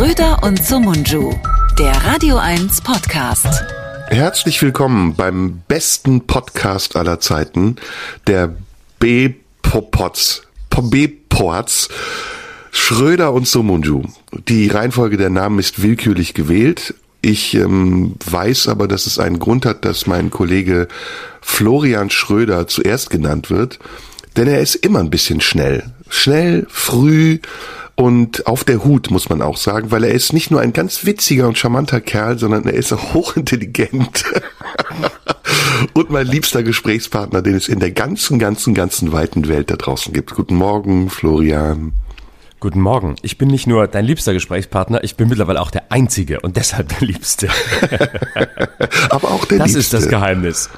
Schröder und Sumunju, der Radio 1 Podcast. Herzlich willkommen beim besten Podcast aller Zeiten, der B-Pots, B-Pots, Schröder und Sumunju. Die Reihenfolge der Namen ist willkürlich gewählt. Ich ähm, weiß aber, dass es einen Grund hat, dass mein Kollege Florian Schröder zuerst genannt wird, denn er ist immer ein bisschen schnell. Schnell, früh, und auf der Hut, muss man auch sagen, weil er ist nicht nur ein ganz witziger und charmanter Kerl, sondern er ist auch hochintelligent. und mein liebster Gesprächspartner, den es in der ganzen, ganzen, ganzen weiten Welt da draußen gibt. Guten Morgen, Florian. Guten Morgen. Ich bin nicht nur dein liebster Gesprächspartner, ich bin mittlerweile auch der Einzige und deshalb der Liebste. Aber auch der das Liebste. ist das Geheimnis.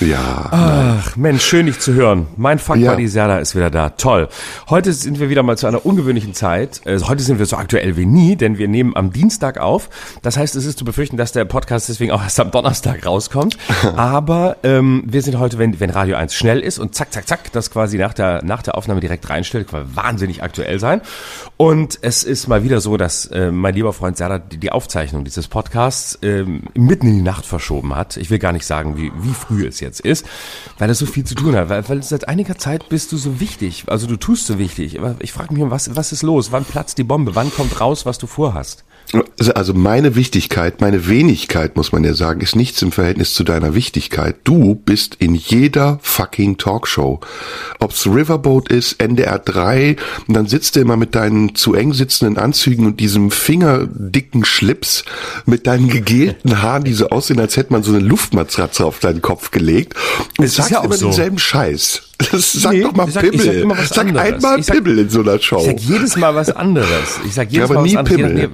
Ja. Ach, Mensch, schön dich zu hören. Mein Fuck Ja. Buddy Serda ist wieder da. Toll. Heute sind wir wieder mal zu einer ungewöhnlichen Zeit. Äh, Heute sind wir so aktuell wie nie, denn wir nehmen am Dienstag auf. Das heißt, es ist zu befürchten, dass der Podcast deswegen auch erst am Donnerstag rauskommt. Aber ähm, wir sind heute, wenn, wenn Radio 1 schnell ist und zack, zack, zack, das quasi nach der, nach der Aufnahme direkt reinstellt, kann wahnsinnig aktuell sein. Und es ist mal wieder so, dass äh, mein lieber Freund Serda die, die Aufzeichnung dieses Podcasts ähm, mitten in die Nacht verschoben hat. Ich will gar nicht sagen, wie, wie früh es jetzt ist, weil es so viel zu tun hat. Weil, weil seit einiger Zeit bist du so wichtig. Also du tust so wichtig. Ich frage mich, was, was ist los? Wann platzt die Bombe? Wann kommt raus, was du vorhast? Also meine Wichtigkeit, meine Wenigkeit, muss man ja sagen, ist nichts im Verhältnis zu deiner Wichtigkeit. Du bist in jeder fucking Talkshow. Ob's Riverboat ist, NDR 3, und dann sitzt du immer mit deinen zu eng sitzenden Anzügen und diesem fingerdicken Schlips, mit deinen gegelten Haaren, die so aussehen, als hätte man so eine Luftmatratze auf deinen Kopf gelegt und Es ist sagst ja immer so. denselben Scheiß. Das, sag Nee, doch mal sag- Pimmel. sag sag einmal sag- Pimmel in so einer Show. Ich sag jedes Mal was anderes. Ich sag jedes Ja, aber Mal was nie anderes. Pimmel.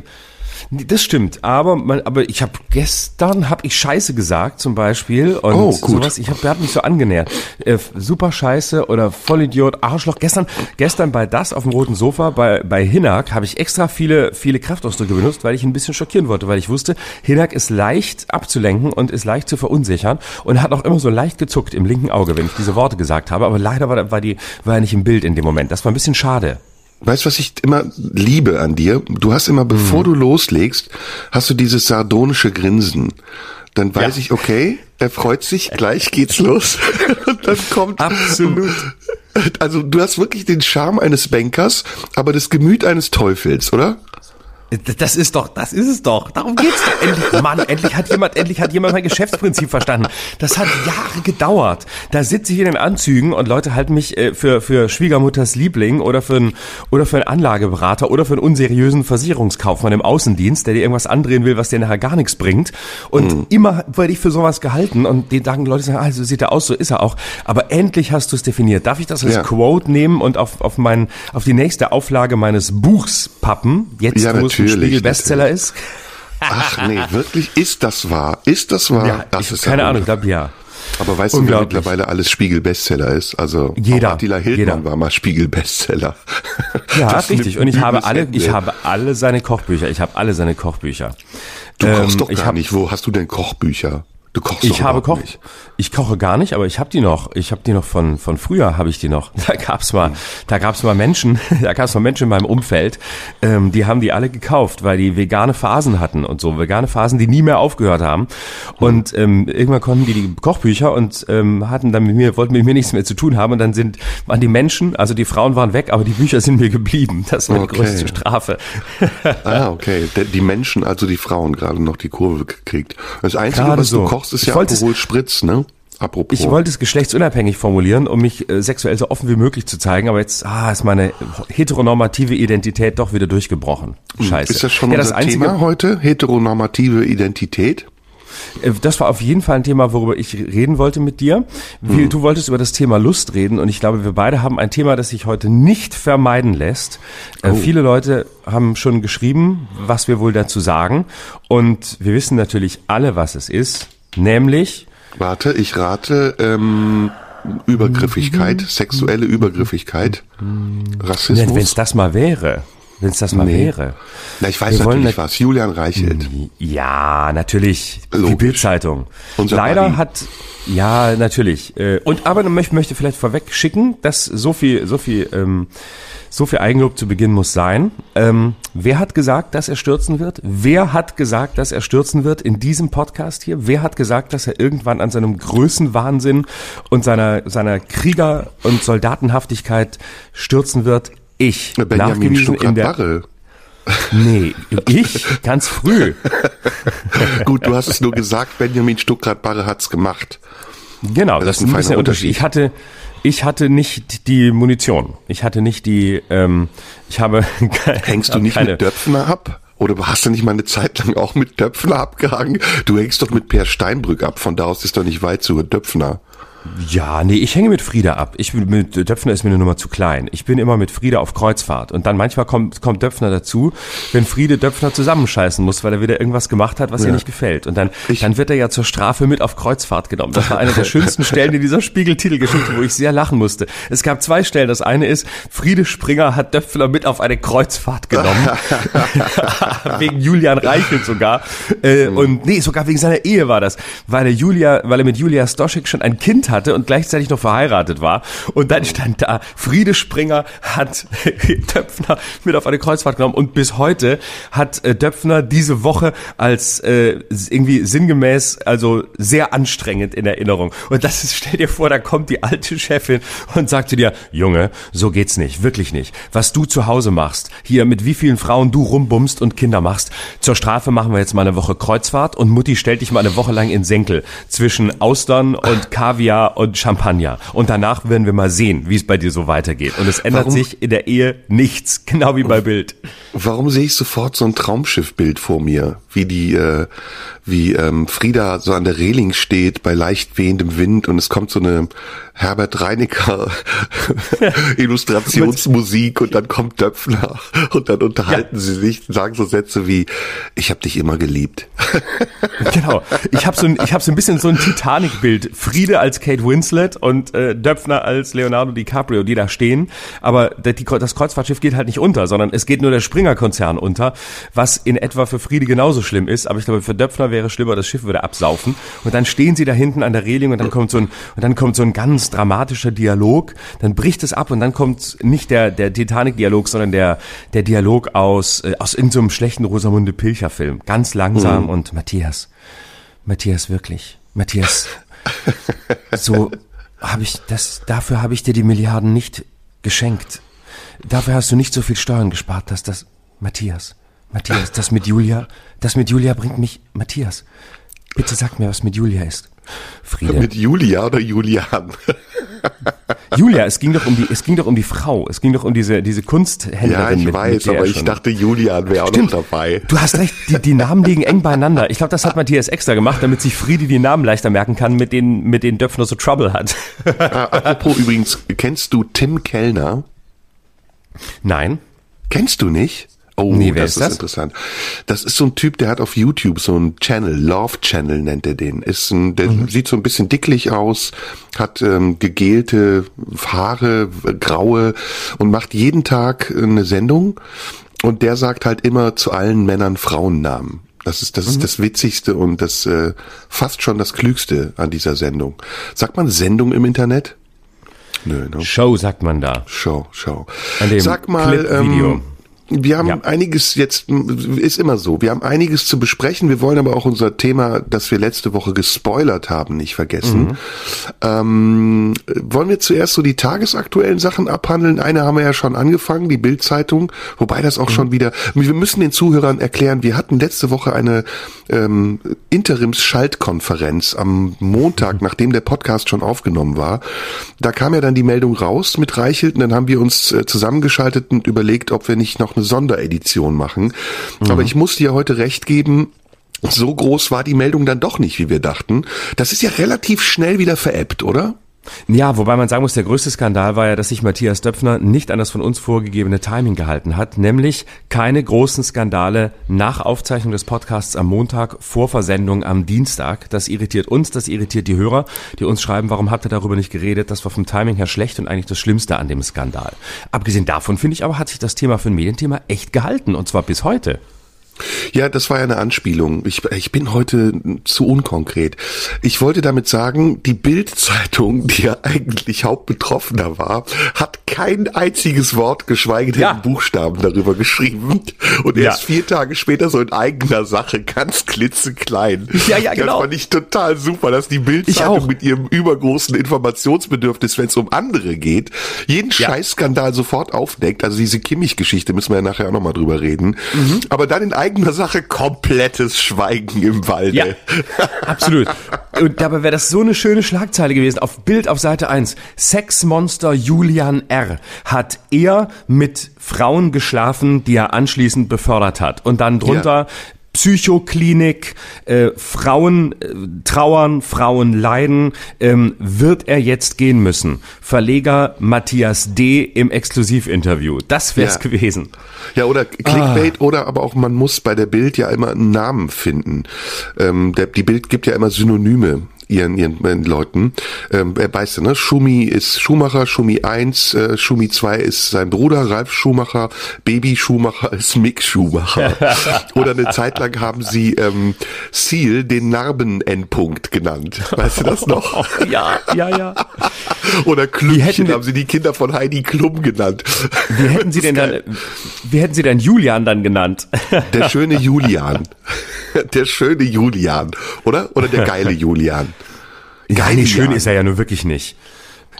Das stimmt, aber man, aber ich habe gestern habe ich Scheiße gesagt zum Beispiel und Oh, gut. sowas. Ich habe, hat mich so angenähert. Äh, super Scheiße oder Vollidiot, Arschloch. Gestern, gestern bei das auf dem roten Sofa bei bei Hinak habe ich extra viele viele Kraftausdrücke benutzt, weil ich ein bisschen schockieren wollte, weil ich wusste, Hinak ist leicht abzulenken und ist leicht zu verunsichern und hat auch immer so leicht gezuckt im linken Auge, wenn ich diese Worte gesagt habe. Aber leider war, war die war er nicht im Bild in dem Moment. Das war ein bisschen schade. Weißt du, was ich immer liebe an dir? Du hast immer, bevor du loslegst, hast du dieses sardonische Grinsen. Dann weiß Ja. ich, okay, er freut sich, gleich geht's los. Und dann kommt. Absolut. Also du hast wirklich den Charme eines Bankers, aber das Gemüt eines Teufels, oder? Das ist doch, das ist es doch. Darum geht's doch. Endlich, Mann, endlich hat jemand, endlich hat jemand mein Geschäftsprinzip verstanden. Das hat Jahre gedauert. Da sitze ich in den Anzügen und Leute halten mich äh, für, für Schwiegermutters Liebling oder für einen, oder für einen Anlageberater oder für einen unseriösen Versicherungskaufmann im Außendienst, der dir irgendwas andrehen will, was dir nachher gar nichts bringt. Und immer werde ich für sowas gehalten und die sagen, Leute sagen, ah, so sieht er aus, so ist er auch. Aber endlich hast du es definiert. Darf ich das als Ja. Quote nehmen und auf, auf mein, auf die nächste Auflage meines Buchs pappen? Jetzt, Ja, wo ein natürlich, Spiegel-Bestseller ist? Ach nee, wirklich, ist das wahr? Ist das wahr? Ja, das ich, ist keine ja Ahnung, ich glaube ja. Aber weißt du, wer mittlerweile alles Spiegel-Bestseller ist? Also Jeder, auch Attila Hildmann jeder. war mal Spiegel-Bestseller. Ja, Das richtig. Und ich habe alle, Ende. ich habe alle seine Kochbücher. Ich habe alle seine Kochbücher. Du kochst Ähm, doch ich gar hab- nicht. Wo hast du denn Kochbücher? Du kochst Ich habe Koch, nicht. ich koche gar nicht, aber ich habe die noch. Ich habe die noch von von früher habe ich die noch. Da gab's mal, da gab's mal Menschen, da gab's mal Menschen in meinem Umfeld, ähm, die haben die alle gekauft, weil die vegane Phasen hatten und so vegane Phasen, die nie mehr aufgehört haben. Und ähm, irgendwann konnten die die Kochbücher und ähm, hatten dann mit mir, wollten mit mir nichts mehr zu tun haben und dann sind waren die Menschen, also die Frauen waren weg, aber die Bücher sind mir geblieben. Das war Okay. die größte Strafe. Ah, okay. Die Menschen, also die Frauen, gerade noch die Kurve gekriegt. Das Einzige, Gerade was so. du kochst, ist Ich ja wollte es- Aperol Spritz, ne? Apropos. Ich wollte es geschlechtsunabhängig formulieren, um mich äh, sexuell so offen wie möglich zu zeigen, aber jetzt ah, ist meine heteronormative Identität doch wieder durchgebrochen. Scheiße. Hm. ist das schon ja, das einzige, Thema heute? Heteronormative Identität? äh, Das war auf jeden Fall ein Thema, worüber ich reden wollte mit dir. Hm. Du wolltest über das Thema Lust reden und ich glaube, wir beide haben ein Thema, das sich heute nicht vermeiden lässt. Oh. Äh, Viele Leute haben schon geschrieben, was wir wohl dazu sagen und wir wissen natürlich alle, was es ist, nämlich Warte, ich rate, ähm, Übergriffigkeit, sexuelle Übergriffigkeit, wenn Rassismus. es das mal wäre. wenn es das mal Nee. wäre. Na, ich weiß Wir natürlich nat- was. Julian Reichelt. Ja, natürlich. Die Logisch. Bildzeitung. Unser Leider Buddy. hat ja natürlich. Äh, Und aber ich möchte vielleicht vorweg schicken, dass so viel, so viel, ähm, so viel Eigenlob zu Beginn muss sein. Ähm, wer hat gesagt, dass er stürzen wird? Wer hat gesagt, dass er stürzen wird in diesem Podcast hier? Wer hat gesagt, dass er irgendwann an seinem Größenwahnsinn und seiner seiner Krieger- und Soldatenhaftigkeit stürzen wird? Ich. Benjamin nachgewiesen in der Stuckrad-Barre. Nee, ich ganz früh. Gut, du hast es nur gesagt, Benjamin Stuckrad-Barre hat's gemacht. Genau, Das das, ist ein ein bisschen Unterschied. Unterschied. Ich hatte, ich hatte nicht die Munition. Ich hatte nicht die, ähm, ich habe keine, Hängst du nicht keine, mit Döpfner ab? Oder hast du nicht mal eine Zeit lang auch mit Döpfner abgehangen? Du hängst doch mit Per Steinbrück ab, von da aus ist doch nicht weit zu Döpfner. Ja, nee, ich hänge mit Frieda ab. Ich bin mit Döpfner ist mir eine Nummer zu klein. Ich bin immer mit Frieda auf Kreuzfahrt und dann manchmal kommt kommt Döpfner dazu, wenn Friede Döpfner zusammenscheißen muss, weil er wieder irgendwas gemacht hat, was ihr nicht gefällt und dann Ich- dann wird er ja zur Strafe mit auf Kreuzfahrt genommen. Das war eine der schönsten Stellen in dieser Spiegeltitelgeschichte, wo ich sehr lachen musste. Es gab zwei Stellen. Das eine ist Friede Springer hat Döpfner mit auf eine Kreuzfahrt genommen. wegen Julian Reichelt sogar. Äh, Und nee, sogar wegen seiner Ehe war das. Weil er Julia, weil er mit Julia Stoschek schon ein Kind hatte und gleichzeitig noch verheiratet war. Und dann stand da, Friede Springer hat Döpfner mit auf eine Kreuzfahrt genommen. Und bis heute hat äh, Döpfner diese Woche als äh, irgendwie sinngemäß, also sehr anstrengend in Erinnerung. Und das ist, stell dir vor, da kommt die alte Chefin und sagt zu dir, Junge, so geht's nicht, wirklich nicht. Was du zu Hause machst, hier mit wie vielen Frauen du rumbummst und Kinder machst, zur Strafe machen wir jetzt mal eine Woche Kreuzfahrt und Mutti stellt dich mal eine Woche lang in Senkel zwischen Austern und Kaviar und Champagner. Und danach werden wir mal sehen, wie es bei dir so weitergeht. Und es ändert Warum- sich in der Ehe nichts, genau wie bei Bild. Warum sehe ich sofort so ein Traumschiffbild vor mir, wie die, äh, wie ähm, Frieda so an der Reling steht bei leicht wehendem Wind und es kommt so eine Herbert Reinecker Illustrationsmusik und dann kommt Döpfner und dann unterhalten sie sich, sagen so Sätze wie ich habe dich immer geliebt. Genau. Ich habe so ein, ich habe so ein bisschen so ein Titanic-Bild. Friede als Kate Winslet und äh, Döpfner als Leonardo DiCaprio, die da stehen. Aber die, das Kreuzfahrtschiff geht halt nicht unter, sondern es geht nur der Springer-Konzern unter, was in etwa für Friede genauso schlimm ist. Aber ich glaube, für Döpfner wäre schlimmer, das Schiff würde absaufen. Und dann stehen sie da hinten an der Reling und dann kommt so ein, und dann kommt so ein ganz dramatischer Dialog. Dann bricht es ab und dann kommt nicht der, der Titanic-Dialog, sondern der, der Dialog aus, äh, aus irgendeinem so einem schlechten Rosamunde Pilcher-Film. Ganz langsam und Matthias, Matthias, wirklich. Matthias, so habe ich das, dafür habe ich dir die Milliarden nicht geschenkt. Dafür hast du nicht so viel Steuern gespart, dass das, Matthias, Matthias, das mit Julia, das mit Julia bringt mich, Matthias, bitte sag mir, was mit Julia ist. Friede. Mit Julia oder Julian? Julia, es ging doch um die, es ging doch um die Frau, es ging doch um diese, diese Kunsthändlerin. Ja, ich mit, weiß, mit aber er ich schon- dachte, Julian wäre auch noch dabei. Du hast recht, die, die Namen liegen eng beieinander. Ich glaube, das hat Matthias extra gemacht, damit sich Friedi die Namen leichter merken kann, mit denen, mit denen Döpfner so Trouble hat. Ah, apropos übrigens, kennst du Tim Kellner? Nein. Kennst du nicht? Oh, Nee, das ist ist das? interessant. Das ist so ein Typ, der hat auf YouTube so einen Channel, Love Channel nennt er den. Ist ein, der Mhm. sieht so ein bisschen dicklich aus, hat ähm, gegelte Haare, äh, graue und macht jeden Tag eine Sendung. Und der sagt halt immer zu allen Männern Frauennamen. Das ist das, Mhm. ist das Witzigste und das äh, fast schon das Klügste an dieser Sendung. Sagt man Sendung im Internet? Nö, ne? Show sagt man da. Show, Show. An dem Sag mal, Clip-Video. ähm, wir haben Ja. einiges jetzt, ist immer so, wir haben einiges zu besprechen. Wir wollen aber auch unser Thema, das wir letzte Woche gespoilert haben, nicht vergessen. Ähm, wollen wir zuerst so die tagesaktuellen Sachen abhandeln? Eine haben wir ja schon angefangen, die Bild-Zeitung, wobei das auch schon wieder, wir müssen den Zuhörern erklären, wir hatten letzte Woche eine ähm, Interims-Schaltkonferenz am Montag, nachdem der Podcast schon aufgenommen war. Da kam ja dann die Meldung raus mit Reichelt und dann haben wir uns äh, zusammengeschaltet und überlegt, ob wir nicht noch eine Sonderedition machen. Aber ich muss dir heute recht geben, so groß war die Meldung dann doch nicht, wie wir dachten. Das ist ja relativ schnell wieder veräppt, oder? Ja, wobei man sagen muss, der größte Skandal war ja, dass sich Matthias Döpfner nicht an das von uns vorgegebene Timing gehalten hat, nämlich keine großen Skandale nach Aufzeichnung des Podcasts am Montag vor Versendung am Dienstag. Das irritiert uns, das irritiert die Hörer, die uns schreiben, warum habt ihr darüber nicht geredet? Das war vom Timing her schlecht und eigentlich das Schlimmste an dem Skandal. Abgesehen davon finde ich aber, hat sich das Thema für ein Medienthema echt gehalten und zwar bis heute. Ja, das war ja eine Anspielung. Ich, ich bin heute zu unkonkret. Ich wollte damit sagen, die Bild-Zeitung, die ja eigentlich Hauptbetroffener war, hat kein einziges Wort, geschweige denn ja. Buchstaben darüber geschrieben. Und ja. erst vier Tage später so in eigener Sache, ganz klitzeklein. Ja, ja, genau. Das fand ich total super, dass die Bild-Zeitung mit ihrem übergroßen Informationsbedürfnis, wenn es um andere geht, jeden ja. Scheißskandal sofort aufdeckt. Also diese Kimmich-Geschichte müssen wir ja nachher auch nochmal drüber reden. Mhm. Aber dann in eigener Sache komplettes Schweigen im Walde. Ja, absolut. Und dabei wäre das so eine schöne Schlagzeile gewesen. Auf Bild auf Seite 1. Sexmonster Julian R. hat er mit Frauen geschlafen, die er anschließend befördert hat. Und dann drunter, ja. Psychoklinik, äh, Frauen äh, trauern, Frauen leiden, ähm, wird er jetzt gehen müssen. Verleger Matthias D. im Exklusivinterview. Das wär's ja. gewesen. Ja, oder Clickbait ah. oder aber auch man muss bei der Bild ja immer einen Namen finden. Ähm, der, die Bild gibt ja immer Synonyme ihren, ihren, ihren Leuten. Ähm, er weißt du, ne? Schumi ist Schumacher, Schumi 1, äh, Schumi 2 ist sein Bruder, Ralf Schumacher, Baby Schumacher ist Mick Schumacher. Oder eine Zeit lang haben sie ähm, Seal den Narben-Endpunkt genannt. Weißt du das noch? ja, ja, ja. Oder Klümpchen haben sie die Kinder von Heidi Klum genannt. Wie hätten sie denn dann, wie hätten sie denn Julian dann genannt? Der schöne Julian. Der schöne Julian, oder? Oder der geile Julian. Ja, nee, schön ist er ja nur wirklich nicht.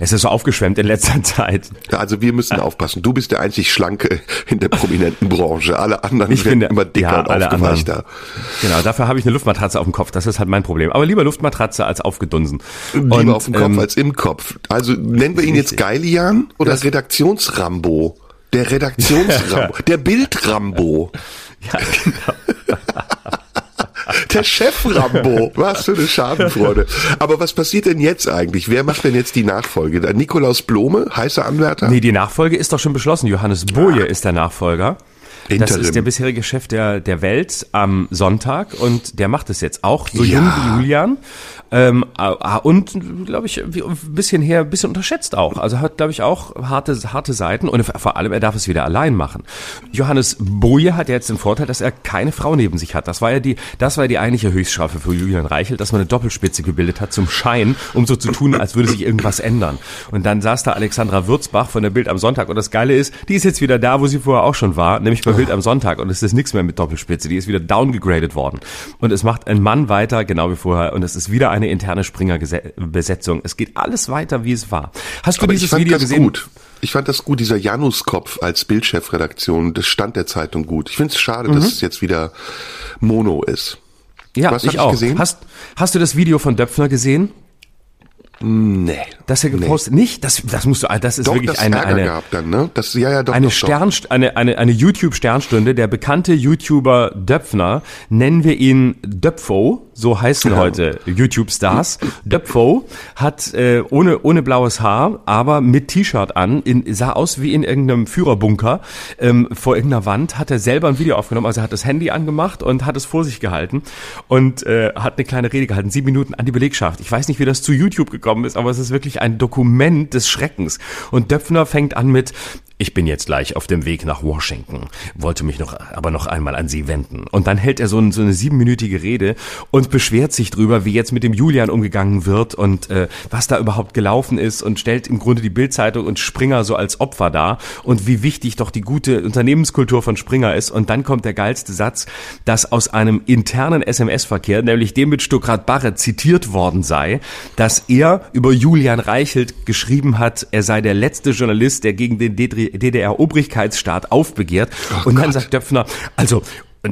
Es ist so aufgeschwemmt in letzter Zeit. Also wir müssen aufpassen. Du bist der einzig Schlanke in der prominenten Branche. Alle anderen ich werden finde, immer dicker ja, und aufgeweichter. Genau, dafür habe ich eine Luftmatratze auf dem Kopf. Das ist halt mein Problem. Aber lieber Luftmatratze als aufgedunsen. Lieber und, auf dem Kopf ähm, als im Kopf. Also nennen wir ihn jetzt Geilian oder Redaktionsrambo? Der Redaktionsrambo. der Bildrambo. Ja, genau. Der Chef Rambo. Was für eine Schadenfreude. Aber was passiert denn jetzt eigentlich? Wer macht denn jetzt die Nachfolge? Nikolaus Blome, heißer Anwärter? Nee, die Nachfolge ist doch schon beschlossen. Johannes Boje ist der Nachfolger. Interim. Das ist der bisherige Chef der, der Welt am Sonntag und der macht es jetzt auch so ja. jung wie Julian. Ähm, und glaube ich, ein bisschen her, ein bisschen unterschätzt auch. Also hat, glaube ich, auch harte, harte Seiten und vor allem, er darf es wieder allein machen. Johannes Boje hat ja jetzt den Vorteil, dass er keine Frau neben sich hat. Das war ja die, das war ja die eigentliche Höchststrafe für Julian Reichelt, dass man eine Doppelspitze gebildet hat zum Schein, um so zu tun, als würde sich irgendwas ändern. Und dann saß da Alexandra Würzbach von der Bild am Sonntag und das Geile ist, die ist jetzt wieder da, wo sie vorher auch schon war, nämlich bei Bild am Sonntag und es ist nichts mehr mit Doppelspitze, die ist wieder downgegradet worden. Und es macht ein Mann weiter, genau wie vorher, und es ist wieder eine interne Springer-Besetzung. Es geht alles weiter, wie es war. Hast du Aber dieses Video gesehen? Gut. Ich fand das gut, dieser Januskopf als Bildchefredaktion, das stand der Zeitung gut. Ich finde es schade, mhm. dass es jetzt wieder Mono ist. Ja, Was ich auch. Gesehen? Hast, hast du das Video von Döpfner gesehen? Nee. Das er gepostet nee. nicht, das das musst du das ist doch, wirklich das eine Ärger eine gab dann, ne? Das ja ja doch eine doch, Stern eine eine eine YouTube Sternstunde, der bekannte YouTuber Döpfner, nennen wir ihn Döpfo, so heißen ja. heute YouTube Stars. Döpfo hat äh, ohne ohne blaues Haar, aber mit T-Shirt an, in, sah aus wie in irgendeinem Führerbunker ähm, vor irgendeiner Wand, hat er selber ein Video aufgenommen, also er hat das Handy angemacht und hat es vor sich gehalten und äh, hat eine kleine Rede gehalten, sieben Minuten an die Belegschaft. Ich weiß nicht, wie das zu YouTube gekommen ist, aber es ist wirklich ein Dokument des Schreckens. Und Döpfner fängt an mit, ich bin jetzt gleich auf dem Weg nach Washington, wollte mich noch, aber noch einmal an Sie wenden. Und dann hält er so, ein, so eine siebenminütige Rede und beschwert sich drüber, wie jetzt mit dem Julian umgegangen wird und äh, was da überhaupt gelaufen ist und stellt im Grunde die Bildzeitung und Springer so als Opfer dar und wie wichtig doch die gute Unternehmenskultur von Springer ist. Und dann kommt der geilste Satz, dass aus einem internen SMS-Verkehr, nämlich dem mit Stuckrad Barre zitiert worden sei, dass er über Julian Reichelt geschrieben hat, er sei der letzte Journalist, der gegen den DDR-Obrigkeitsstaat aufbegehrt. Oh und dann Gott. sagt Döpfner, also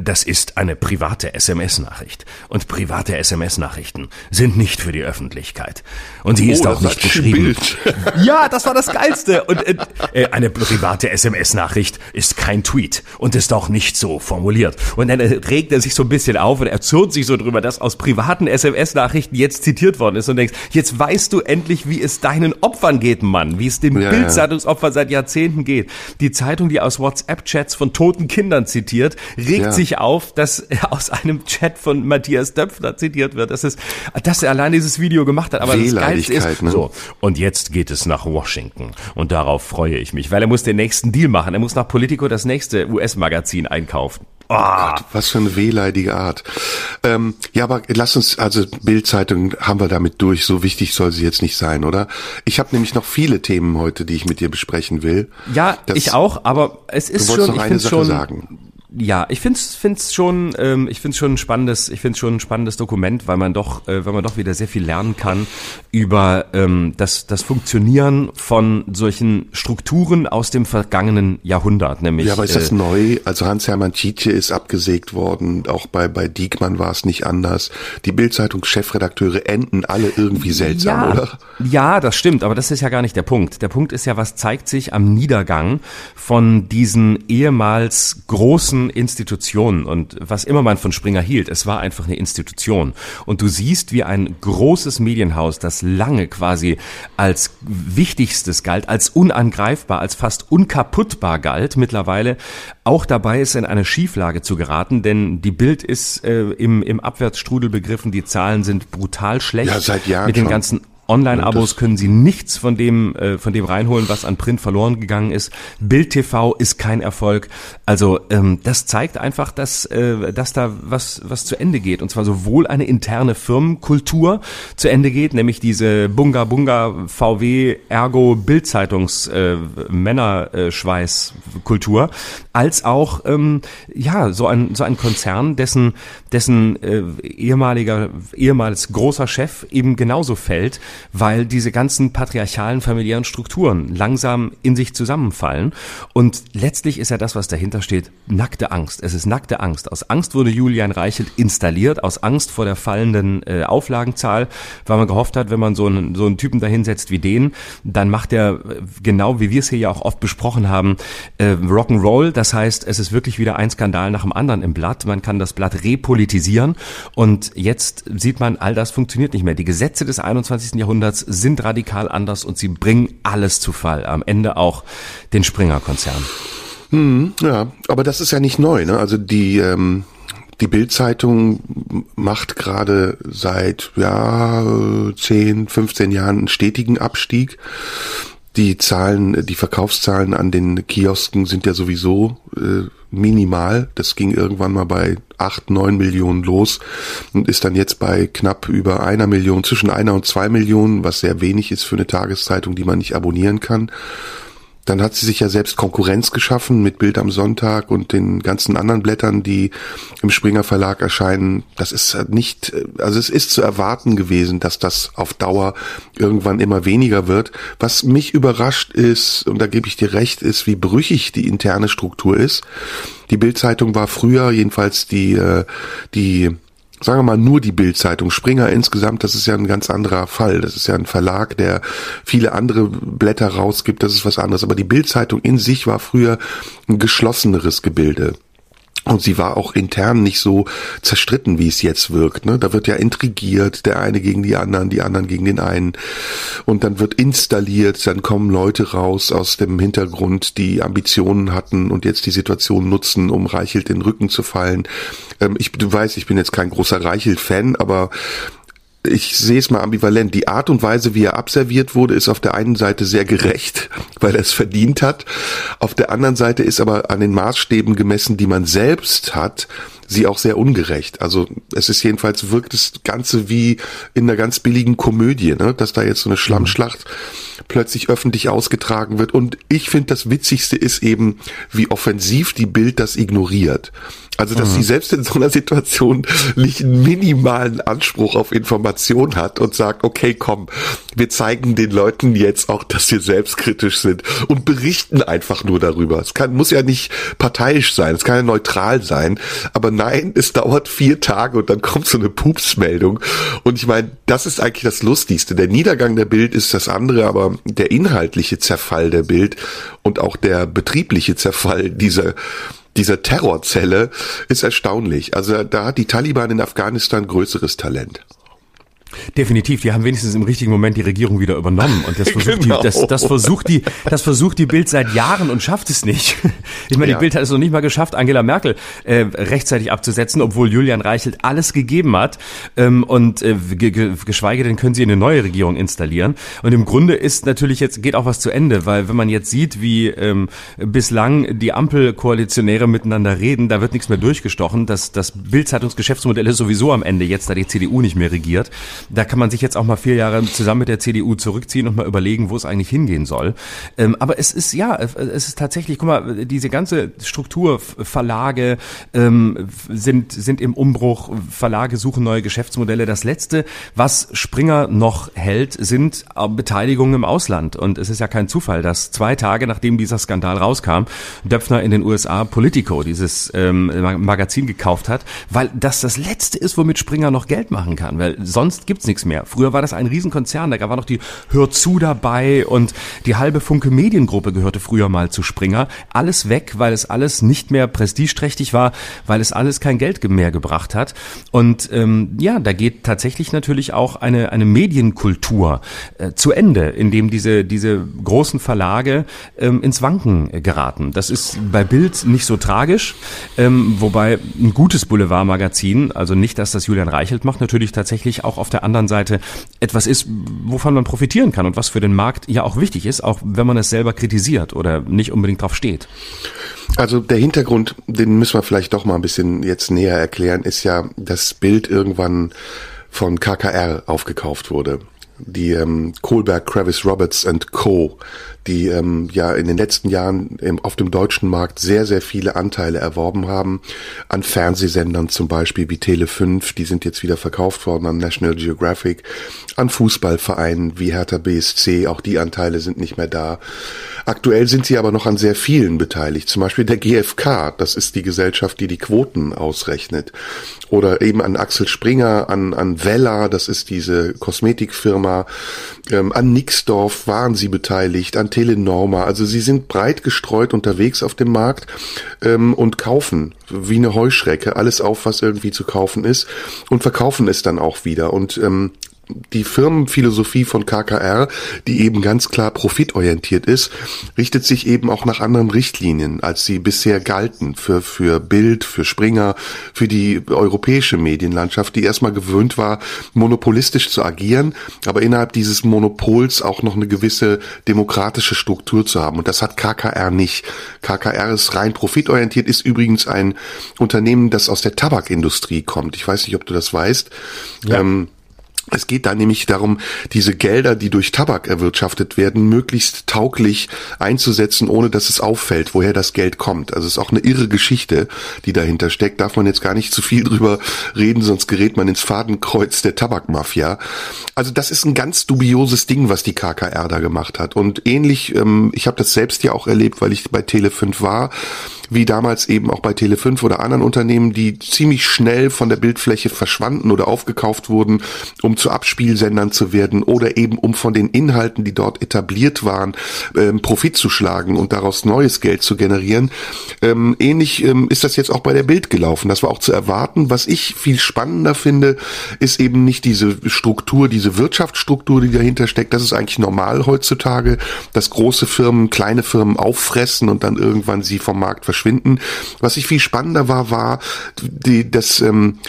das ist eine private SMS-Nachricht. Und private SMS-Nachrichten sind nicht für die Öffentlichkeit. Und sie ist Oh, auch das nicht geschrieben. Ja, das war das Geilste. Und äh, äh, eine private SMS-Nachricht ist kein Tweet und ist auch nicht so formuliert. Und dann äh, regt er sich so ein bisschen auf und erzürnt sich so drüber, dass aus privaten SMS-Nachrichten jetzt zitiert worden ist und denkst, jetzt weißt du endlich, wie es deinen Opfern geht, Mann, wie es den Ja, Bildzeitungsopfern seit Jahrzehnten geht. Die Zeitung, die aus WhatsApp-Chats von toten Kindern zitiert, regt Ja. sich auf, dass er aus einem Chat von Matthias Döpfner zitiert wird. Das ist, dass er allein dieses Video gemacht hat. Aber das Geilste ist, Wehleidigkeit, ne? so, und jetzt geht es nach Washington. Und darauf freue ich mich, weil er muss den nächsten Deal machen. Er muss nach Politico das nächste US-Magazin einkaufen. Ah, Was für eine wehleidige Art. Ähm, ja, aber lass uns, also Bildzeitung haben wir damit durch. So wichtig soll sie jetzt nicht sein, oder? Ich habe nämlich noch viele Themen heute, die ich mit dir besprechen will. ja, Das- ich auch, aber es ist schon, noch ich eine finde Sache schon, sagen. Ja, ich find's find's schon, ähm, ich find's schon ein spannendes, ich find's schon ein spannendes Dokument, weil man doch, äh, weil man doch wieder sehr viel lernen kann über ähm, das das Funktionieren von solchen Strukturen aus dem vergangenen Jahrhundert, nämlich Ja, aber ist das äh, neu? Also Hans-Hermann Tietje ist abgesägt worden. Auch bei, bei Diekmann war es nicht anders. Die Bildzeitung-Chefredakteure enden alle irgendwie seltsam, ja, oder? Ja, das stimmt, aber das ist ja gar nicht der Punkt. Der Punkt ist ja, was zeigt sich am Niedergang von diesen ehemals großen Institutionen und was immer man von Springer hielt, es war einfach eine Institution. Und du siehst, wie ein großes Medienhaus, das lange quasi als wichtigstes galt, als unangreifbar, als fast unkaputtbar galt, mittlerweile auch dabei ist, in eine Schieflage zu geraten, denn die Bild ist äh, im, im Abwärtsstrudel begriffen, die Zahlen sind brutal schlecht. Ja, seit Jahren Mit den schon. ganzen Online-Abos können Sie nichts von dem, äh, von dem reinholen, was an Print verloren gegangen ist. Bild TV ist kein Erfolg. Also ähm, das zeigt einfach, dass, äh, dass da was, was zu Ende geht. Und zwar sowohl eine interne Firmenkultur zu Ende geht, nämlich diese Bunga Bunga VW Ergo Bildzeitungs äh, Männerschweiß-Kultur, als auch ähm, ja so ein so ein Konzern, dessen dessen äh, ehemaliger ehemals großer Chef eben genauso fällt, weil diese ganzen patriarchalen familiären Strukturen langsam in sich zusammenfallen. Und letztlich ist ja das, was dahinter steht, nackte Angst. Es ist nackte Angst. Aus Angst wurde Julian Reichelt installiert, aus Angst vor der fallenden äh, Auflagenzahl, weil man gehofft hat, wenn man so einen, so einen Typen dahinsetzt wie den, dann macht er äh, genau, wie wir es hier ja auch oft besprochen haben, äh, Rock'n'Roll. Das heißt, es ist wirklich wieder ein Skandal nach dem anderen im Blatt. Man kann das Blatt repolitisieren und jetzt sieht man, all das funktioniert nicht mehr. Die Gesetze des 21. Jahrhunderts sind radikal anders und sie bringen alles zu Fall. Am Ende auch den Springer-Konzern. Ja, aber das ist ja nicht neu. Ne? Also die ähm, die Bildzeitung macht gerade seit ja 10, 15 Jahren einen stetigen Abstieg. Die Zahlen, die Verkaufszahlen an den Kiosken sind ja sowieso äh, minimal. Das ging irgendwann mal bei acht, neun Millionen los und ist dann jetzt bei knapp über einer Million, zwischen einer und zwei Millionen, was sehr wenig ist für eine Tageszeitung, die man nicht abonnieren kann. Dann hat sie sich ja selbst Konkurrenz geschaffen mit Bild am Sonntag und den ganzen anderen Blättern, die im Springer Verlag erscheinen. Das ist nicht, also es ist zu erwarten gewesen, dass das auf Dauer irgendwann immer weniger wird. Was mich überrascht ist, und da gebe ich dir recht, ist, wie brüchig die interne Struktur ist. Die Bildzeitung war früher jedenfalls die, äh, die sagen wir mal nur die Bildzeitung Springer insgesamt, das ist ja ein ganz anderer Fall. Das ist ja ein Verlag, der viele andere Blätter rausgibt, das ist was anderes. Aber die Bildzeitung in sich war früher ein geschlosseneres Gebilde. Und sie war auch intern nicht so zerstritten, wie es jetzt wirkt. Ne? Da wird ja intrigiert, der eine gegen die anderen, die anderen gegen den einen. Und dann wird installiert, dann kommen Leute raus aus dem Hintergrund, die Ambitionen hatten und jetzt die Situation nutzen, um Reichelt den Rücken zu fallen. Ähm, ich, du weißt, ich bin jetzt kein großer Reichelt-Fan, aber ich sehe es mal ambivalent. Die Art und Weise, wie er abserviert wurde, ist auf der einen Seite sehr gerecht, weil er es verdient hat. Auf der anderen Seite ist aber an den Maßstäben gemessen, die man selbst hat, sie auch sehr ungerecht. Also es ist jedenfalls wirkt das Ganze wie in einer ganz billigen Komödie, ne? dass da jetzt so eine Schlammschlacht plötzlich öffentlich ausgetragen wird. Und ich finde, das Witzigste ist eben, wie offensiv die Bild das ignoriert. Also, dass mhm. sie selbst in so einer Situation nicht einen minimalen Anspruch auf Information hat und sagt, okay, komm, wir zeigen den Leuten jetzt auch, dass wir selbstkritisch sind und berichten einfach nur darüber. Es kann, muss ja nicht parteiisch sein, es kann ja neutral sein, aber nein, es dauert vier Tage und dann kommt so eine Pupsmeldung. Und ich meine, das ist eigentlich das Lustigste. Der Niedergang der Bild ist das andere, aber der inhaltliche Zerfall der Bild und auch der betriebliche Zerfall dieser dieser Terrorzelle ist erstaunlich. Also da hat die Taliban in Afghanistan größeres Talent. Definitiv, die haben wenigstens im richtigen Moment die Regierung wieder übernommen und das versucht genau. die, das, das versucht die, das versucht die Bild seit Jahren und schafft es nicht. Ich meine, ja. die Bild hat es noch nicht mal geschafft, Angela Merkel äh, rechtzeitig abzusetzen, obwohl Julian Reichelt alles gegeben hat ähm, und äh, geschweige denn können sie eine neue Regierung installieren. Und im Grunde ist natürlich jetzt geht auch was zu Ende, weil wenn man jetzt sieht, wie ähm, bislang die Ampelkoalitionäre miteinander reden, da wird nichts mehr durchgestochen. Das, das Bild-Zeitungsgeschäftsmodell ist sowieso am Ende jetzt, da die CDU nicht mehr regiert. Da kann man sich jetzt auch mal vier Jahre zusammen mit der CDU zurückziehen und mal überlegen, wo es eigentlich hingehen soll. Ähm, aber es ist ja, es ist tatsächlich, guck mal, diese ganze Struktur, Verlage ähm, sind, sind im Umbruch, Verlage suchen neue Geschäftsmodelle. Das letzte, was Springer noch hält, sind Beteiligungen im Ausland. Und es ist ja kein Zufall, dass zwei Tage nachdem dieser Skandal rauskam, Döpfner in den USA Politico, dieses ähm, Magazin gekauft hat, weil das das letzte ist, womit Springer noch Geld machen kann. Weil sonst gibt's nichts mehr. Früher war das ein Riesenkonzern, da war noch die Hör zu dabei und die halbe Funke Mediengruppe gehörte früher mal zu Springer. Alles weg, weil es alles nicht mehr prestigeträchtig war, weil es alles kein Geld mehr gebracht hat. Und ähm, ja, da geht tatsächlich natürlich auch eine, eine Medienkultur äh, zu Ende, indem diese, diese großen Verlage ähm, ins Wanken geraten. Das ist bei Bild nicht so tragisch, ähm, wobei ein gutes Boulevardmagazin, also nicht, dass das Julian Reichelt macht, natürlich tatsächlich auch auf der anderen Seite etwas ist, wovon man profitieren kann und was für den Markt ja auch wichtig ist, auch wenn man es selber kritisiert oder nicht unbedingt drauf steht. Also der Hintergrund, den müssen wir vielleicht doch mal ein bisschen jetzt näher erklären, ist ja, das Bild irgendwann von KKR aufgekauft wurde die ähm, Kohlberg, Kravis Roberts and Co., die ähm, ja in den letzten Jahren im, auf dem deutschen Markt sehr, sehr viele Anteile erworben haben. An Fernsehsendern zum Beispiel wie Tele 5, die sind jetzt wieder verkauft worden an National Geographic, an Fußballvereinen wie Hertha BSC, auch die Anteile sind nicht mehr da. Aktuell sind sie aber noch an sehr vielen beteiligt, zum Beispiel der GfK, das ist die Gesellschaft, die die Quoten ausrechnet. Oder eben an Axel Springer, an, an Vella, das ist diese Kosmetikfirma, ähm, an Nixdorf waren sie beteiligt, an Telenorma. Also sie sind breit gestreut unterwegs auf dem Markt ähm, und kaufen wie eine Heuschrecke alles auf, was irgendwie zu kaufen ist und verkaufen es dann auch wieder. Und ähm, die Firmenphilosophie von KKR, die eben ganz klar profitorientiert ist, richtet sich eben auch nach anderen Richtlinien, als sie bisher galten für, für Bild, für Springer, für die europäische Medienlandschaft, die erstmal gewöhnt war, monopolistisch zu agieren, aber innerhalb dieses Monopols auch noch eine gewisse demokratische Struktur zu haben. Und das hat KKR nicht. KKR ist rein profitorientiert, ist übrigens ein Unternehmen, das aus der Tabakindustrie kommt. Ich weiß nicht, ob du das weißt. Ja. Ähm, es geht da nämlich darum, diese Gelder, die durch Tabak erwirtschaftet werden, möglichst tauglich einzusetzen, ohne dass es auffällt, woher das Geld kommt. Also es ist auch eine irre Geschichte, die dahinter steckt. Darf man jetzt gar nicht zu viel drüber reden, sonst gerät man ins Fadenkreuz der Tabakmafia. Also das ist ein ganz dubioses Ding, was die KKR da gemacht hat. Und ähnlich, ähm, ich habe das selbst ja auch erlebt, weil ich bei Tele5 war wie damals eben auch bei Tele5 oder anderen Unternehmen, die ziemlich schnell von der Bildfläche verschwanden oder aufgekauft wurden, um zu Abspielsendern zu werden oder eben um von den Inhalten, die dort etabliert waren, ähm, Profit zu schlagen und daraus neues Geld zu generieren. Ähm, ähnlich ähm, ist das jetzt auch bei der Bild gelaufen. Das war auch zu erwarten. Was ich viel spannender finde, ist eben nicht diese Struktur, diese Wirtschaftsstruktur, die dahinter steckt. Das ist eigentlich normal heutzutage, dass große Firmen kleine Firmen auffressen und dann irgendwann sie vom Markt verschwinden verschwinden. Was ich viel spannender war, war die, das, ähm,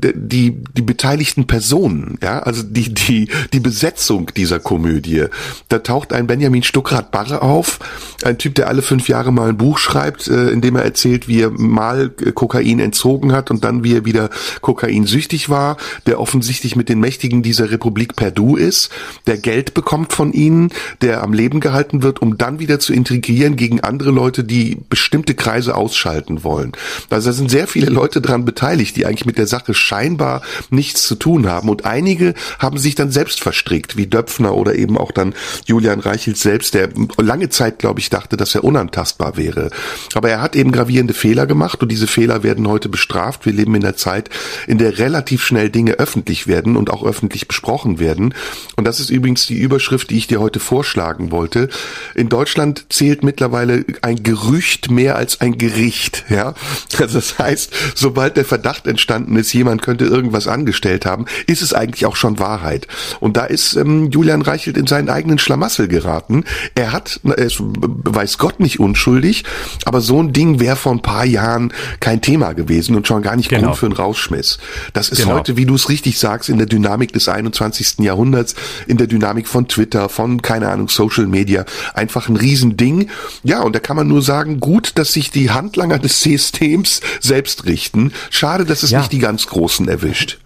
die, die beteiligten Personen, ja, also die, die, die Besetzung dieser Komödie. Da taucht ein Benjamin Stuckrad Barre auf, ein Typ, der alle fünf Jahre mal ein Buch schreibt, äh, in dem er erzählt, wie er mal Kokain entzogen hat und dann wie er wieder kokainsüchtig war, der offensichtlich mit den Mächtigen dieser Republik Perdu ist, der Geld bekommt von ihnen, der am Leben gehalten wird, um dann wieder zu integrieren gegen andere Leute, die bestimmte Kreise ausschalten wollen. Also da sind sehr viele Leute dran beteiligt, die eigentlich mit der Sache scheinbar nichts zu tun haben. Und einige haben sich dann selbst verstrickt, wie Döpfner oder eben auch dann Julian Reichelt selbst, der lange Zeit, glaube ich, dachte, dass er unantastbar wäre. Aber er hat eben gravierende Fehler gemacht und diese Fehler werden heute bestraft. Wir leben in einer Zeit, in der relativ schnell Dinge öffentlich werden und auch öffentlich besprochen werden. Und das ist übrigens die Überschrift, die ich dir heute vorschlagen wollte. In Deutschland zählt mittlerweile ein Gerücht mehr als ein Gericht, ja. Also das heißt, sobald der Verdacht entstanden ist, jemand könnte irgendwas angestellt haben, ist es eigentlich auch schon Wahrheit. Und da ist ähm, Julian Reichelt in seinen eigenen Schlamassel geraten. Er hat, er ist, weiß Gott nicht unschuldig, aber so ein Ding wäre vor ein paar Jahren kein Thema gewesen und schon gar nicht genau. Grund für einen Rausschmiss. Das ist genau. heute, wie du es richtig sagst, in der Dynamik des 21. Jahrhunderts, in der Dynamik von Twitter, von, keine Ahnung, Social Media, einfach ein Riesending. Ja, und da kann man nur sagen, gut, dass sich die Handlanger des Systems selbst richten. Schade, dass es ja. nicht die ganz Großen erwischt.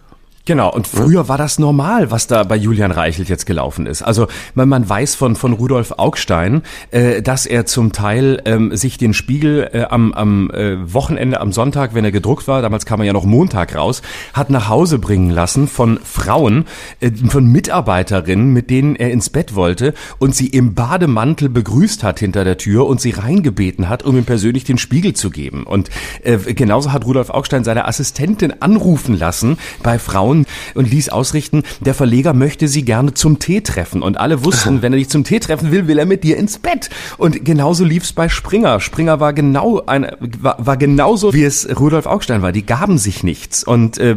Genau, und früher war das normal, was da bei Julian Reichelt jetzt gelaufen ist. Also man, man weiß von, von Rudolf Augstein, äh, dass er zum Teil ähm, sich den Spiegel äh, am, am äh, Wochenende, am Sonntag, wenn er gedruckt war, damals kam er ja noch Montag raus, hat nach Hause bringen lassen von Frauen, äh, von Mitarbeiterinnen, mit denen er ins Bett wollte und sie im Bademantel begrüßt hat hinter der Tür und sie reingebeten hat, um ihm persönlich den Spiegel zu geben. Und äh, genauso hat Rudolf Augstein seine Assistentin anrufen lassen bei Frauen, Frauen und ließ ausrichten, der Verleger möchte sie gerne zum Tee treffen. Und alle wussten, wenn er dich zum Tee treffen will, will er mit dir ins Bett. Und genauso lief's bei Springer. Springer war genau ein, war, war genauso, wie es Rudolf Augstein war. Die gaben sich nichts. Und äh,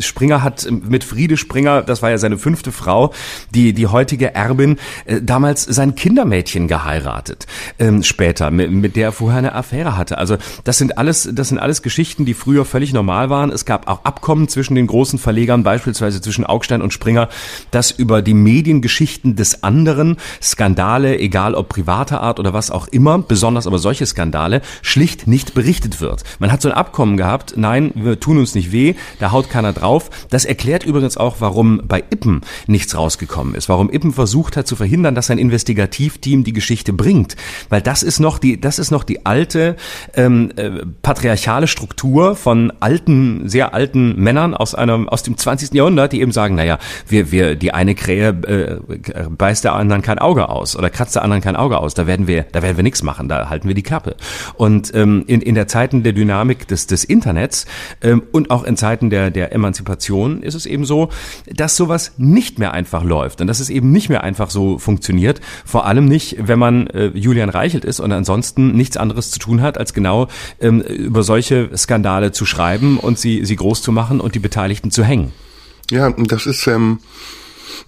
Springer hat mit Friede Springer, das war ja seine fünfte Frau, die, die heutige Erbin, äh, damals sein Kindermädchen geheiratet. Ähm, später, mit, mit der er vorher eine Affäre hatte. Also das sind alles, das sind alles Geschichten, die früher völlig normal waren. Es gab auch Abkommen zwischen den großen Verlegern Verlegern, beispielsweise zwischen Augstein und Springer, dass über die Mediengeschichten des anderen Skandale, egal ob privater Art oder was auch immer, besonders aber solche Skandale, schlicht nicht berichtet wird. Man hat so ein Abkommen gehabt, nein, wir tun uns nicht weh, da haut keiner drauf. Das erklärt übrigens auch, warum bei Ippen nichts rausgekommen ist, warum Ippen versucht hat zu verhindern, dass ein Investigativteam die Geschichte bringt, weil das ist noch die, das ist noch die alte ähm, äh, patriarchale Struktur von alten, sehr alten Männern aus einem aus dem 20. Jahrhundert, die eben sagen, naja, wir, wir, die eine Krähe äh, beißt der anderen kein Auge aus oder kratzt der anderen kein Auge aus. Da werden wir, da werden wir nichts machen, da halten wir die Klappe. Und ähm, in, in der Zeiten der Dynamik des, des Internets ähm, und auch in Zeiten der, der Emanzipation ist es eben so, dass sowas nicht mehr einfach läuft und dass es eben nicht mehr einfach so funktioniert. Vor allem nicht, wenn man äh, Julian Reichelt ist und ansonsten nichts anderes zu tun hat, als genau ähm, über solche Skandale zu schreiben und sie, sie groß zu machen und die Beteiligten zu hängen. Ja, das ist ähm,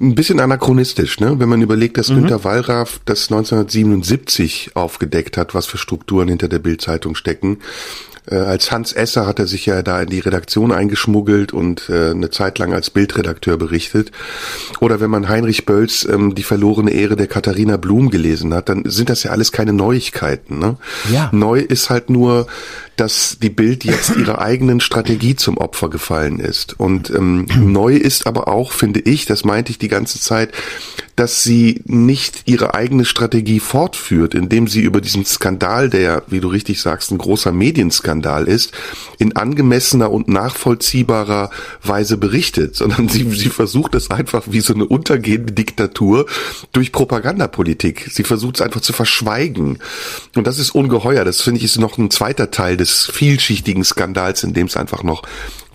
ein bisschen anachronistisch, ne? wenn man überlegt, dass mhm. Günter Wallraff das 1977 aufgedeckt hat, was für Strukturen hinter der Bildzeitung stecken. Äh, als Hans Esser hat er sich ja da in die Redaktion eingeschmuggelt und äh, eine Zeit lang als Bildredakteur berichtet. Oder wenn man Heinrich Bölls ähm, die verlorene Ehre der Katharina Blum gelesen hat, dann sind das ja alles keine Neuigkeiten. Ne? Ja. Neu ist halt nur, dass die Bild jetzt ihrer eigenen Strategie zum Opfer gefallen ist. Und ähm, neu ist aber auch, finde ich, das meinte ich die ganze Zeit, dass sie nicht ihre eigene Strategie fortführt, indem sie über diesen Skandal, der, wie du richtig sagst, ein großer Medienskandal ist, in angemessener und nachvollziehbarer Weise berichtet, sondern sie, sie versucht es einfach wie so eine untergehende Diktatur durch Propagandapolitik. Sie versucht es einfach zu verschweigen. Und das ist ungeheuer. Das finde ich ist noch ein zweiter Teil des vielschichtigen Skandals, in dem es einfach noch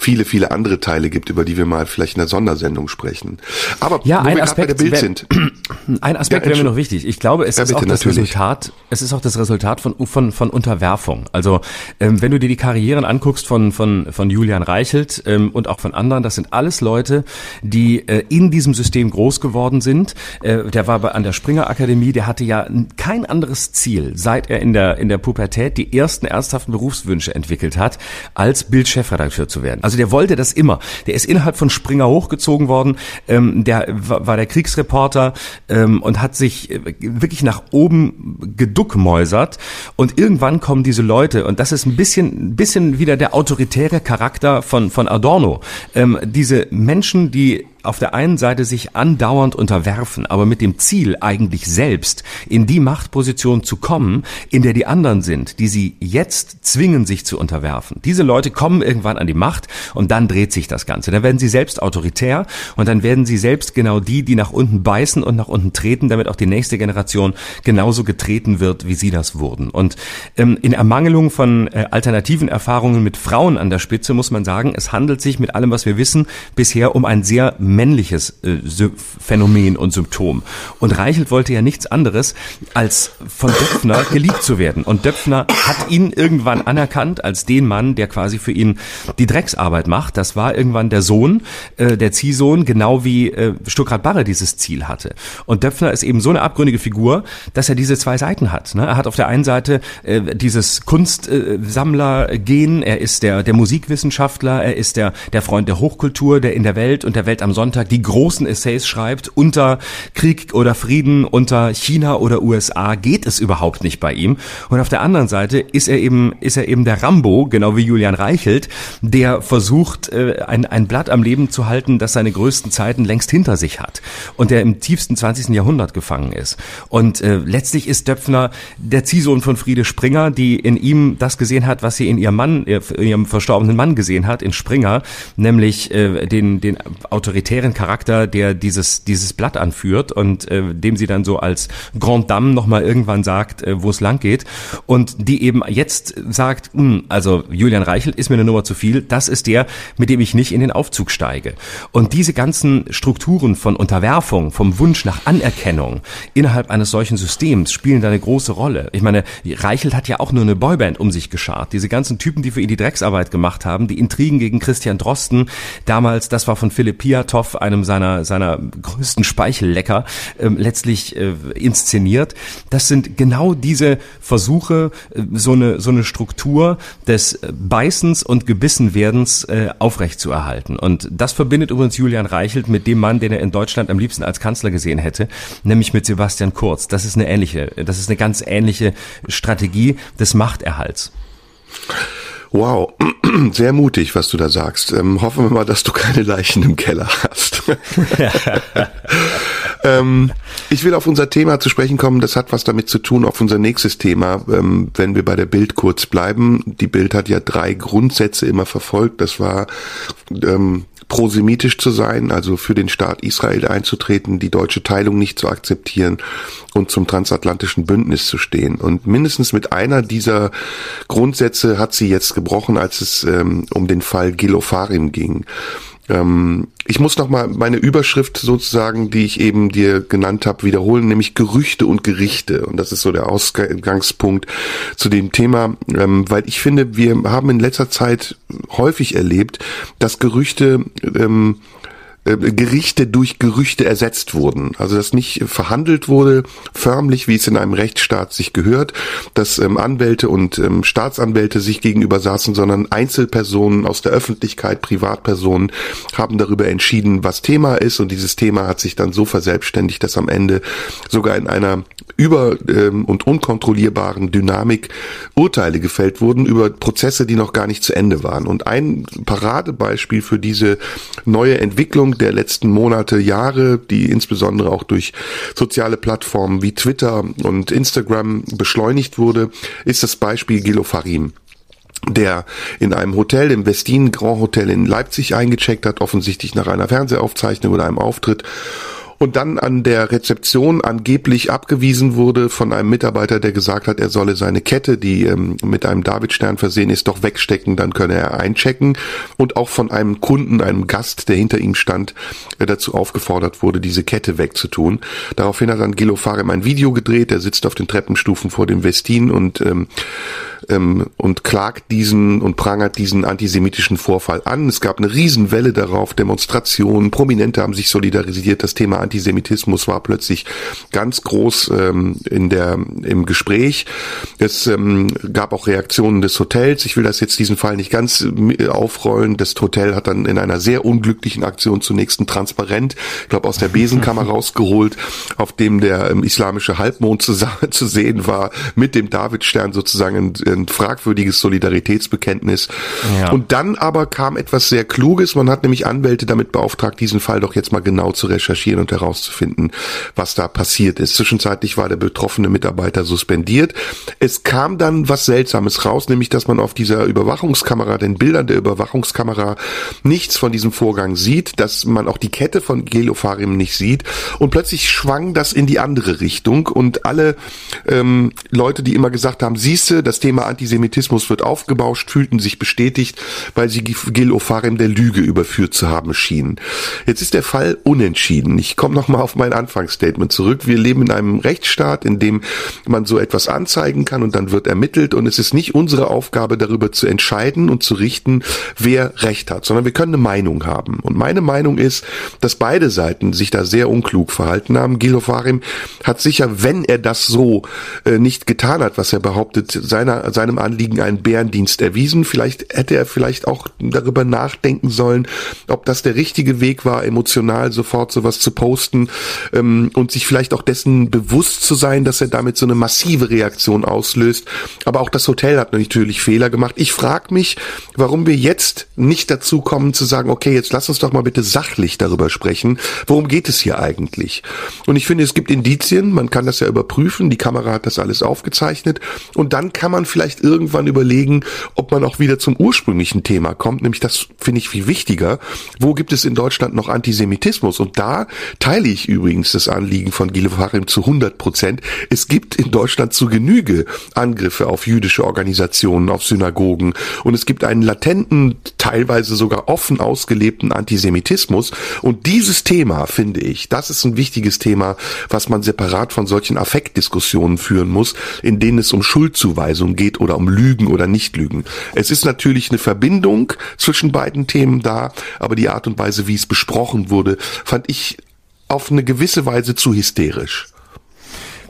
viele, viele andere Teile gibt, über die wir mal vielleicht in der Sondersendung sprechen. Aber ja, ein Aspekt, bei der Bild sind. Ein Aspekt ja, wäre mir noch wichtig. Ich glaube, es ja, ist auch das natürlich. Resultat, es ist auch das Resultat von, von, von Unterwerfung. Also, ähm, wenn du dir die Karrieren anguckst von, von, von Julian Reichelt ähm, und auch von anderen, das sind alles Leute, die äh, in diesem System groß geworden sind. Äh, der war bei, an der Springer Akademie, der hatte ja kein anderes Ziel, seit er in der, in der Pubertät die ersten ernsthaften Berufswünsche entwickelt hat, als Bildchefredakteur zu werden. Also Also der wollte das immer. Der ist innerhalb von Springer hochgezogen worden. Ähm, der war der Kriegsreporter ähm, und hat sich äh, wirklich nach oben geduckmäusert. Und irgendwann kommen diese Leute, und das ist ein bisschen, ein bisschen wieder der autoritäre Charakter von, von Adorno. Ähm, diese Menschen, die auf der einen Seite sich andauernd unterwerfen, aber mit dem Ziel eigentlich selbst in die Machtposition zu kommen, in der die anderen sind, die sie jetzt zwingen, sich zu unterwerfen. Diese Leute kommen irgendwann an die Macht und dann dreht sich das Ganze. Dann werden sie selbst autoritär und dann werden sie selbst genau die, die nach unten beißen und nach unten treten, damit auch die nächste Generation genauso getreten wird, wie sie das wurden. Und ähm, in Ermangelung von äh, alternativen Erfahrungen mit Frauen an der Spitze muss man sagen, es handelt sich mit allem, was wir wissen, bisher um ein sehr männliches äh, Phänomen und Symptom. Und Reichelt wollte ja nichts anderes, als von Döpfner geliebt zu werden. Und Döpfner hat ihn irgendwann anerkannt als den Mann, der quasi für ihn die Drecksarbeit macht. Das war irgendwann der Sohn, äh, der Ziehsohn, genau wie äh, Stuckrad Barre dieses Ziel hatte. Und Döpfner ist eben so eine abgründige Figur, dass er diese zwei Seiten hat. Ne? Er hat auf der einen Seite äh, dieses Kunstsammler-Gen, er ist der, der Musikwissenschaftler, er ist der, der Freund der Hochkultur, der in der Welt und der Welt am Sonntag Sonntag die großen Essays schreibt, unter Krieg oder Frieden, unter China oder USA geht es überhaupt nicht bei ihm. Und auf der anderen Seite ist er eben, ist er eben der Rambo, genau wie Julian Reichelt, der versucht, äh, ein, ein Blatt am Leben zu halten, das seine größten Zeiten längst hinter sich hat und der im tiefsten 20. Jahrhundert gefangen ist. Und äh, letztlich ist Döpfner der Ziehsohn von Friede Springer, die in ihm das gesehen hat, was sie in ihrem Mann, in ihrem verstorbenen Mann gesehen hat, in Springer, nämlich äh, den, den autoritären autoritären Charakter, der dieses, dieses Blatt anführt und äh, dem sie dann so als Grand Dame nochmal irgendwann sagt, äh, wo es lang geht. Und die eben jetzt sagt, mh, hm, also Julian Reichelt ist mir eine Nummer zu viel, das ist der, mit dem ich nicht in den Aufzug steige. Und diese ganzen Strukturen von Unterwerfung, vom Wunsch nach Anerkennung innerhalb eines solchen Systems spielen da eine große Rolle. Ich meine, Reichelt hat ja auch nur eine Boyband um sich geschart. Diese ganzen Typen, die für ihn die Drecksarbeit gemacht haben, die Intrigen gegen Christian Drosten, damals, das war von Philipp Piatow, Stoff, einem seiner, seiner größten Speichellecker, ähm, letztlich äh, inszeniert. Das sind genau diese Versuche, äh, so eine, so eine Struktur des äh, Beißens und Gebissenwerdens äh, aufrechtzuerhalten. Und das verbindet übrigens Julian Reichelt mit dem Mann, den er in Deutschland am liebsten als Kanzler gesehen hätte, nämlich mit Sebastian Kurz. Das ist eine ähnliche, das ist eine ganz ähnliche Strategie des Machterhalts. Wow, sehr mutig, was du da sagst. Ähm, hoffen wir mal, dass du keine Leichen im Keller hast. ähm, ich will auf unser Thema zu sprechen kommen. Das hat was damit zu tun, auf unser nächstes Thema, ähm, wenn wir bei der Bild kurz bleiben. Die Bild hat ja drei Grundsätze immer verfolgt. Das war ähm, prosemitisch zu sein, also für den Staat Israel einzutreten, die deutsche Teilung nicht zu akzeptieren und zum transatlantischen Bündnis zu stehen. Und mindestens mit einer dieser Grundsätze hat sie jetzt gebrochen, als es ähm, um den Fall Gilofarim ging. Ähm, ich muss noch mal meine Überschrift sozusagen, die ich eben dir genannt habe, wiederholen, nämlich Gerüchte und Gerichte. Und das ist so der Ausgangspunkt zu dem Thema, ähm, weil ich finde, wir haben in letzter Zeit häufig erlebt, dass Gerüchte ähm, äh, Gerichte durch Gerüchte ersetzt wurden. Also dass nicht verhandelt wurde, förmlich, wie es in einem Rechtsstaat sich gehört, dass ähm, Anwälte und ähm, Staatsanwälte sich gegenüber saßen, sondern Einzelpersonen aus der Öffentlichkeit, Privatpersonen haben darüber entschieden, was Thema ist und dieses Thema hat sich dann so verselbstständigt, dass am Ende sogar in einer über- ähm, und unkontrollierbaren Dynamik Urteile gefällt wurden über Prozesse, die noch gar nicht zu Ende waren. Und ein Paradebeispiel für diese neue Entwicklung der letzten Monate, Jahre, die insbesondere auch durch soziale Plattformen wie Twitter und Instagram beschleunigt wurde, ist das Beispiel Gilo Farim der in einem Hotel, im Westin Grand Hotel in Leipzig eingecheckt hat, offensichtlich nach einer Fernsehaufzeichnung oder einem Auftritt und dann an der Rezeption angeblich abgewiesen wurde von einem Mitarbeiter, der gesagt hat, er solle seine Kette, die ähm, mit einem Davidstern versehen ist, doch wegstecken, dann könne er einchecken und auch von einem Kunden, einem Gast, der hinter ihm stand, äh, dazu aufgefordert wurde, diese Kette wegzutun. Daraufhin hat dann Gilo Farem ein Video gedreht, er sitzt auf den Treppenstufen vor dem Westin und ähm, ähm, und klagt diesen und prangert diesen antisemitischen Vorfall an. Es gab eine Riesenwelle darauf, Demonstrationen, Prominente haben sich solidarisiert, das Thema Antisemitismus war plötzlich ganz groß ähm, in der im Gespräch. Es ähm, gab auch Reaktionen des Hotels. Ich will das jetzt diesen Fall nicht ganz äh, aufrollen. Das Hotel hat dann in einer sehr unglücklichen Aktion zunächst ein Transparent, ich glaube aus der Besenkammer rausgeholt, auf dem der ähm, islamische Halbmond zu, zu sehen war, mit dem Davidstern sozusagen ein, fragwürdiges Solidaritätsbekenntnis. Ja. Und dann aber kam etwas sehr Kluges. Man hat nämlich Anwälte damit beauftragt, diesen Fall doch jetzt mal genau zu recherchieren und herauszufinden, was da passiert ist. Zwischenzeitlich war der betroffene Mitarbeiter suspendiert. Es kam dann was Seltsames raus, nämlich dass man auf dieser Überwachungskamera, den Bildern der Überwachungskamera nichts von diesem Vorgang sieht, dass man auch die Kette von Gelofarim nicht sieht und plötzlich schwang das in die andere Richtung und alle ähm, Leute, die immer gesagt haben, siehste, das Thema Antisemitismus wird aufgebauscht, fühlten sich bestätigt, weil sie Gil Ofarim der Lüge überführt zu haben schienen. Jetzt ist der Fall unentschieden. Ich komme nochmal auf mein Anfangsstatement zurück. Wir leben in einem Rechtsstaat, in dem man so etwas anzeigen kann und dann wird ermittelt und es ist nicht unsere Aufgabe darüber zu entscheiden und zu richten, wer Recht hat, sondern wir können eine Meinung haben. Und meine Meinung ist, dass beide Seiten sich da sehr unklug verhalten haben. Gil Ofarim hat sicher, wenn er das so äh, nicht getan hat, was er behauptet, seiner, seinem Anliegen einen Bärendienst erwiesen. Vielleicht hätte er vielleicht auch darüber nachdenken sollen, ob das der richtige Weg war, emotional sofort sowas zu posten ähm, und sich vielleicht auch dessen bewusst zu sein, dass er damit so eine massive Reaktion auslöst. Aber auch das Hotel hat natürlich Fehler gemacht. Ich frage mich, warum wir jetzt nicht dazu kommen zu sagen, okay, jetzt lass uns doch mal bitte sachlich darüber sprechen. Worum geht es hier eigentlich? Und ich finde, es gibt Indizien, man kann das ja überprüfen, die Kamera hat das alles aufgezeichnet und dann kann man vielleicht irgendwann überlegen, ob man auch wieder zum ursprünglichen Thema kommt, nämlich das finde ich viel wichtiger. Wo gibt es in Deutschland noch Antisemitismus? Und da teile ich übrigens das Anliegen von Gile Farim zu 100 Prozent. Es gibt in Deutschland zu Genüge Angriffe auf jüdische Organisationen, auf Synagogen und es gibt einen latenten, teilweise sogar offen ausgelebten Antisemitismus. Und dieses Thema, finde ich, das ist ein wichtiges Thema, was man separat von solchen Affektdiskussionen führen muss, in denen es um Schuldzuweisung geht oder um Lügen oder Nichtlügen. Es ist natürlich eine Verbindung zwischen beiden Themen da, aber die Art und Weise, wie es besprochen wurde, fand ich auf eine gewisse Weise zu hysterisch.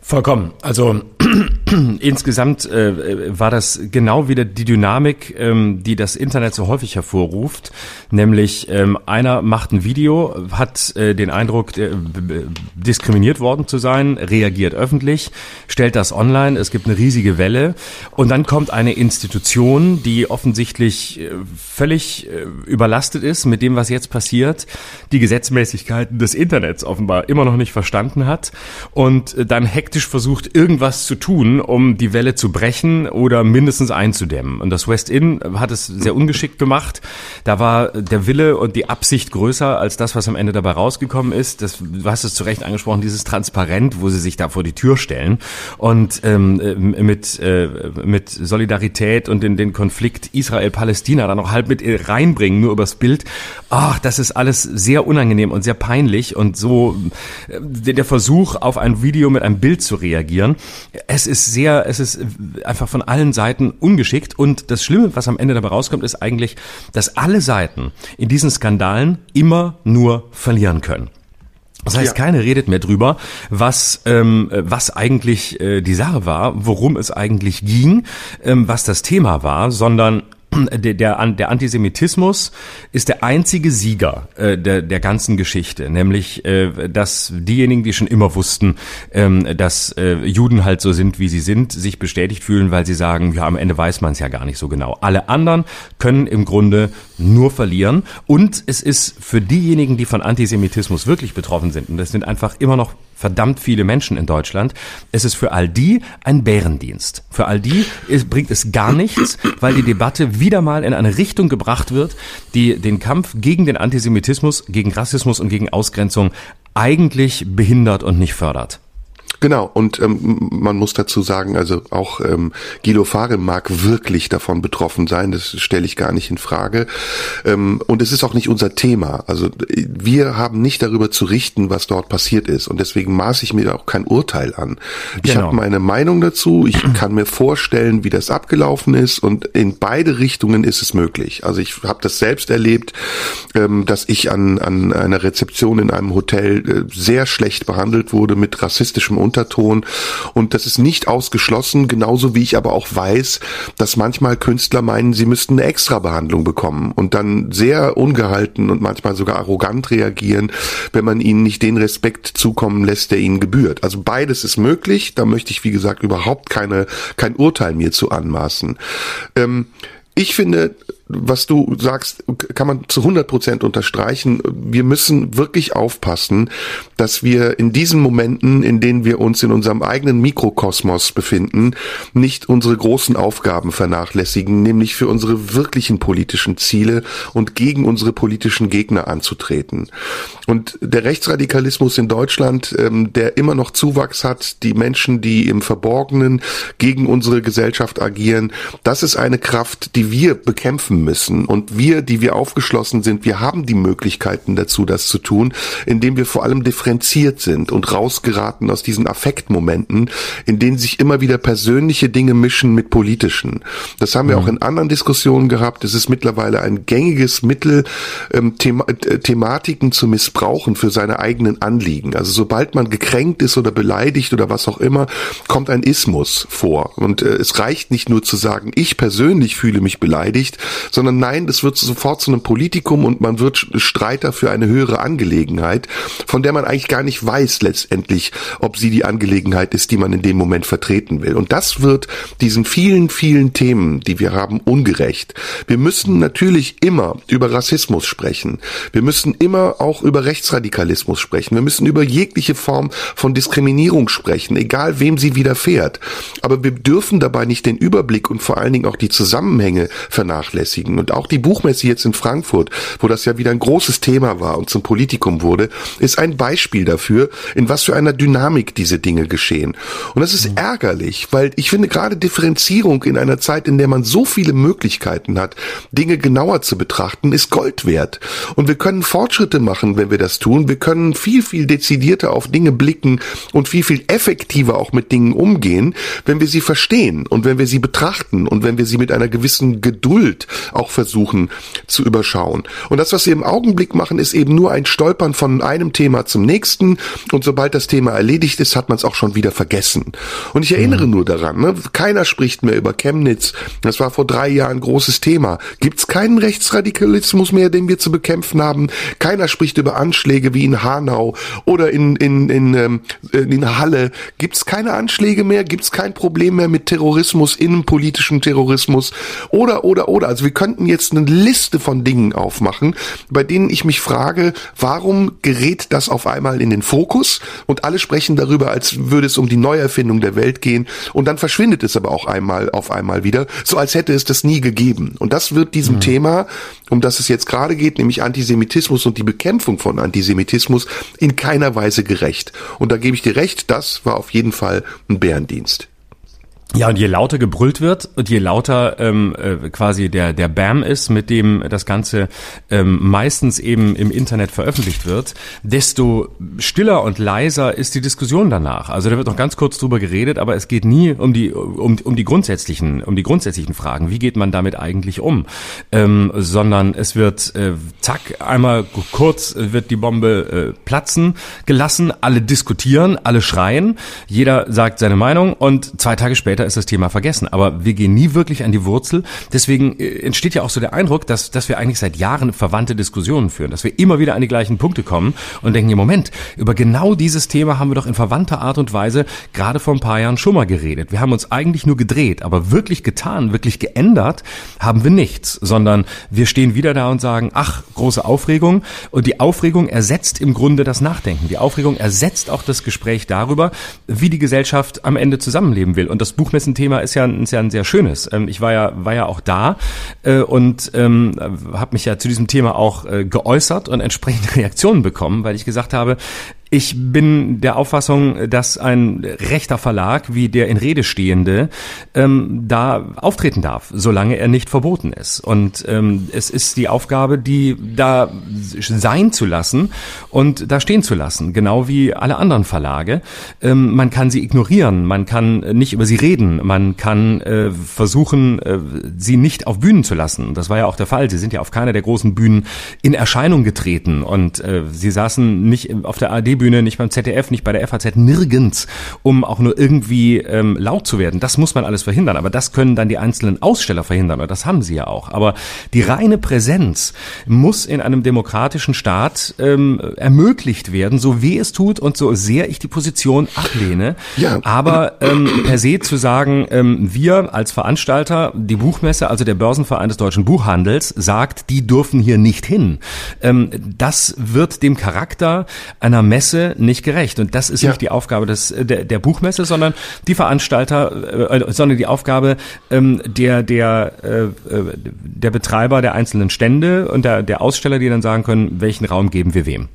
Vollkommen. Also insgesamt äh, war das genau wieder die Dynamik, ähm, die das Internet so häufig hervorruft. Nämlich ähm, einer macht ein Video, hat äh, den Eindruck, äh, diskriminiert worden zu sein, reagiert öffentlich, stellt das online, es gibt eine riesige Welle und dann kommt eine Institution, die offensichtlich äh, völlig äh, überlastet ist mit dem, was jetzt passiert, die Gesetzmäßigkeiten des Internets offenbar immer noch nicht verstanden hat und äh, dann hektisch hektisch versucht, irgendwas zu tun, um die Welle zu brechen oder mindestens einzudämmen. Und das West Inn hat es sehr ungeschickt gemacht. Da war der Wille und die Absicht größer als das, was am Ende dabei rausgekommen ist. Das, du hast es zu Recht angesprochen, dieses Transparent, wo sie sich da vor die Tür stellen und ähm, mit, äh, mit Solidarität und in den Konflikt Israel-Palästina dann noch halb mit reinbringen, nur übers Bild. Ach, das ist alles sehr unangenehm und sehr peinlich und so äh, der Versuch auf ein Video mit einem Bild zu reagieren. Es ist sehr, es ist einfach von allen Seiten ungeschickt und das Schlimme, was am Ende dabei rauskommt, ist eigentlich, dass alle Seiten in diesen Skandalen immer nur verlieren können. Das heißt, ja. keiner redet mehr drüber, was ähm, was eigentlich äh, die Sache war, worum es eigentlich ging, ähm, was das Thema war, sondern der, der, der Antisemitismus ist der einzige Sieger äh, der, der ganzen Geschichte, nämlich äh, dass diejenigen, die schon immer wussten, ähm, dass äh, Juden halt so sind, wie sie sind, sich bestätigt fühlen, weil sie sagen, ja, am Ende weiß man es ja gar nicht so genau. Alle anderen können im Grunde nur verlieren und es ist für diejenigen, die von Antisemitismus wirklich betroffen sind, und das sind einfach immer noch verdammt viele Menschen in Deutschland. Es ist für all die ein Bärendienst. Für all die ist, bringt es gar nichts, weil die Debatte wieder mal in eine Richtung gebracht wird, die den Kampf gegen den Antisemitismus, gegen Rassismus und gegen Ausgrenzung eigentlich behindert und nicht fördert. Genau, und ähm, man muss dazu sagen, also auch ähm, Gilo Fare mag wirklich davon betroffen sein, das stelle ich gar nicht in Frage. Ähm, und es ist auch nicht unser Thema. Also wir haben nicht darüber zu richten, was dort passiert ist. Und deswegen maße ich mir auch kein Urteil an. Ich genau. habe meine Meinung dazu, ich kann mir vorstellen, wie das abgelaufen ist und in beide Richtungen ist es möglich. Also ich habe das selbst erlebt, ähm, dass ich an, an einer Rezeption in einem Hotel äh, sehr schlecht behandelt wurde mit rassistischem Unterton. Und das ist nicht ausgeschlossen, genauso wie ich aber auch weiß, dass manchmal Künstler meinen, sie müssten eine Extrabehandlung bekommen und dann sehr ungehalten und manchmal sogar arrogant reagieren, wenn man ihnen nicht den Respekt zukommen lässt, der ihnen gebührt. Also beides ist möglich. Da möchte ich, wie gesagt, überhaupt keine, kein Urteil mir zu anmaßen. Ähm, ich finde, was du sagst, kann man zu 100 Prozent unterstreichen. Wir müssen wirklich aufpassen, dass wir in diesen Momenten, in denen wir uns in unserem eigenen Mikrokosmos befinden, nicht unsere großen Aufgaben vernachlässigen, nämlich für unsere wirklichen politischen Ziele und gegen unsere politischen Gegner anzutreten. Und der Rechtsradikalismus in Deutschland, ähm, der immer noch Zuwachs hat, die Menschen, die im Verborgenen gegen unsere Gesellschaft agieren, das ist eine Kraft, die wir bekämpfen müssen. Und wir, die wir aufgeschlossen sind, wir haben die Möglichkeiten dazu, das zu tun, indem wir vor allem differenziert sind und rausgeraten aus diesen Affektmomenten, in denen sich immer wieder persönliche Dinge mischen mit politischen. Das haben wir mhm. auch in anderen Diskussionen gehabt. Es ist mittlerweile ein gängiges Mittel, ähm, Thema äh, Thematiken zu missbrauchen für seine eigenen Anliegen. Also sobald man gekränkt ist oder beleidigt oder was auch immer, kommt ein Ismus vor. Und äh, es reicht nicht nur zu sagen, ich persönlich fühle mich beleidigt, sondern nein, das wird sofort zu einem Politikum und man wird Streiter für eine höhere Angelegenheit, von der man eigentlich gar nicht weiß letztendlich, ob sie die Angelegenheit ist, die man in dem Moment vertreten will. Und das wird diesen vielen, vielen Themen, die wir haben, ungerecht. Wir müssen natürlich immer über Rassismus sprechen. Wir müssen immer auch über Rechtsradikalismus sprechen. Wir müssen über jegliche Form von Diskriminierung sprechen, egal wem sie widerfährt. Aber wir dürfen dabei nicht den Überblick und vor allen Dingen auch die Zusammenhänge vernachlässigen beschäftigen. Und auch die Buchmesse jetzt in Frankfurt, wo das ja wieder ein großes Thema war und zum Politikum wurde, ist ein Beispiel dafür, in was für einer Dynamik diese Dinge geschehen. Und das ist mhm. ärgerlich, weil ich finde gerade Differenzierung in einer Zeit, in der man so viele Möglichkeiten hat, Dinge genauer zu betrachten, ist Gold wert. Und wir können Fortschritte machen, wenn wir das tun. Wir können viel, viel dezidierter auf Dinge blicken und viel, viel effektiver auch mit Dingen umgehen, wenn wir sie verstehen und wenn wir sie betrachten und wenn wir sie mit einer gewissen Geduld auch versuchen zu überschauen. Und das, was sie im Augenblick machen, ist eben nur ein Stolpern von einem Thema zum nächsten. Und sobald das Thema erledigt ist, hat man es auch schon wieder vergessen. Und ich erinnere mhm. nur daran, ne? keiner spricht mehr über Chemnitz. Das war vor drei Jahren ein großes Thema. Gibt es keinen Rechtsradikalismus mehr, den wir zu bekämpfen haben? Keiner spricht über Anschläge wie in Hanau oder in, in, in, ähm, in Halle. Gibt es keine Anschläge mehr? Gibt es kein Problem mehr mit Terrorismus, innenpolitischem Terrorismus? Oder, oder, oder. Also wir könnten jetzt eine Liste von Dingen aufmachen, bei denen ich mich frage, warum gerät das auf einmal in den Fokus und alle sprechen darüber, als würde es um die Neuerfindung der Welt gehen und dann verschwindet es aber auch einmal auf einmal wieder, so als hätte es das nie gegeben. Und das wird diesem mhm. Thema, um das es jetzt gerade geht, nämlich Antisemitismus und die Bekämpfung von Antisemitismus, in keiner Weise gerecht. Und da gebe ich dir recht, das war auf jeden Fall ein Bärendienst. Ja, und je lauter gebrüllt wird und je lauter ähm, äh, quasi der, der Bam ist, mit dem das Ganze ähm, meistens eben im Internet veröffentlicht wird, desto stiller und leiser ist die Diskussion danach. Also da wird noch ganz kurz drüber geredet, aber es geht nie um die, um, um die grundsätzlichen, um die grundsätzlichen Fragen. Wie geht man damit eigentlich um? Ähm, sondern es wird, äh, zack, einmal kurz wird die Bombe äh, platzen gelassen, alle diskutieren, alle schreien, jeder sagt seine Meinung und zwei Tage später später ist das Thema vergessen. Aber wir gehen nie wirklich an die Wurzel. Deswegen äh, entsteht ja auch so der Eindruck, dass, dass wir eigentlich seit Jahren verwandte Diskussionen führen, dass wir immer wieder an die gleichen Punkte kommen und denken, im Moment, über genau dieses Thema haben wir doch in verwandter Art und Weise gerade vor ein paar Jahren schon mal geredet. Wir haben uns eigentlich nur gedreht, aber wirklich getan, wirklich geändert haben wir nichts, sondern wir stehen wieder da und sagen, ach, große Aufregung. Und die Aufregung ersetzt im Grunde das Nachdenken. Die Aufregung ersetzt auch das Gespräch darüber, wie die Gesellschaft am Ende zusammenleben will. Und das Buch Buchmessen-Thema ist ja, ist ja ein sehr schönes. Ähm, ich war ja, war ja auch da äh, und ähm, habe mich ja zu diesem Thema auch äh, geäußert und entsprechende Reaktionen bekommen, weil ich gesagt habe, Ich bin der Auffassung, dass ein rechter Verlag wie der in Rede stehende ähm, da auftreten darf, solange er nicht verboten ist. Und ähm, es ist die Aufgabe, die da sein zu lassen und da stehen zu lassen, genau wie alle anderen Verlage. Ähm, man kann sie ignorieren, man kann nicht über sie reden, man kann äh, versuchen, äh, sie nicht auf Bühnen zu lassen. Das war ja auch der Fall. Sie sind ja auf keiner der großen Bühnen in Erscheinung getreten und äh, sie saßen nicht auf der ARD-Bühne, nicht beim ZDF, nicht bei der FAZ, nirgends, um auch nur irgendwie ähm, laut zu werden. Das muss man alles verhindern, aber das können dann die einzelnen Aussteller verhindern und das haben sie ja auch. Aber die reine Präsenz muss in einem demokratischen Staat ähm, ermöglicht werden, so weh es tut und so sehr ich die Position ablehne. Ja. Aber ähm, per se zu sagen, ähm, wir als Veranstalter, die Buchmesse, also der Börsenverein des deutschen Buchhandels, sagt, die dürfen hier nicht hin. Ähm, das wird dem Charakter einer Messe nicht gerecht. Und das ist ja. nicht die Aufgabe des, der, der Buchmesse, sondern die Veranstalter, äh, sondern die Aufgabe ähm, der, der, äh, der Betreiber der einzelnen Stände und der, der Aussteller, die dann sagen können, welchen Raum geben wir wem.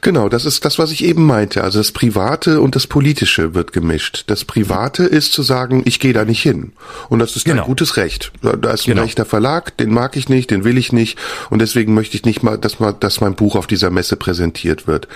Genau, das ist das, was ich eben meinte. Also das Private und das Politische wird gemischt. Das Private ist zu sagen, ich gehe da nicht hin. Und das ist genau. ein gutes Recht. Da ist ein genau. rechter Verlag, den mag ich nicht, den will ich nicht. Und deswegen möchte ich nicht mal, dass, mal, dass mein Buch auf dieser Messe präsentiert wird.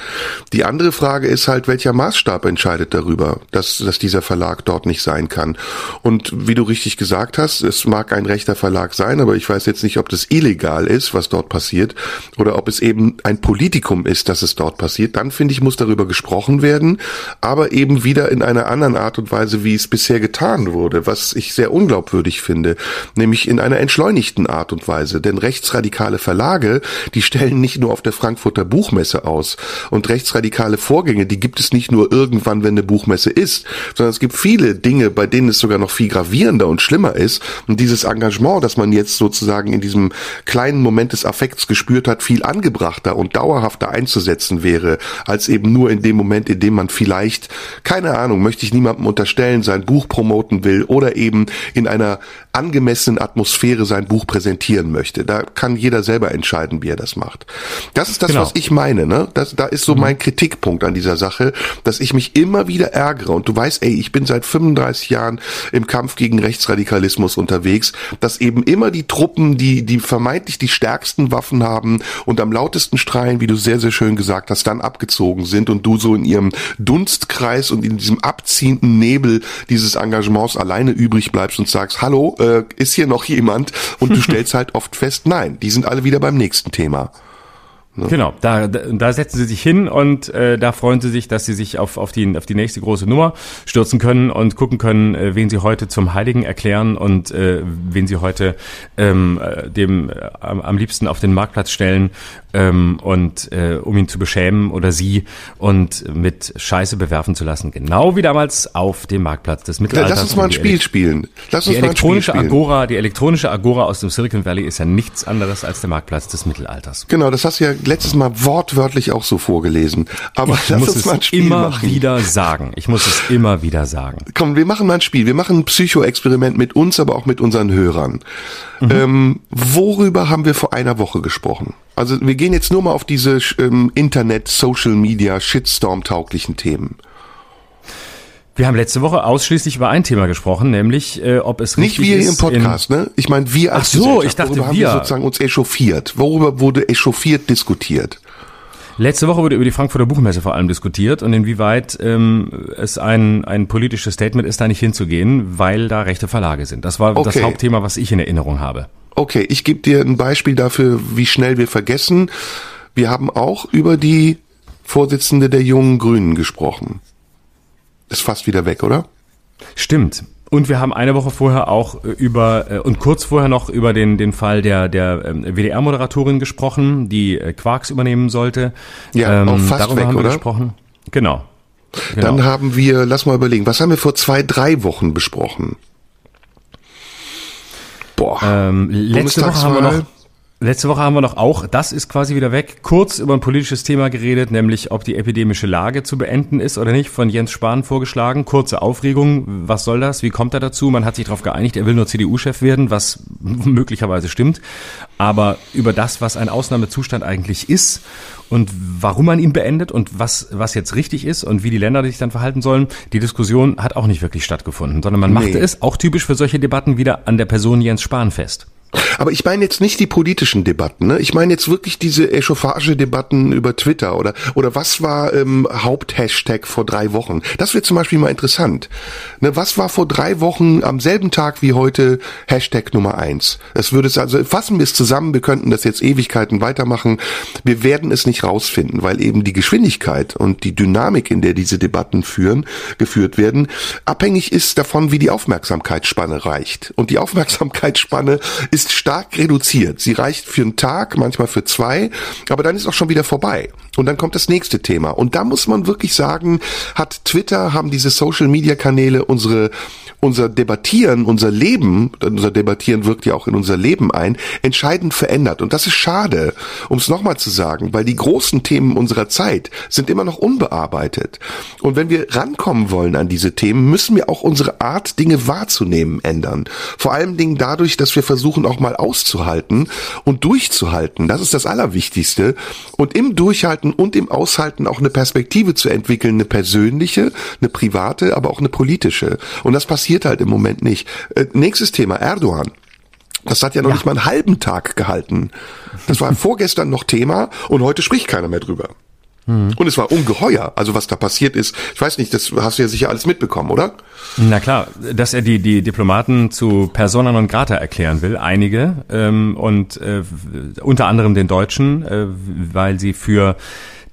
Die andere Frage ist halt, welcher Maßstab entscheidet darüber, dass, dass dieser Verlag dort nicht sein kann. Und wie du richtig gesagt hast, es mag ein rechter Verlag sein, aber ich weiß jetzt nicht, ob das illegal ist, was dort passiert, oder ob es eben ein Politikum ist, das dass es dort passiert, dann finde ich, muss darüber gesprochen werden, aber eben wieder in einer anderen Art und Weise, wie es bisher getan wurde, was ich sehr unglaubwürdig finde, nämlich in einer entschleunigten Art und Weise. Denn rechtsradikale Verlage, die stellen nicht nur auf der Frankfurter Buchmesse aus und rechtsradikale Vorgänge, die gibt es nicht nur irgendwann, wenn eine Buchmesse ist, sondern es gibt viele Dinge, bei denen es sogar noch viel gravierender und schlimmer ist. Und dieses Engagement, das man jetzt sozusagen in diesem kleinen Moment des Affekts gespürt hat, viel angebrachter und dauerhafter einzusetzen, einzusetzen wäre, als eben nur in dem Moment, in dem man vielleicht, keine Ahnung, möchte ich niemandem unterstellen, sein Buch promoten will oder eben in einer angemessenen Atmosphäre sein Buch präsentieren möchte. Da kann jeder selber entscheiden, wie er das macht. Das ist das, genau. was ich meine. Ne? Das, da ist so mhm. mein Kritikpunkt an dieser Sache, dass ich mich immer wieder ärgere. Und du weißt, ey, ich bin seit 35 Jahren im Kampf gegen Rechtsradikalismus unterwegs, dass eben immer die Truppen, die, die vermeintlich die stärksten Waffen haben und am lautesten strahlen, wie du sehr, sehr schön gesagt hast, dann abgezogen sind und du so in ihrem Dunstkreis und in diesem abziehenden Nebel dieses Engagements alleine übrig bleibst und sagst, hallo, äh, ist hier noch jemand? Und du stellst halt oft fest, nein, die sind alle wieder beim nächsten Thema. Ne? Genau, da, da setzen sie sich hin und äh, da freuen sie sich, dass sie sich auf, auf, die, auf die nächste große Nummer stürzen können und gucken können, äh, wen sie heute zum Heiligen erklären und äh, wen sie heute ähm, äh, dem äh, am liebsten auf den Marktplatz stellen ähm, und äh, um ihn zu beschämen oder sie und mit Scheiße bewerfen zu lassen, genau wie damals auf dem Marktplatz des Mittelalters. Lass uns mal ein Spiel spielen. Lass uns die elektronische mal ein Spiel Agora, die elektronische Agora aus dem Silicon Valley ist ja nichts anderes als der Marktplatz des Mittelalters. Genau, das hast du ja letztes Mal wortwörtlich auch so vorgelesen. Aber ich lass muss uns mal ein Spiel immer machen. wieder sagen. Ich muss es immer wieder sagen. Komm, wir machen mal ein Spiel. Wir machen ein Psycho-Experiment mit uns, aber auch mit unseren Hörern. Mhm. Ähm, worüber haben wir vor einer Woche gesprochen? Also wir gehen jetzt nur mal auf diese ähm, Internet, Social Media, Shitstorm-tauglichen Themen. Wir haben letzte Woche ausschließlich über ein Thema gesprochen, nämlich äh, ob es richtig Nicht wir ist, im Podcast, ne? Ich meine, wir als Ach so, ich dachte worüber wir. haben wir sozusagen uns echauffiert. Worüber wurde echauffiert diskutiert? Letzte Woche wurde über die Frankfurter Buchmesse vor allem diskutiert und inwieweit ähm, es ein, ein politisches Statement ist, da nicht hinzugehen, weil da rechte Verlage sind. Das war okay. das Hauptthema, was ich in Erinnerung habe. Okay, ich gebe dir ein Beispiel dafür, wie schnell wir vergessen. Wir haben auch über die Vorsitzende der jungen Grünen gesprochen. Ist fast wieder weg, oder? Stimmt. Und wir haben eine Woche vorher auch äh, über äh, und kurz vorher noch über den den Fall der der ähm, WDR-Moderatorin gesprochen, die äh, Quarks übernehmen sollte. Ja, ähm, auch fast darüber weg, haben wir oder? gesprochen. Genau. genau. Dann haben wir, lass mal überlegen, was haben wir vor zwei, drei Wochen besprochen? Boah. Ähm, letzte Woche haben wir noch Letzte Woche haben wir noch auch, das ist quasi wieder weg, kurz über ein politisches Thema geredet, nämlich ob die epidemische Lage zu beenden ist oder nicht, von Jens Spahn vorgeschlagen. Kurze Aufregung, was soll das, wie kommt er dazu? Man hat sich darauf geeinigt, er will nur CDU-Chef werden, was möglicherweise stimmt. Aber über das, was ein Ausnahmezustand eigentlich ist und warum man ihn beendet und was, was jetzt richtig ist und wie die Länder sich dann verhalten sollen, die Diskussion hat auch nicht wirklich stattgefunden, sondern man machte nee. es, auch typisch für solche Debatten, wieder an der Person Jens Spahn fest. Aber ich meine jetzt nicht die politischen Debatten, ne? Ich meine jetzt wirklich diese Echauffage-Debatten über Twitter oder oder was war ähm, Haupthashtag vor drei Wochen? Das wird zum Beispiel mal interessant. Ne, was war vor drei Wochen am selben Tag wie heute Hashtag Nummer eins? Das würde es also fassen wir es zusammen. Wir könnten das jetzt Ewigkeiten weitermachen. Wir werden es nicht rausfinden, weil eben die Geschwindigkeit und die Dynamik, in der diese Debatten führen, geführt werden, abhängig ist davon, wie die Aufmerksamkeitsspanne reicht. Und die Aufmerksamkeitsspanne ist ist stark reduziert. Sie reicht für einen Tag, manchmal für zwei, aber dann ist auch schon wieder vorbei. Und dann kommt das nächste Thema. Und da muss man wirklich sagen, hat Twitter, haben diese Social-Media-Kanäle unsere unser Debattieren, unser Leben, unser Debattieren wirkt ja auch in unser Leben ein, entscheidend verändert. Und das ist schade, um es nochmal zu sagen, weil die großen Themen unserer Zeit sind immer noch unbearbeitet. Und wenn wir rankommen wollen an diese Themen, müssen wir auch unsere Art, Dinge wahrzunehmen, ändern. Vor allen Dingen dadurch, dass wir versuchen, auch mal auszuhalten und durchzuhalten. Das ist das Allerwichtigste. Und im Durchhalten und im Aushalten auch eine Perspektive zu entwickeln, eine persönliche, eine private, aber auch eine politische. Und das passiert halt im Moment nicht. Äh, nächstes Thema, Erdogan. Das hat ja noch ja. nicht mal einen halben Tag gehalten. Das war vorgestern noch Thema und heute spricht keiner mehr drüber. Und es war ungeheuer, also was da passiert ist. Ich weiß nicht, das hast du ja sicher alles mitbekommen, oder? Na klar, dass er die, die Diplomaten zu Persona non grata erklären will, einige, ähm, und äh, unter anderem den Deutschen, äh, weil sie für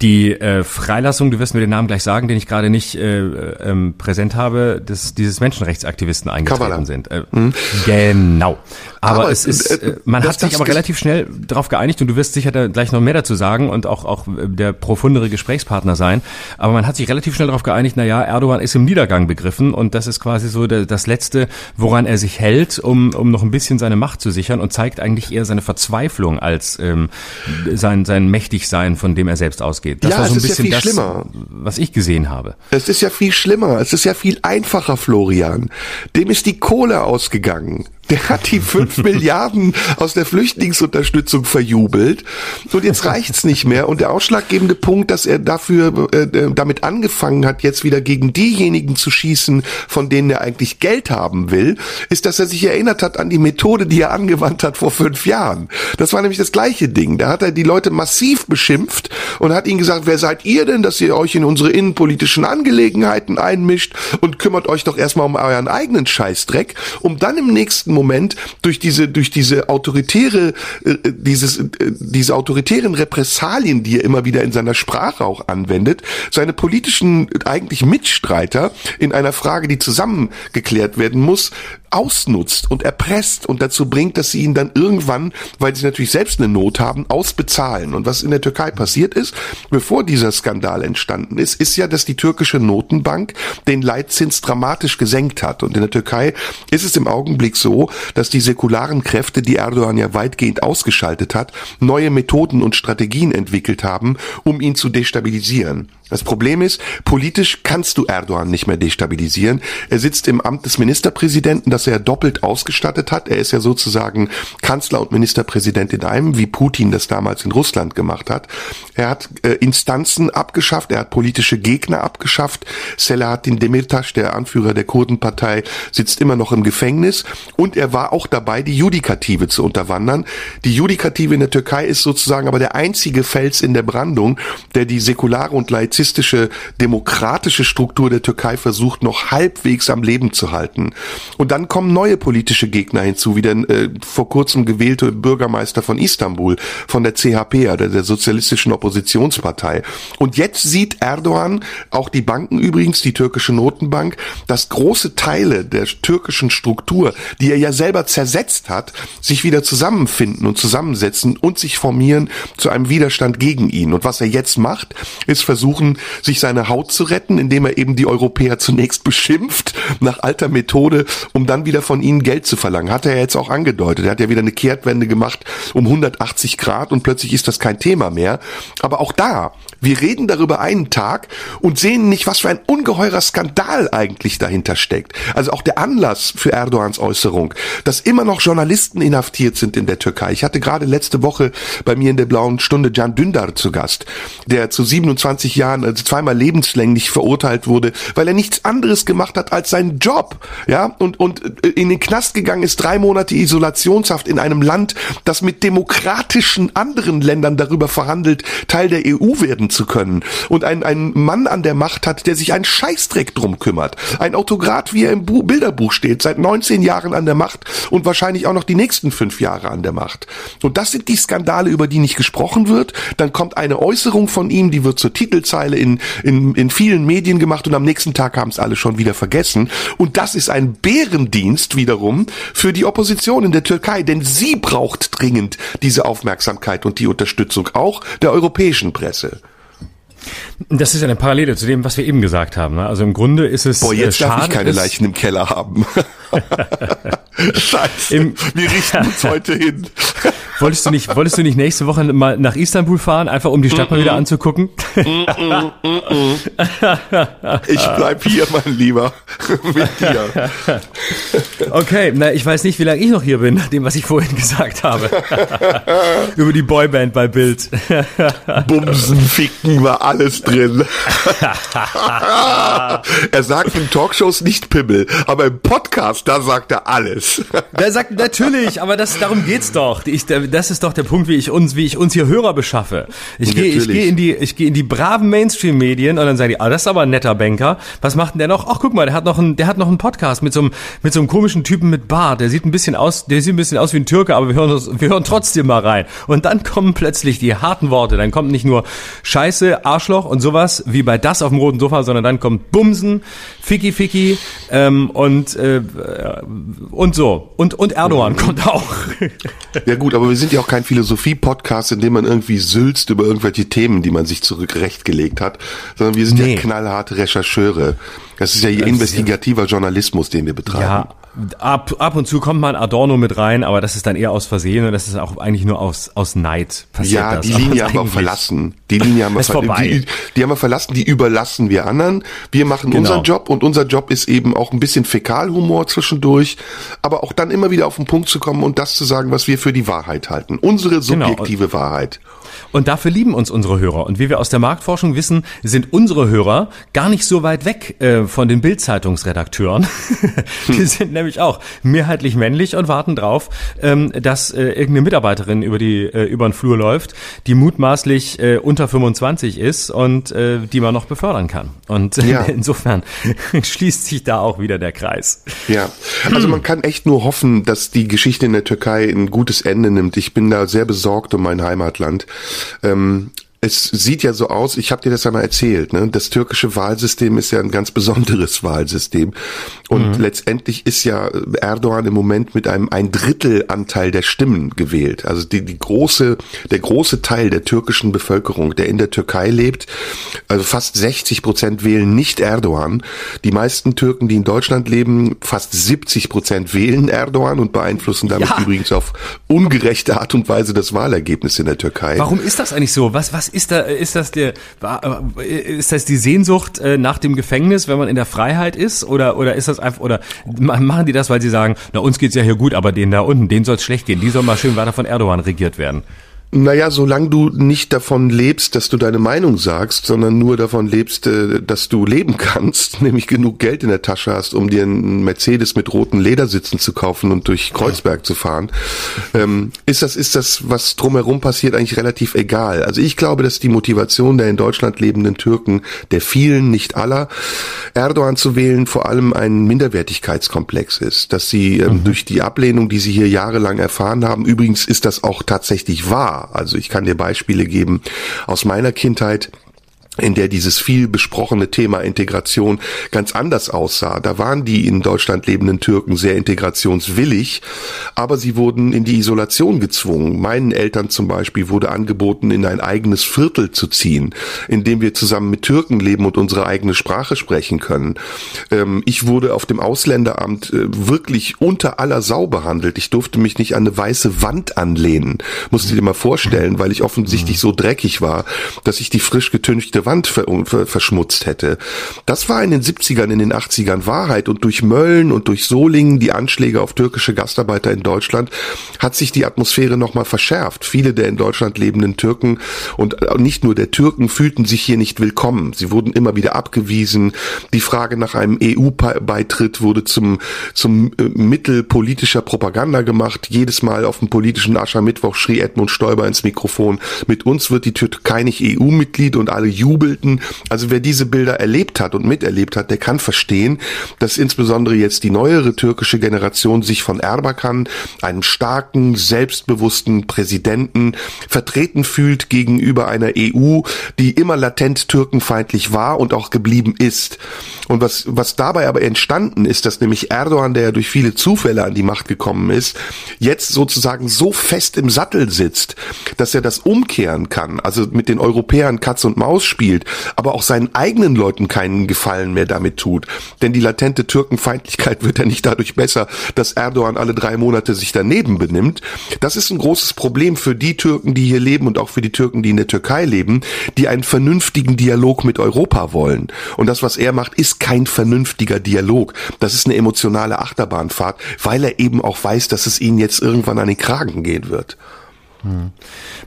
die äh, Freilassung, du wirst mir den Namen gleich sagen, den ich gerade nicht äh, ähm, präsent habe, des, dieses Menschenrechtsaktivisten eingetreten Kavala. sind. Äh, mhm. Genau. Aber, aber es ist, äh, äh man hat sich aber relativ schnell darauf geeinigt und du wirst sicher da gleich noch mehr dazu sagen und auch, auch der profundere Gesprächspartner sein. Aber man hat sich relativ schnell darauf geeinigt, na ja, Erdogan ist im Niedergang begriffen und das ist quasi so der, das Letzte, woran er sich hält, um, um noch ein bisschen seine Macht zu sichern und zeigt eigentlich eher seine Verzweiflung als ähm, sein, sein Mächtigsein, von dem er selbst ausgeht ausgeht. Das ja, war so ein bisschen ja das, schlimmer. was ich gesehen habe. Es ist ja viel schlimmer. Es ist ja viel einfacher, Florian. Dem ist die Kohle ausgegangen. Der hat die fünf Milliarden aus der Flüchtlingsunterstützung verjubelt und jetzt reicht's nicht mehr. Und der ausschlaggebende Punkt, dass er dafür äh, äh, damit angefangen hat, jetzt wieder gegen diejenigen zu schießen, von denen er eigentlich Geld haben will, ist, dass er sich erinnert hat an die Methode, die er angewandt hat vor fünf Jahren. Das war nämlich das gleiche Ding. Da hat er die Leute massiv beschimpft und hat ihnen gesagt, wer seid ihr denn, dass ihr euch in unsere innenpolitischen Angelegenheiten einmischt und kümmert euch doch erstmal um euren eigenen Scheißdreck, um dann im nächsten Moment durch diese, durch diese autoritäre, äh, dieses, äh, diese autoritären Repressalien, die er immer wieder in seiner Sprache auch anwendet, seine politischen eigentlich Mitstreiter in einer Frage, die zusammengeklärt werden muss, ausnutzt und erpresst und dazu bringt, dass sie ihn dann irgendwann, weil sie natürlich selbst eine Not haben, ausbezahlen. Und was in der Türkei passiert ist, bevor dieser Skandal entstanden ist, ist ja, dass die türkische Notenbank den Leitzins dramatisch gesenkt hat. Und in der Türkei ist es im Augenblick so, dass die säkularen Kräfte, die Erdogan ja weitgehend ausgeschaltet hat, neue Methoden und Strategien entwickelt haben, um ihn zu destabilisieren. Das Problem ist, politisch kannst du Erdogan nicht mehr destabilisieren. Er sitzt im Amt des Ministerpräsidenten, das er doppelt ausgestattet hat. Er ist ja sozusagen Kanzler und Ministerpräsident in einem, wie Putin das damals in Russland gemacht hat. Er hat äh, Instanzen abgeschafft, er hat politische Gegner abgeschafft. Selahattin Demirtas, der Anführer der Kurdenpartei, sitzt immer noch im Gefängnis und er war auch dabei, die Judikative zu unterwandern. Die Judikative in der Türkei ist sozusagen aber der einzige Fels in der Brandung, der die säkulare und laizistische laizistische, demokratische Struktur der Türkei versucht, noch halbwegs am Leben zu halten. Und dann kommen neue politische Gegner hinzu, wie der äh, vor kurzem gewählte Bürgermeister von Istanbul, von der CHP, oder der sozialistischen Oppositionspartei. Und jetzt sieht Erdogan, auch die Banken übrigens, die türkische Notenbank, dass große Teile der türkischen Struktur, die er ja selber zersetzt hat, sich wieder zusammenfinden und zusammensetzen und sich formieren zu einem Widerstand gegen ihn. Und was er jetzt macht, ist versuchen, versuchen, sich seine Haut zu retten, indem er eben die Europäer zunächst beschimpft, nach alter Methode, um dann wieder von ihnen Geld zu verlangen. Hat er jetzt auch angedeutet. Er hat ja wieder eine Kehrtwende gemacht um 180 Grad und plötzlich ist das kein Thema mehr. Aber auch da, wir reden darüber einen Tag und sehen nicht, was für ein ungeheurer Skandal eigentlich dahinter steckt. Also auch der Anlass für Erdogans Äußerung, dass immer noch Journalisten inhaftiert sind in der Türkei. Ich hatte gerade letzte Woche bei mir in der blauen Stunde Can Dündar zu Gast, der zu 27 Jahren, also zweimal lebenslänglich verurteilt wurde, weil er nichts anderes gemacht hat als seinen Job, ja, und, und in den Knast gegangen ist, drei Monate Isolationshaft in einem Land, das mit demokratischen anderen Ländern darüber verhandelt, Teil der EU werden zu können und ein, ein Mann an der Macht hat, der sich einen Scheißdreck drum kümmert. Ein Autokrat, wie er im Bu Bilderbuch steht, seit 19 Jahren an der Macht und wahrscheinlich auch noch die nächsten fünf Jahre an der Macht. Und das sind die Skandale, über die nicht gesprochen wird. Dann kommt eine Äußerung von ihm, die wird zur Titelzeile in, in, in vielen Medien gemacht und am nächsten Tag haben es alle schon wieder vergessen. Und das ist ein Bärendienst wiederum für die Opposition in der Türkei, denn sie braucht dringend diese Aufmerksamkeit und die Unterstützung auch der europäischen Presse. Das ist eine Parallele zu dem, was wir eben gesagt haben. Ne? Also im Grunde ist es. Boah, jetzt äh, darf ich keine Leichen im Keller haben. Scheiße. Im, wir richten uns heute hin. Wolltest du nicht, wolltest du nicht nächste Woche mal nach Istanbul fahren, einfach um die Stadt mal wieder anzugucken? ich bleib hier, mein Lieber, mit dir. Okay, na, ich weiß nicht, wie lange ich noch hier bin, nach dem, was ich vorhin gesagt habe. Über die Boyband bei Bild. Bumsen, Ficken war alles drin. er sagt in Talkshows nicht Pimmel, aber im Podcast, da sagt er alles. Der sagt natürlich, aber das, darum geht's doch. Ich, das ist doch der Punkt, wie ich uns, wie ich uns hier Hörer beschaffe. Ich gehe, ich gehe in die, ich gehe in die braven Mainstream-Medien und dann sagen die, ah, das ist aber ein netter Banker. Was macht denn der noch? Ach, guck mal, der hat noch einen, der hat noch einen Podcast mit so einem, mit so einem komischen Typen mit Bart. Der sieht ein bisschen aus, der sieht ein bisschen aus wie ein Türke, aber wir hören, uns, wir hören trotzdem mal rein. Und dann kommen plötzlich die harten Worte. Dann kommt nicht nur Scheiße, Arschloch und sowas wie bei das auf dem roten Sofa, sondern dann kommt Bumsen, Ficky Ficky ähm, und äh, und so und und Erdogan kommt auch. Ja gut, aber wir sind ja auch kein Philosophie-Podcast, in dem man irgendwie sülzt über irgendwelche Themen, die man sich zurückrechtgelegt hat, sondern wir sind nee. ja knallharte Rechercheure. Das ist ja hier investigativer Journalismus, den wir betreiben. Ja, ab, ab und zu kommt mal ein Adorno mit rein, aber das ist dann eher aus Versehen und das ist auch eigentlich nur aus, aus Neid passiert. Ja, das. die Linie haben wir verlassen. Die Linie haben wir, ver die, die, haben wir verlassen, die überlassen wir anderen. Wir machen genau. unseren Job und unser Job ist eben auch ein bisschen Fäkalhumor zwischendurch, aber auch dann immer wieder auf den Punkt zu kommen und das zu sagen, was wir für die Wahrheit halten. Unsere genau. subjektive genau. Wahrheit. Und dafür lieben uns unsere Hörer. Und wie wir aus der Marktforschung wissen, sind unsere Hörer gar nicht so weit weg äh, von den Bildzeitungsredakteuren. die sind nämlich auch mehrheitlich männlich und warten drauf, ähm, dass äh, irgendeine Mitarbeiterin über die äh, über den Flur läuft, die mutmaßlich äh, unter 25 ist und äh, die man noch befördern kann. Und äh, ja. insofern schließt sich da auch wieder der Kreis. Ja, also man kann echt nur hoffen, dass die Geschichte in der Türkei ein gutes Ende nimmt. Ich bin da sehr besorgt um mein Heimatland. Es sieht ja so aus, ich habe dir das ja mal erzählt, ne? das türkische Wahlsystem ist ja ein ganz besonderes Wahlsystem. Und mhm. letztendlich ist ja Erdogan im Moment mit einem ein Drittel Anteil der Stimmen gewählt. Also die, die große, der große Teil der türkischen Bevölkerung, der in der Türkei lebt, also fast 60 Prozent wählen nicht Erdogan. Die meisten Türken, die in Deutschland leben, fast 70 Prozent wählen Erdogan und beeinflussen damit ja. übrigens auf ungerechte Art und Weise das Wahlergebnis in der Türkei. Warum ist das eigentlich so? Was, was ist da, ist das der, ist das die Sehnsucht äh, nach dem Gefängnis, wenn man in der Freiheit ist? Oder, oder ist das einfach, oder machen die das, weil sie sagen, na, uns geht's ja hier gut, aber denen da unten, denen soll's schlecht gehen, die sollen mal schön weiter von Erdogan regiert werden? Naja, solange du nicht davon lebst, dass du deine Meinung sagst, sondern nur davon lebst, äh, dass du leben kannst, nämlich genug Geld in der Tasche hast, um dir einen Mercedes mit roten Ledersitzen zu kaufen und durch Kreuzberg zu fahren, ähm, ist das, ist das, was drumherum passiert, eigentlich relativ egal. Also ich glaube, dass die Motivation der in Deutschland lebenden Türken, der vielen, nicht aller, Erdogan zu wählen, vor allem ein Minderwertigkeitskomplex ist, dass sie ähm, mhm. durch die Ablehnung, die sie hier jahrelang erfahren haben, übrigens ist das auch tatsächlich wahr, also ich kann dir Beispiele geben aus meiner Kindheit. In der dieses viel besprochene Thema Integration ganz anders aussah. Da waren die in Deutschland lebenden Türken sehr integrationswillig, aber sie wurden in die Isolation gezwungen. Meinen Eltern zum Beispiel wurde angeboten, in ein eigenes Viertel zu ziehen, in dem wir zusammen mit Türken leben und unsere eigene Sprache sprechen können. Ähm, ich wurde auf dem Ausländeramt äh, wirklich unter aller Sau behandelt. Ich durfte mich nicht an eine weiße Wand anlehnen. Musst du dir mal vorstellen, weil ich offensichtlich so dreckig war, dass ich die frisch getünchte Wand ver verschmutzt hätte. Das war in den 70ern, in den 80ern Wahrheit und durch Mölln und durch Solingen, die Anschläge auf türkische Gastarbeiter in Deutschland, hat sich die Atmosphäre nochmal verschärft. Viele der in Deutschland lebenden Türken und nicht nur der Türken fühlten sich hier nicht willkommen. Sie wurden immer wieder abgewiesen. Die Frage nach einem EU-Beitritt wurde zum, zum äh, Mittel politischer Propaganda gemacht. Jedes Mal auf dem politischen Aschermittwoch schrie Edmund Stoiber ins Mikrofon, mit uns wird die Türkei nicht EU-Mitglied und alle jubeln jubelten. Also wer diese Bilder erlebt hat und miterlebt hat, der kann verstehen, dass insbesondere jetzt die neuere türkische Generation sich von Erbakan, einem starken, selbstbewussten Präsidenten, vertreten fühlt gegenüber einer EU, die immer latent türkenfeindlich war und auch geblieben ist. Und was, was dabei aber entstanden ist, dass nämlich Erdogan, der ja durch viele Zufälle an die Macht gekommen ist, jetzt sozusagen so fest im Sattel sitzt, dass er das umkehren kann, also mit den Europäern Katz und Maus spielt, spielt, aber auch seinen eigenen Leuten keinen Gefallen mehr damit tut. Denn die latente Türkenfeindlichkeit wird ja nicht dadurch besser, dass Erdogan alle drei Monate sich daneben benimmt. Das ist ein großes Problem für die Türken, die hier leben und auch für die Türken, die in der Türkei leben, die einen vernünftigen Dialog mit Europa wollen. Und das, was er macht, ist kein vernünftiger Dialog. Das ist eine emotionale Achterbahnfahrt, weil er eben auch weiß, dass es ihnen jetzt irgendwann an den Kragen gehen wird.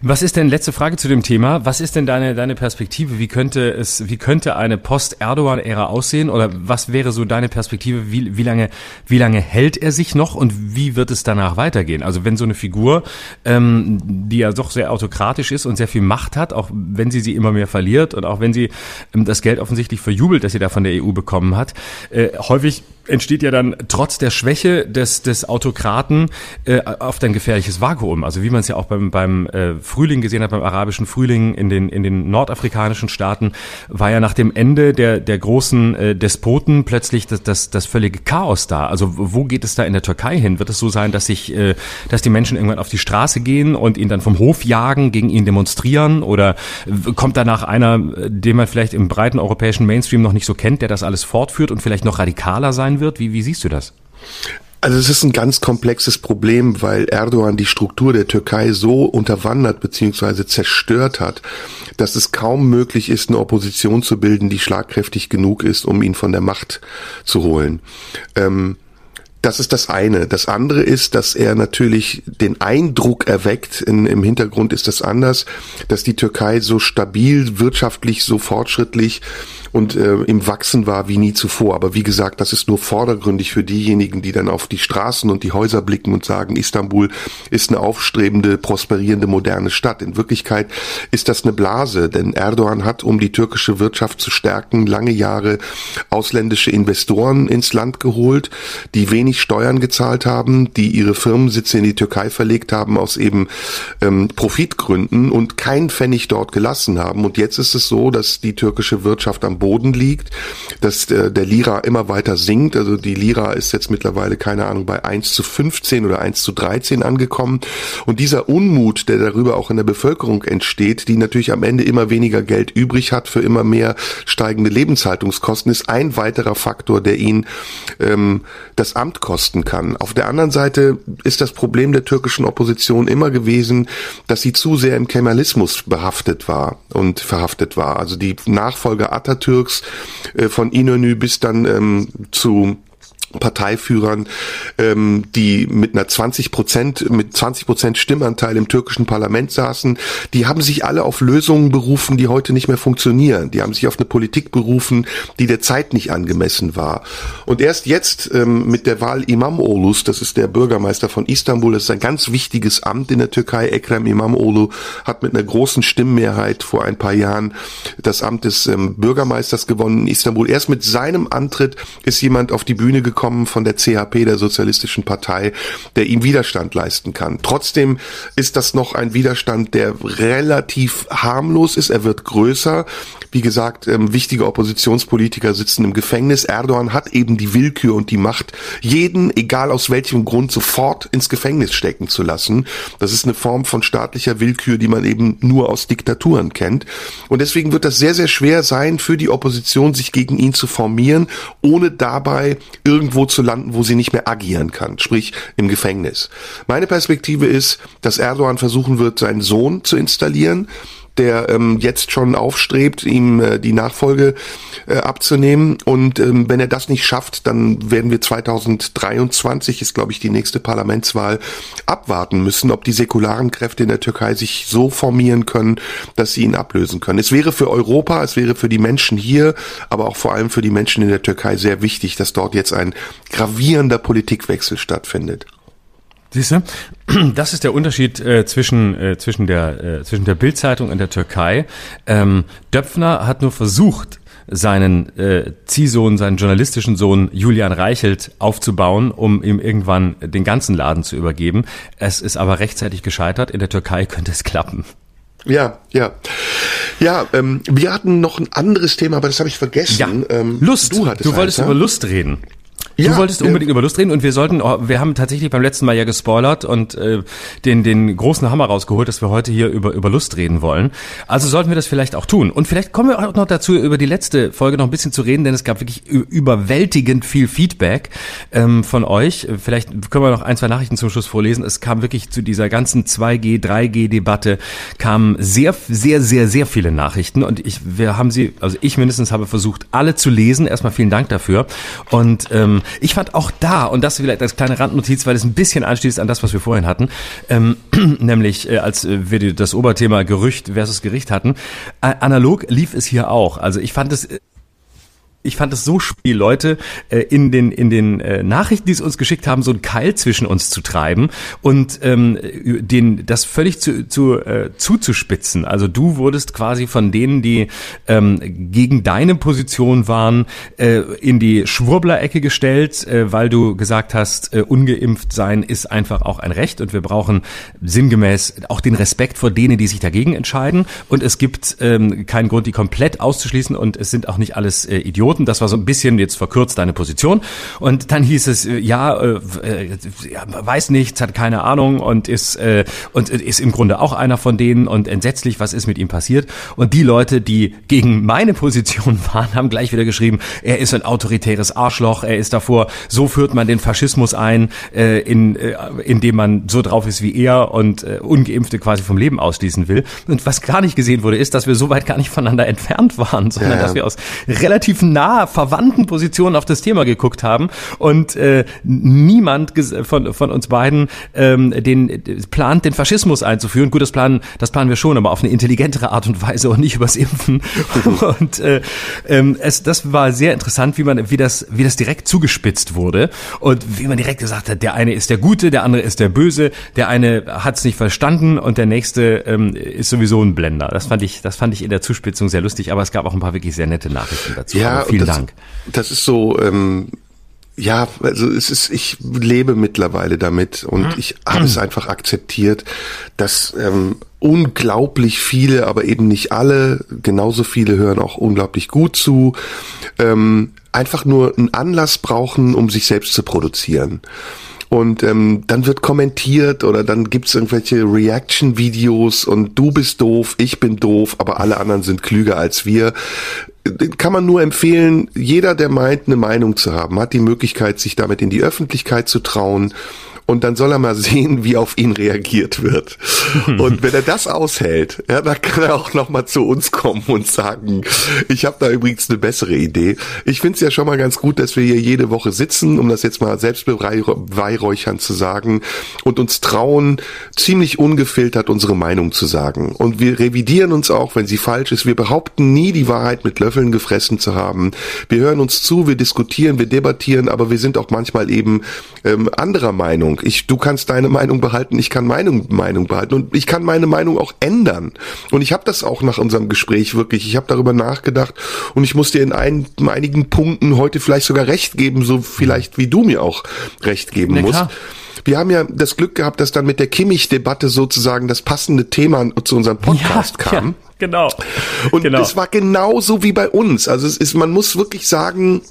Was ist denn, letzte Frage zu dem Thema, was ist denn deine, deine Perspektive? Wie könnte es, wie könnte eine Post-Erdogan-Ära aussehen? Oder was wäre so deine Perspektive? Wie, wie lange, wie lange hält er sich noch und wie wird es danach weitergehen? Also wenn so eine Figur, ähm, die ja doch sehr autokratisch ist und sehr viel Macht hat, auch wenn sie sie immer mehr verliert und auch wenn sie ähm, das Geld offensichtlich verjubelt, das sie da von der EU bekommen hat, äh, häufig entsteht ja dann trotz der Schwäche des, des Autokraten äh, oft ein gefährliches Vakuum. Also wie man es ja auch beim, beim äh, Frühling gesehen hat, beim arabischen Frühling in den, in den nordafrikanischen Staaten, war ja nach dem Ende der, der großen äh, Despoten plötzlich das, das, das völlige Chaos da. Also wo geht es da in der Türkei hin? Wird es so sein, dass sich, äh, dass die Menschen irgendwann auf die Straße gehen und ihn dann vom Hof jagen, gegen ihn demonstrieren? Oder kommt danach einer, den man vielleicht im breiten europäischen Mainstream noch nicht so kennt, der das alles fortführt und vielleicht noch radikaler sein wird? Wie, wie siehst du das? Also es ist ein ganz komplexes Problem, weil Erdogan die Struktur der Türkei so unterwandert bzw. zerstört hat, dass es kaum möglich ist, eine Opposition zu bilden, die schlagkräftig genug ist, um ihn von der Macht zu holen. Ähm, das ist das eine. Das andere ist, dass er natürlich den Eindruck erweckt, in, im Hintergrund ist das anders, dass die Türkei so stabil, wirtschaftlich, so fortschrittlich und äh, im Wachsen war wie nie zuvor. Aber wie gesagt, das ist nur vordergründig für diejenigen, die dann auf die Straßen und die Häuser blicken und sagen, Istanbul ist eine aufstrebende, prosperierende, moderne Stadt. In Wirklichkeit ist das eine Blase, denn Erdogan hat, um die türkische Wirtschaft zu stärken, lange Jahre ausländische Investoren ins Land geholt, die wenig Steuern gezahlt haben, die ihre Firmensitze in die Türkei verlegt haben aus eben ähm, Profitgründen und keinen Pfennig dort gelassen haben. Und jetzt ist es so, dass die türkische Wirtschaft am Boden liegt, dass der, der Lira immer weiter sinkt. Also die Lira ist jetzt mittlerweile, keine Ahnung, bei 1 zu 15 oder 1 zu 13 angekommen. Und dieser Unmut, der darüber auch in der Bevölkerung entsteht, die natürlich am Ende immer weniger Geld übrig hat für immer mehr steigende Lebenshaltungskosten, ist ein weiterer Faktor, der ihn ähm, das Amt kosten kann. Auf der anderen Seite ist das Problem der türkischen Opposition immer gewesen, dass sie zu sehr im Kemalismus behaftet war und verhaftet war. Also die Nachfolger Atatürk Atatürks, äh, von Inönü bis dann ähm, zu Parteiführern, ähm, die mit einer 20 Prozent, mit 20 Prozent Stimmanteil im türkischen Parlament saßen, die haben sich alle auf Lösungen berufen, die heute nicht mehr funktionieren. Die haben sich auf eine Politik berufen, die der Zeit nicht angemessen war. Und erst jetzt ähm, mit der Wahl Imam Olus, das ist der Bürgermeister von Istanbul, das ist ein ganz wichtiges Amt in der Türkei. Ekrem Imamoglu hat mit einer großen Stimmmehrheit vor ein paar Jahren das Amt des ähm, Bürgermeisters gewonnen in Istanbul. Erst mit seinem Antritt ist jemand auf die Bühne gekommen, bekommen von der CHP, der Sozialistischen Partei, der ihm Widerstand leisten kann. Trotzdem ist das noch ein Widerstand, der relativ harmlos ist. Er wird größer. Wie gesagt, ähm, wichtige Oppositionspolitiker sitzen im Gefängnis. Erdogan hat eben die Willkür und die Macht, jeden, egal aus welchem Grund, sofort ins Gefängnis stecken zu lassen. Das ist eine Form von staatlicher Willkür, die man eben nur aus Diktaturen kennt. Und deswegen wird das sehr, sehr schwer sein für die Opposition, sich gegen ihn zu formieren, ohne dabei irgendwo zu landen, wo sie nicht mehr agieren kann, sprich im Gefängnis. Meine Perspektive ist, dass Erdogan versuchen wird, seinen Sohn zu installieren, der ähm, jetzt schon aufstrebt, ihm äh, die Nachfolge äh, abzunehmen. Und ähm, wenn er das nicht schafft, dann werden wir 2023, ist glaube ich die nächste Parlamentswahl, abwarten müssen, ob die säkularen Kräfte in der Türkei sich so formieren können, dass sie ihn ablösen können. Es wäre für Europa, es wäre für die Menschen hier, aber auch vor allem für die Menschen in der Türkei sehr wichtig, dass dort jetzt ein gravierender Politikwechsel stattfindet. Siehst du, das ist der Unterschied äh, zwischen, äh, zwischen der, äh, zwischen der Bildzeitung und der Türkei. Ähm, Döpfner hat nur versucht, seinen äh, Ziehsohn, seinen journalistischen Sohn Julian Reichelt aufzubauen, um ihm irgendwann den ganzen Laden zu übergeben. Es ist aber rechtzeitig gescheitert. In der Türkei könnte es klappen. Ja, ja. Ja, ähm, wir hatten noch ein anderes Thema, aber das habe ich vergessen. Ja, ähm, Lust. Du, du wolltest eins, über Lust reden. Du ja, wolltest unbedingt äh, über Lust reden und wir sollten, oh, wir haben tatsächlich beim letzten Mal ja gespoilert und äh, den den großen Hammer rausgeholt, dass wir heute hier über über Lust reden wollen. Also sollten wir das vielleicht auch tun. Und vielleicht kommen wir auch noch dazu, über die letzte Folge noch ein bisschen zu reden, denn es gab wirklich überwältigend viel Feedback ähm, von euch. Vielleicht können wir noch ein zwei Nachrichten zum Schluss vorlesen. Es kam wirklich zu dieser ganzen 2G, 3G-Debatte kamen sehr sehr sehr sehr viele Nachrichten und ich wir haben sie, also ich mindestens habe versucht alle zu lesen. Erstmal vielen Dank dafür und ähm, ich fand auch da, und das vielleicht als kleine Randnotiz, weil es ein bisschen anschließt an das, was wir vorhin hatten, ähm, nämlich äh, als äh, wir das Oberthema Gerücht versus Gericht hatten, äh, analog lief es hier auch. Also ich fand es äh, ich fand es so spiel, Leute äh, in den in den äh, Nachrichten, die sie uns geschickt haben, so ein Keil zwischen uns zu treiben und ähm, den das völlig zu, zu äh, zuzuspitzen. Also du wurdest quasi von denen, die ähm, gegen deine Position waren, äh, in die Schwurbler-Ecke gestellt, äh, weil du gesagt hast, äh, ungeimpft sein ist einfach auch ein Recht und wir brauchen sinngemäß auch den Respekt vor denen, die sich dagegen entscheiden. Und es gibt ähm, keinen Grund, die komplett auszuschließen und es sind auch nicht alles äh, Idioten Idioten. Das war so ein bisschen jetzt verkürzt deine Position. Und dann hieß es, äh, ja, äh, äh weiß nichts, hat keine Ahnung und ist, äh, und ist im Grunde auch einer von denen und entsetzlich, was ist mit ihm passiert. Und die Leute, die gegen meine Position waren, haben gleich wieder geschrieben, er ist ein autoritäres Arschloch, er ist davor, so führt man den Faschismus ein, äh, in, äh, indem man so drauf ist wie er und äh, Ungeimpfte quasi vom Leben ausschließen will. Und was gar nicht gesehen wurde, ist, dass wir so weit gar nicht voneinander entfernt waren, sondern ja, ja. dass wir aus relativen nah verwandten Positionen auf das Thema geguckt haben und äh, niemand von, von uns beiden ähm, den plant, den Faschismus einzuführen. Gut, das planen, das planen wir schon, aber auf eine intelligentere Art und Weise und nicht übers Impfen. und äh, ähm, es, das war sehr interessant, wie man, wie das, wie das direkt zugespitzt wurde und wie man direkt gesagt hat, der eine ist der Gute, der andere ist der Böse, der eine hat es nicht verstanden und der nächste ähm, ist sowieso ein Blender. Das fand ich, das fand ich in der Zuspitzung sehr lustig, aber es gab auch ein paar wirklich sehr nette Nachrichten dazu. Ja, vielen das, Dank. Das ist so, ähm, ja, also es ist, ich lebe mittlerweile damit und mhm. ich habe es einfach akzeptiert, dass ähm, unglaublich viele, aber eben nicht alle, genauso viele hören auch unglaublich gut zu, ähm, einfach nur einen Anlass brauchen, um sich selbst zu produzieren. Und ähm, dann wird kommentiert oder dann gibt's irgendwelche Reaction-Videos und du bist doof, ich bin doof, aber alle anderen sind klüger als wir. Kann man nur empfehlen, jeder, der meint, eine Meinung zu haben, hat die Möglichkeit, sich damit in die Öffentlichkeit zu trauen und dann soll er mal sehen, wie auf ihn reagiert wird. Und wenn er das aushält, ja, dann kann er auch noch mal zu uns kommen und sagen, ich habe da übrigens eine bessere Idee. Ich finde es ja schon mal ganz gut, dass wir hier jede Woche sitzen, um das jetzt mal selbstbeweihräuchern zu sagen und uns trauen, ziemlich ungefiltert unsere Meinung zu sagen. Und wir revidieren uns auch, wenn sie falsch ist. Wir behaupten nie, die Wahrheit mit Löffeln gefressen zu haben. Wir hören uns zu, wir diskutieren, wir debattieren, aber wir sind auch manchmal eben ähm, anderer Meinung. Ich, du kannst deine Meinung behalten, ich kann meine Meinung behalten und ich kann meine Meinung auch ändern. Und ich habe das auch nach unserem Gespräch wirklich, ich habe darüber nachgedacht und ich muss dir in, ein, in einigen Punkten heute vielleicht sogar recht geben, so vielleicht wie du mir auch recht geben Na, musst. Wir haben ja das Glück gehabt, dass dann mit der Kimmich-Debatte sozusagen das passende Thema zu unserem Podcast ja, kam. Ja. genau. Und genau. es war genauso wie bei uns. Also es ist, man muss wirklich sagen,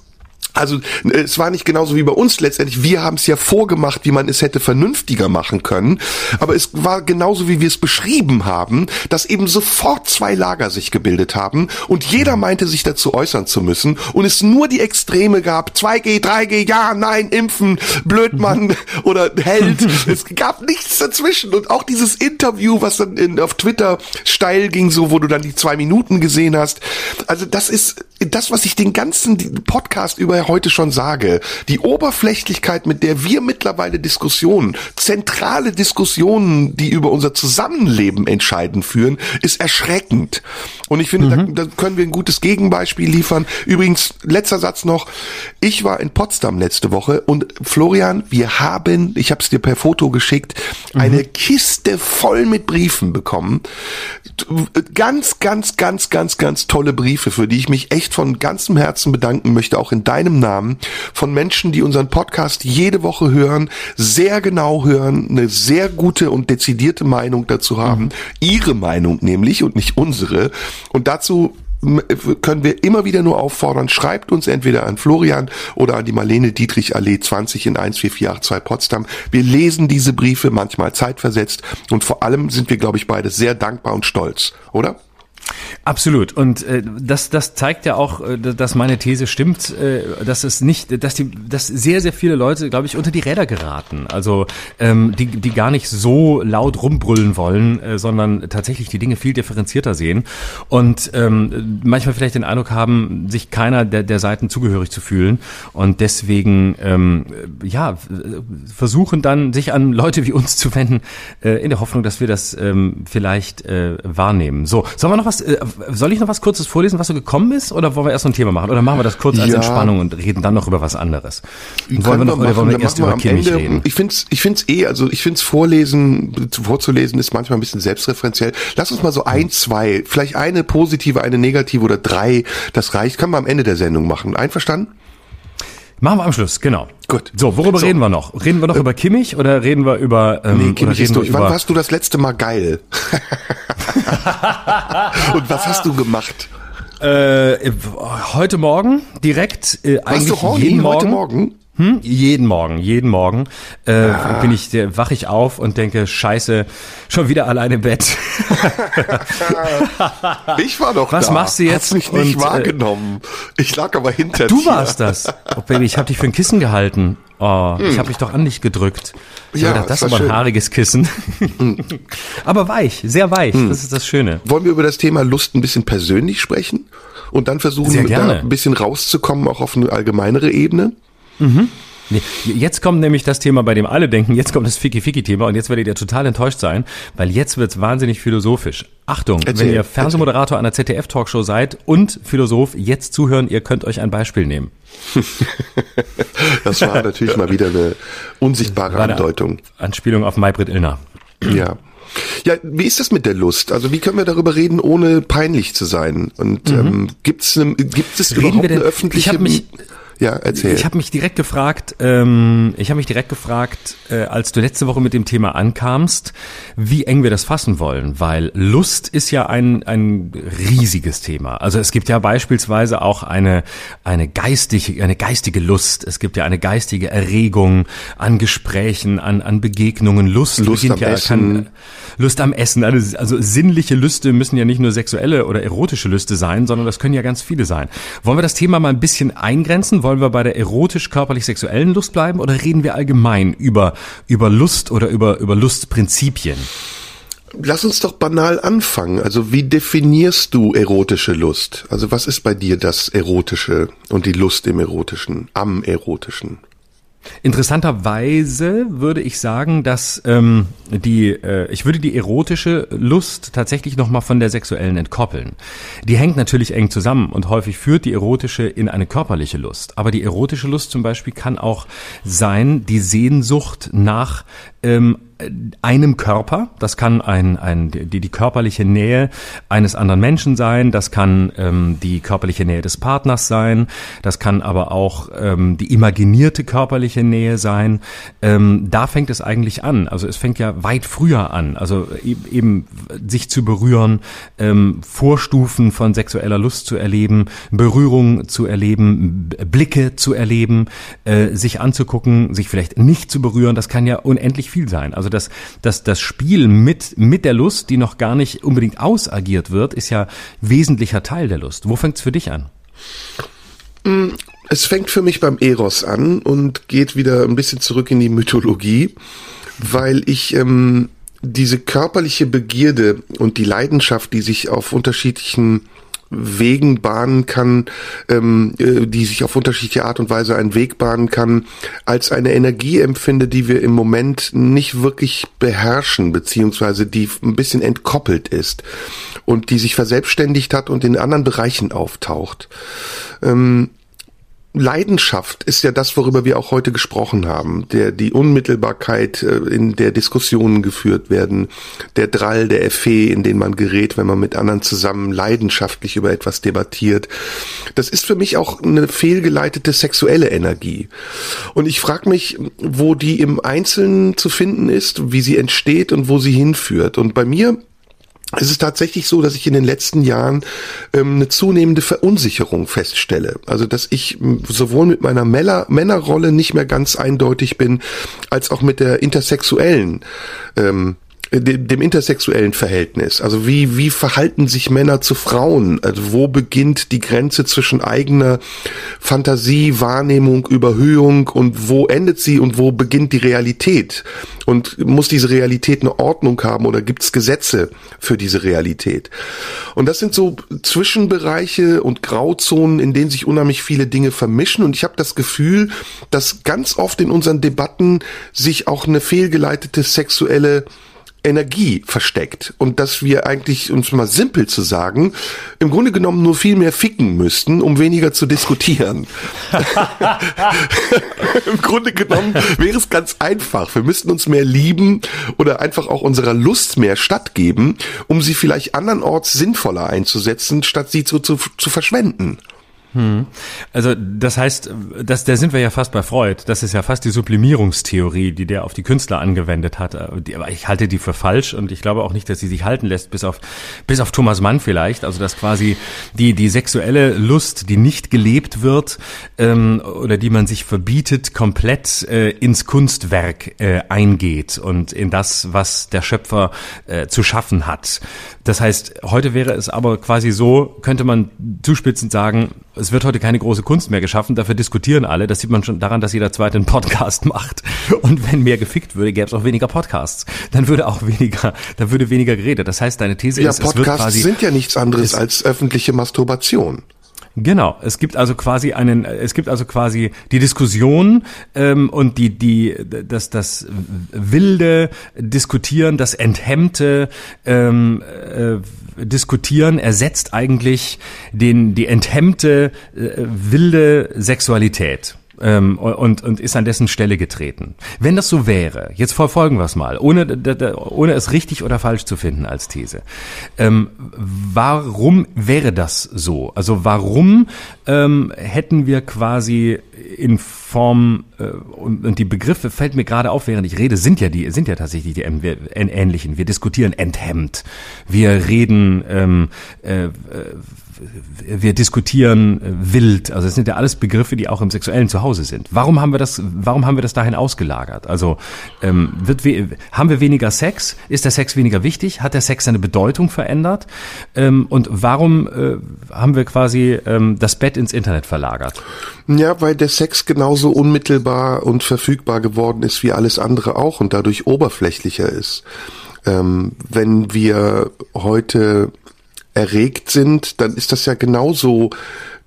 also es war nicht genauso wie bei uns letztendlich. Wir haben es ja vorgemacht, wie man es hätte vernünftiger machen können. Aber es war genauso, wie wir es beschrieben haben, dass eben sofort zwei Lager sich gebildet haben und jeder meinte, sich dazu äußern zu müssen und es nur die Extreme gab. 2G, 3G, ja, nein, impfen, Blödmann oder Held. Es gab nichts dazwischen. Und auch dieses Interview, was dann in, auf Twitter steil ging, so wo du dann die zwei Minuten gesehen hast. Also das ist das, was ich den ganzen Podcast über heute schon sage. Die Oberflächlichkeit, mit der wir mittlerweile Diskussionen, zentrale Diskussionen, die über unser Zusammenleben entscheiden führen, ist erschreckend. Und ich finde, mhm. da, da können wir ein gutes Gegenbeispiel liefern. Übrigens, letzter Satz noch. Ich war in Potsdam letzte Woche und Florian, wir haben, ich habe es dir per Foto geschickt, mhm. eine Kiste voll mit Briefen bekommen. Ganz, ganz, ganz, ganz, ganz tolle Briefe, für die ich mich echt von ganzem Herzen bedanken möchte, auch in deinem Namen, von Menschen, die unseren Podcast jede Woche hören, sehr genau hören, eine sehr gute und dezidierte Meinung dazu haben. Mhm. Ihre Meinung nämlich und nicht unsere. Und dazu können wir immer wieder nur auffordern, schreibt uns entweder an Florian oder an die Marlene Dietrich Allee 20 in 14482 Potsdam. Wir lesen diese Briefe manchmal zeitversetzt und vor allem sind wir, glaube ich, beide sehr dankbar und stolz, oder? Absolut. Und äh, das, das zeigt ja auch, äh, dass meine These stimmt, äh, dass es nicht, dass die, dass sehr, sehr viele Leute, glaube ich, unter die Räder geraten. Also ähm, die, die gar nicht so laut rumbrüllen wollen, äh, sondern tatsächlich die Dinge viel differenzierter sehen und ähm, manchmal vielleicht den Eindruck haben, sich keiner der, der Seiten zugehörig zu fühlen und deswegen ähm, ja versuchen dann sich an Leute wie uns zu wenden, äh, in der Hoffnung, dass wir das ähm, vielleicht äh, wahrnehmen. So, sollen wir noch was was, äh, soll ich noch was Kurzes vorlesen, was so gekommen ist? Oder wollen wir erst so ein Thema machen? Oder machen wir das kurz als ja. Entspannung und reden dann noch über was anderes? Wollen wir, noch, oder wollen wir erst über Kimmich Ende, reden? Ich finde es ich find's eh, also ich finde es vorlesen, vorzulesen ist manchmal ein bisschen selbstreferenziell. Lass uns mal so ein, zwei, vielleicht eine positive, eine negative oder drei, das reicht. Können wir am Ende der Sendung machen. Einverstanden? Machen wir am Schluss, genau. Gut. So, worüber so. reden wir noch? Reden wir noch äh, über Kimmich oder reden wir über ähm, Nee, Kimmich ist durch. Wann warst du das letzte Mal geil? Und was hast du gemacht? Äh, heute Morgen direkt äh, eigentlich du horny, jeden Morgen. Heute Morgen? Hm? Jeden Morgen, jeden Morgen äh, ah. bin ich, äh, wach ich auf und denke, Scheiße, schon wieder alleine im Bett. ich war doch Was da. machst du jetzt? Hast mich nicht und, äh, wahrgenommen. Ich lag aber hinter du dir. Du warst das. Oh, Baby, ich habe dich für ein Kissen gehalten. Oh, hm. ich habe mich doch an dich gedrückt. Ich ja, gedacht, das ist aber ein haariges Kissen. Hm. aber weich, sehr weich. Hm. Das ist das Schöne. Wollen wir über das Thema Lust ein bisschen persönlich sprechen? Und dann versuchen, da ein bisschen rauszukommen, auch auf eine allgemeinere Ebene? Mhm. Jetzt kommt nämlich das Thema, bei dem alle denken, jetzt kommt das Ficky-Ficky-Thema und jetzt werdet ihr total enttäuscht sein, weil jetzt wird's wahnsinnig philosophisch. Achtung, erzähl, wenn ihr Fernsehmoderator einer ZDF-Talkshow seid und Philosoph, jetzt zuhören, ihr könnt euch ein Beispiel nehmen. das war natürlich mal wieder eine unsichtbare Andeutung. Anspielung auf Maybrit Illner. Ja. Ja, wie ist das mit der Lust? Also wie können wir darüber reden, ohne peinlich zu sein? Und mhm. ähm, gibt's eine, gibt es überhaupt eine öffentliche... Ich hab mich, ja, erzähl. Ich habe mich direkt gefragt, ähm, ich habe mich direkt gefragt, äh, als du letzte Woche mit dem Thema ankamst, wie eng wir das fassen wollen, weil Lust ist ja ein ein riesiges Thema. Also es gibt ja beispielsweise auch eine eine geistige eine geistige Lust. Es gibt ja eine geistige Erregung an Gesprächen, an an Begegnungen. Lust, Lust am ja, Essen. Kann, Lust am Essen. Also, also sinnliche Lüste müssen ja nicht nur sexuelle oder erotische Lüste sein, sondern das können ja ganz viele sein. Wollen wir das Thema mal ein bisschen eingrenzen? Wollen wir bei der erotisch-körperlich-sexuellen Lust bleiben oder reden wir allgemein über, über Lust oder über, über Lustprinzipien? Lass uns doch banal anfangen. Also wie definierst du erotische Lust? Also was ist bei dir das Erotische und die Lust im Erotischen, am Erotischen? Interessanterweise würde ich sagen, dass ähm, die, äh, ich würde die erotische Lust tatsächlich nochmal von der sexuellen entkoppeln. Die hängt natürlich eng zusammen und häufig führt die erotische in eine körperliche Lust. Aber die erotische Lust zum Beispiel kann auch sein, die Sehnsucht nach ähm, einem Körper. Das kann ein, ein, die, die körperliche Nähe eines anderen Menschen sein. Das kann ähm, die körperliche Nähe des Partners sein. Das kann aber auch ähm, die imaginierte körperliche Nähe sein. Ähm, da fängt es eigentlich an. Also es fängt ja weit früher an. Also e-, eben sich zu berühren, ähm, Vorstufen von sexueller Lust zu erleben, Berührung zu erleben, Blicke zu erleben, äh, sich anzugucken, sich vielleicht nicht zu berühren. Das kann ja unendlich viel sein. Also das, das, das Spiel mit, mit der Lust, die noch gar nicht unbedingt ausagiert wird, ist ja wesentlicher Teil der Lust. Wo fängt es für dich an? Es fängt für mich beim Eros an und geht wieder ein bisschen zurück in die Mythologie, weil ich ähm, diese körperliche Begierde und die Leidenschaft, die sich auf unterschiedlichen Wegen bahnen kann, ähm, äh, die sich auf unterschiedliche Art und Weise einen Weg bahnen kann, als eine Energie empfinde, die wir im Moment nicht wirklich beherrschen, beziehungsweise die ein bisschen entkoppelt ist und die sich verselbstständigt hat und in anderen Bereichen auftaucht. Ähm, Leidenschaft ist ja das, worüber wir auch heute gesprochen haben. Der, die Unmittelbarkeit, äh, in der Diskussionen geführt werden, der Drall, der Effet, in den man gerät, wenn man mit anderen zusammen leidenschaftlich über etwas debattiert. Das ist für mich auch eine fehlgeleitete sexuelle Energie. Und ich frage mich, wo die im Einzelnen zu finden ist, wie sie entsteht und wo sie hinführt. Und bei mir es ist tatsächlich so, dass ich in den letzten Jahren ähm, eine zunehmende Verunsicherung feststelle. Also dass ich sowohl mit meiner Männer Männerrolle nicht mehr ganz eindeutig bin, als auch mit der intersexuellen ähm, dem, dem intersexuellen Verhältnis. Also wie, wie verhalten sich Männer zu Frauen? Also wo beginnt die Grenze zwischen eigener Fantasie, Wahrnehmung, Überhöhung und wo endet sie und wo beginnt die Realität? Und muss diese Realität eine Ordnung haben oder gibt es Gesetze für diese Realität? Und das sind so Zwischenbereiche und Grauzonen, in denen sich unheimlich viele Dinge vermischen. Und ich habe das Gefühl, dass ganz oft in unseren Debatten sich auch eine fehlgeleitete sexuelle Energie versteckt und dass wir eigentlich, uns mal simpel zu sagen, im Grunde genommen nur viel mehr ficken müssten, um weniger zu diskutieren. Im Grunde genommen wäre es ganz einfach. Wir müssten uns mehr lieben oder einfach auch unserer Lust mehr stattgeben, um sie vielleicht andernorts sinnvoller einzusetzen, statt sie zu, zu, zu verschwenden. Hm. Also das heißt, das, da sind wir ja fast bei Freud. Das ist ja fast die Sublimierungstheorie, die der auf die Künstler angewendet hat. Aber ich halte die für falsch und ich glaube auch nicht, dass sie sich halten lässt, bis auf, bis auf Thomas Mann vielleicht. Also dass quasi die, die sexuelle Lust, die nicht gelebt wird ähm, oder die man sich verbietet, komplett äh, ins Kunstwerk äh, eingeht und in das, was der Schöpfer äh, zu schaffen hat. Das heißt, heute wäre es aber quasi so, könnte man zuspitzend sagen, es wird heute keine große Kunst mehr geschaffen, dafür diskutieren alle. Das sieht man schon daran, dass jeder zweite einen Podcast macht. Und wenn mehr gefickt würde, gäbe es auch weniger Podcasts. Dann würde auch weniger, dann würde weniger geredet. Das heißt, deine These ja, ist, Podcasts es wird quasi, sind ja nichts anderes als öffentliche Masturbation. Genau, es gibt also quasi einen, es gibt also quasi die Diskussion ähm, und die die das das wilde Diskutieren, das enthemmte ähm, äh, Diskutieren ersetzt eigentlich den die enthemmte äh, wilde Sexualität ähm, und, und ist an dessen Stelle getreten. Wenn das so wäre, jetzt verfolgen wir es mal, ohne, ohne es richtig oder falsch zu finden als These. Ähm, warum wäre das so? Also warum ähm, hätten wir quasi in Form äh, und, und die Begriffe fällt mir gerade auf, während ich rede, sind ja die sind ja tatsächlich die ähnlichen. Wir diskutieren enthemmt, wir reden ähm, äh, wir diskutieren äh, wild. Also es sind ja alles Begriffe, die auch im sexuellen Zuhause sind. Warum haben wir das? Warum haben wir das dahin ausgelagert? Also ähm, wird we haben wir weniger Sex? Ist der Sex weniger wichtig? Hat der Sex seine Bedeutung verändert? Ähm, und warum äh, haben wir quasi ähm, das Bett ins Internet verlagert? Ja, weil der Sex genauso unmittelbar und verfügbar geworden ist wie alles andere auch und dadurch oberflächlicher ist. Ähm, wenn wir heute erregt sind, dann ist das ja genauso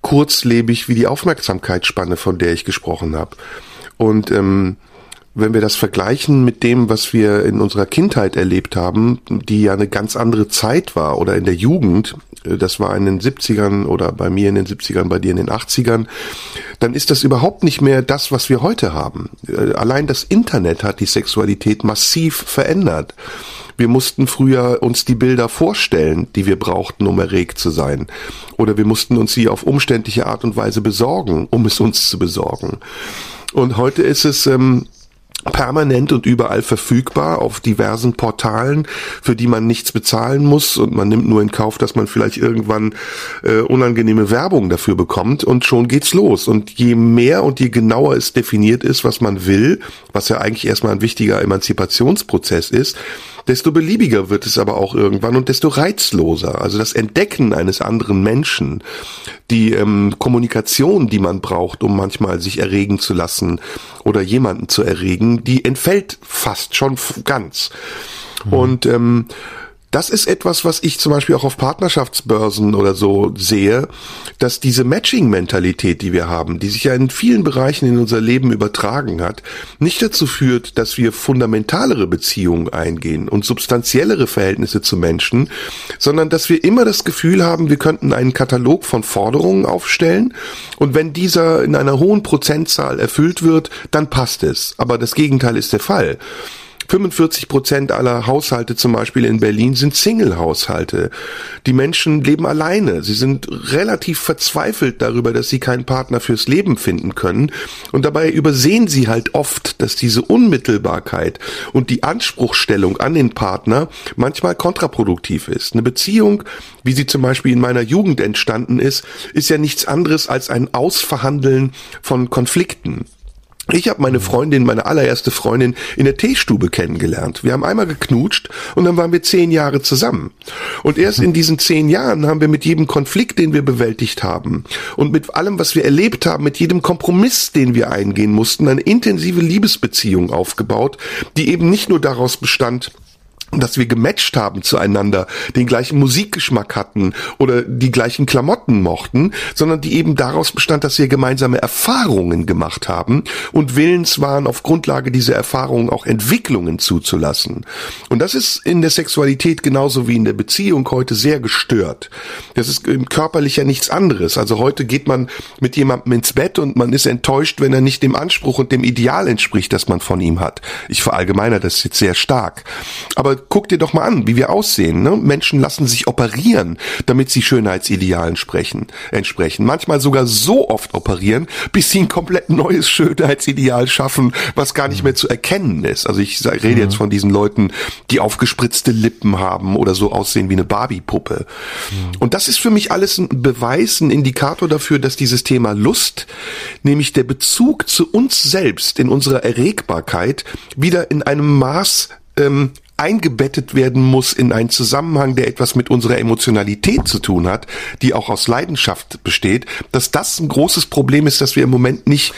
kurzlebig wie die Aufmerksamkeitsspanne, von der ich gesprochen habe. Und ähm, wenn wir das vergleichen mit dem, was wir in unserer Kindheit erlebt haben, die ja eine ganz andere Zeit war oder in der Jugend, äh, das war in den 70ern oder bei mir in den 70ern, bei dir in den 80ern, dann ist das überhaupt nicht mehr das, was wir heute haben. Äh, allein das Internet hat die Sexualität massiv verändert. Wir mussten früher uns die Bilder vorstellen, die wir brauchten, um erregt zu sein. Oder wir mussten uns sie auf umständliche Art und Weise besorgen, um es uns zu besorgen. Und heute ist es ähm, permanent und überall verfügbar auf diversen Portalen, für die man nichts bezahlen muss und man nimmt nur in Kauf, dass man vielleicht irgendwann äh, unangenehme Werbung dafür bekommt und schon geht's los. Und je mehr und je genauer es definiert ist, was man will, was ja eigentlich erstmal ein wichtiger Emanzipationsprozess ist, desto beliebiger wird es aber auch irgendwann und desto reizloser. Also das Entdecken eines anderen Menschen, die ähm, Kommunikation, die man braucht, um manchmal sich erregen zu lassen oder jemanden zu erregen, die entfällt fast schon ganz. Mhm. Und ähm, das ist etwas, was ich zum Beispiel auch auf Partnerschaftsbörsen oder so sehe, dass diese Matching-Mentalität, die wir haben, die sich ja in vielen Bereichen in unser Leben übertragen hat, nicht dazu führt, dass wir fundamentalere Beziehungen eingehen und substanziellere Verhältnisse zu Menschen, sondern dass wir immer das Gefühl haben, wir könnten einen Katalog von Forderungen aufstellen und wenn dieser in einer hohen Prozentzahl erfüllt wird, dann passt es. Aber das Gegenteil ist der Fall. 45 Prozent aller Haushalte zum Beispiel in Berlin sind Single-Haushalte. Die Menschen leben alleine. Sie sind relativ verzweifelt darüber, dass sie keinen Partner fürs Leben finden können. Und dabei übersehen sie halt oft, dass diese Unmittelbarkeit und die Anspruchstellung an den Partner manchmal kontraproduktiv ist. Eine Beziehung, wie sie zum Beispiel in meiner Jugend entstanden ist, ist ja nichts anderes als ein Ausverhandeln von Konflikten. Ich habe meine Freundin, meine allererste Freundin, in der Teestube kennengelernt. Wir haben einmal geknutscht und dann waren wir zehn Jahre zusammen. Und erst in diesen zehn Jahren haben wir mit jedem Konflikt, den wir bewältigt haben und mit allem, was wir erlebt haben, mit jedem Kompromiss, den wir eingehen mussten, eine intensive Liebesbeziehung aufgebaut, die eben nicht nur daraus bestand, dass wir gematcht haben zueinander, den gleichen Musikgeschmack hatten oder die gleichen Klamotten mochten, sondern die eben daraus bestand, dass wir gemeinsame Erfahrungen gemacht haben und willens waren, auf Grundlage dieser Erfahrungen auch Entwicklungen zuzulassen. Und das ist in der Sexualität genauso wie in der Beziehung heute sehr gestört. Das ist körperlich ja nichts anderes. Also heute geht man mit jemandem ins Bett und man ist enttäuscht, wenn er nicht dem Anspruch und dem Ideal entspricht, das man von ihm hat. Ich verallgemeiner das jetzt sehr stark. Aber guck dir doch mal an, wie wir aussehen. Ne? Menschen lassen sich operieren, damit sie Schönheitsidealen sprechen, entsprechen. Manchmal sogar so oft operieren, bis sie ein komplett neues Schönheitsideal schaffen, was gar nicht mehr zu erkennen ist. Also ich rede jetzt mhm. von diesen Leuten, die aufgespritzte Lippen haben oder so aussehen wie eine Barbie-Puppe. Mhm. Und das ist für mich alles ein Beweis, ein Indikator dafür, dass dieses Thema Lust, nämlich der Bezug zu uns selbst in unserer Erregbarkeit, wieder in einem Maß ähm, eingebettet werden muss in einen Zusammenhang, der etwas mit unserer Emotionalität zu tun hat, die auch aus Leidenschaft besteht, dass das ein großes Problem ist, dass wir im Moment nicht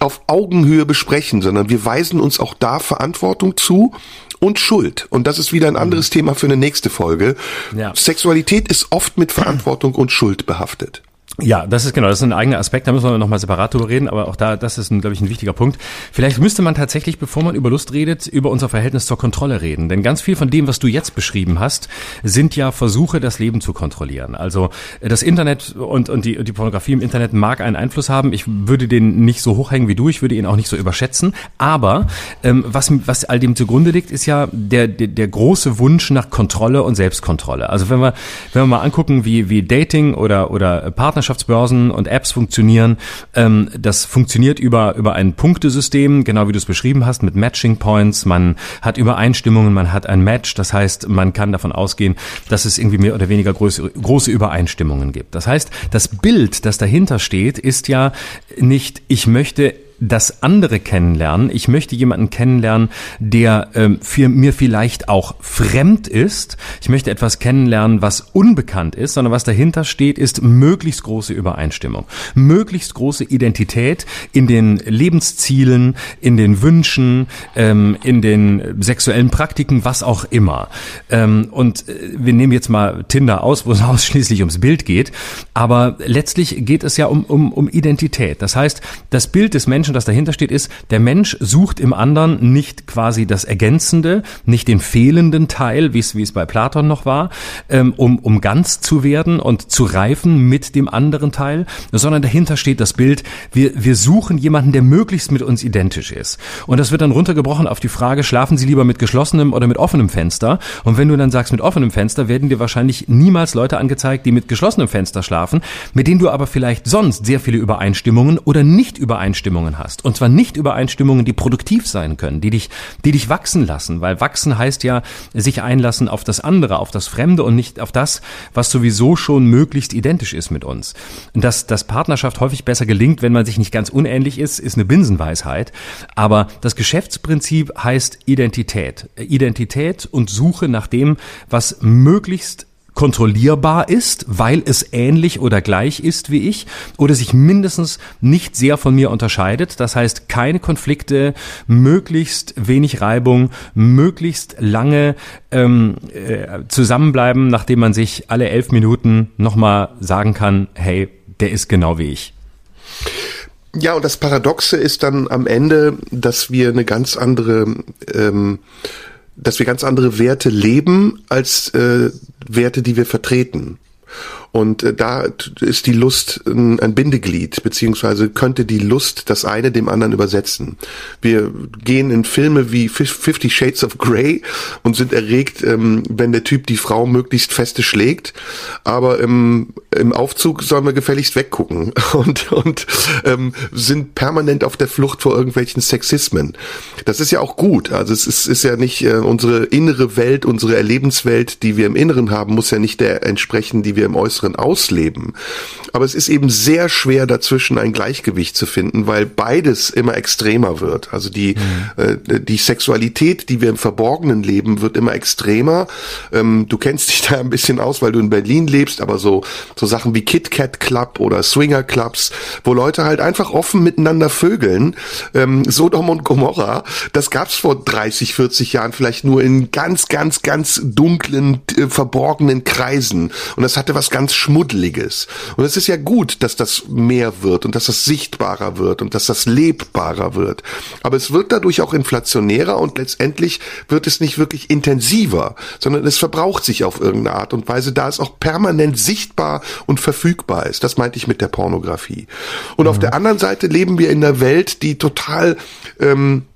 auf Augenhöhe besprechen, sondern wir weisen uns auch da Verantwortung zu und Schuld. Und das ist wieder ein anderes mhm. Thema für eine nächste Folge. Ja. Sexualität ist oft mit Verantwortung und Schuld behaftet. Ja, das ist genau, das ist ein eigener Aspekt, da müssen wir nochmal separat drüber reden, aber auch da, das ist, ein, glaube ich, ein wichtiger Punkt. Vielleicht müsste man tatsächlich, bevor man über Lust redet, über unser Verhältnis zur Kontrolle reden. Denn ganz viel von dem, was du jetzt beschrieben hast, sind ja Versuche, das Leben zu kontrollieren. Also das Internet und, und, die, die Pornografie im Internet mag einen Einfluss haben. Ich würde den nicht so hochhängen wie du, ich würde ihn auch nicht so überschätzen. Aber ähm, was, was all dem zugrunde liegt, ist ja der, der, der große Wunsch nach Kontrolle und Selbstkontrolle. Also wenn wir, wenn wir mal angucken, wie, wie Dating oder, oder Partnerschaft Partnerschaftsbörsen und Apps funktionieren. Ähm, das funktioniert über, über ein Punktesystem, genau wie du es beschrieben hast, mit Matching Points. Man hat Übereinstimmungen, man hat ein Match. Das heißt, man kann davon ausgehen, dass es irgendwie mehr oder weniger große, große Übereinstimmungen gibt. Das heißt, das Bild, das dahinter steht, ist ja nicht, ich möchte das andere kennenlernen. Ich möchte jemanden kennenlernen, der ähm, für mir vielleicht auch fremd ist. Ich möchte etwas kennenlernen, was unbekannt ist, sondern was dahinter steht, ist möglichst große Übereinstimmung, möglichst große Identität in den Lebenszielen, in den Wünschen, ähm, in den sexuellen Praktiken, was auch immer. Ähm, und äh, wir nehmen jetzt mal Tinder aus, wo es ausschließlich ums Bild geht. Aber letztlich geht es ja um, um, um Identität. Das heißt, das Bild des Menschen Menschen, das dahinter steht, ist, der Mensch sucht im anderen nicht quasi das Ergänzende, nicht den fehlenden Teil, wie es, bei Platon noch war, ähm, um, um ganz zu werden und zu reifen mit dem anderen Teil, sondern dahinter steht das Bild, wir, wir suchen jemanden, der möglichst mit uns identisch ist. Und das wird dann runtergebrochen auf die Frage, schlafen Sie lieber mit geschlossenem oder mit offenem Fenster? Und wenn du dann sagst mit offenem Fenster, werden dir wahrscheinlich niemals Leute angezeigt, die mit geschlossenem Fenster schlafen, mit denen du aber vielleicht sonst sehr viele Übereinstimmungen oder Nicht-Übereinstimmungen hast. Und zwar Nicht-Übereinstimmungen, die produktiv sein können, die dich, die dich wachsen lassen, weil wachsen heißt ja, sich einlassen auf das andere, auf das Fremde und nicht auf das, was sowieso schon möglichst identisch ist mit uns. Dass, dass Partnerschaft häufig besser gelingt, wenn man sich nicht ganz unähnlich ist, ist eine Binsenweisheit. Aber das Geschäftsprinzip heißt Identität. Identität und Suche nach dem, was möglichst kontrollierbar ist, weil es ähnlich oder gleich ist wie ich oder sich mindestens nicht sehr von mir unterscheidet. Das heißt, keine Konflikte, möglichst wenig Reibung, möglichst lange ähm, äh, zusammenbleiben, nachdem man sich alle elf Minuten nochmal sagen kann, hey, der ist genau wie ich. Ja, und das Paradoxe ist dann am Ende, dass wir eine ganz andere ähm, dass wir ganz andere Werte leben als äh, Werte, die wir vertreten. Und äh, da ist die Lust ein, Bindeglied, beziehungsweise könnte die Lust das eine dem anderen übersetzen. Wir gehen in Filme wie Fifty Shades of Grey und sind erregt, ähm, wenn der Typ die Frau möglichst feste schlägt, aber im, im Aufzug sollen wir gefälligst weggucken und, und ähm, sind permanent auf der Flucht vor irgendwelchen Sexismen. Das ist ja auch gut. Also es ist, ist ja nicht äh, unsere innere Welt, unsere Erlebenswelt, die wir im Inneren haben, muss ja nicht der entsprechen, die wir im Äußeren Äußeren ausleben. Aber es ist eben sehr schwer dazwischen ein Gleichgewicht zu finden, weil beides immer extremer wird. Also die, mhm. äh, die Sexualität, die wir im Verborgenen leben, wird immer extremer. Ähm, du kennst dich da ein bisschen aus, weil du in Berlin lebst, aber so, so Sachen wie Kit Kat Club oder Swinger Clubs, wo Leute halt einfach offen miteinander vögeln, ähm, Sodom und Gomorra, das gab's vor 30, 40 Jahren vielleicht nur in ganz, ganz, ganz dunklen, äh, verborgenen Kreisen. Und das hatte was ganz ganz Schmuddeliges. Und es ist ja gut, dass das mehr wird und dass das sichtbarer wird und dass das lebbarer wird. Aber es wird dadurch auch inflationärer und letztendlich wird es nicht wirklich intensiver, sondern es verbraucht sich auf irgendeine Art und Weise, da es auch permanent sichtbar und verfügbar ist. Das meinte ich mit der Pornografie. Und mhm. auf der anderen Seite leben wir in einer Welt, die total ähm,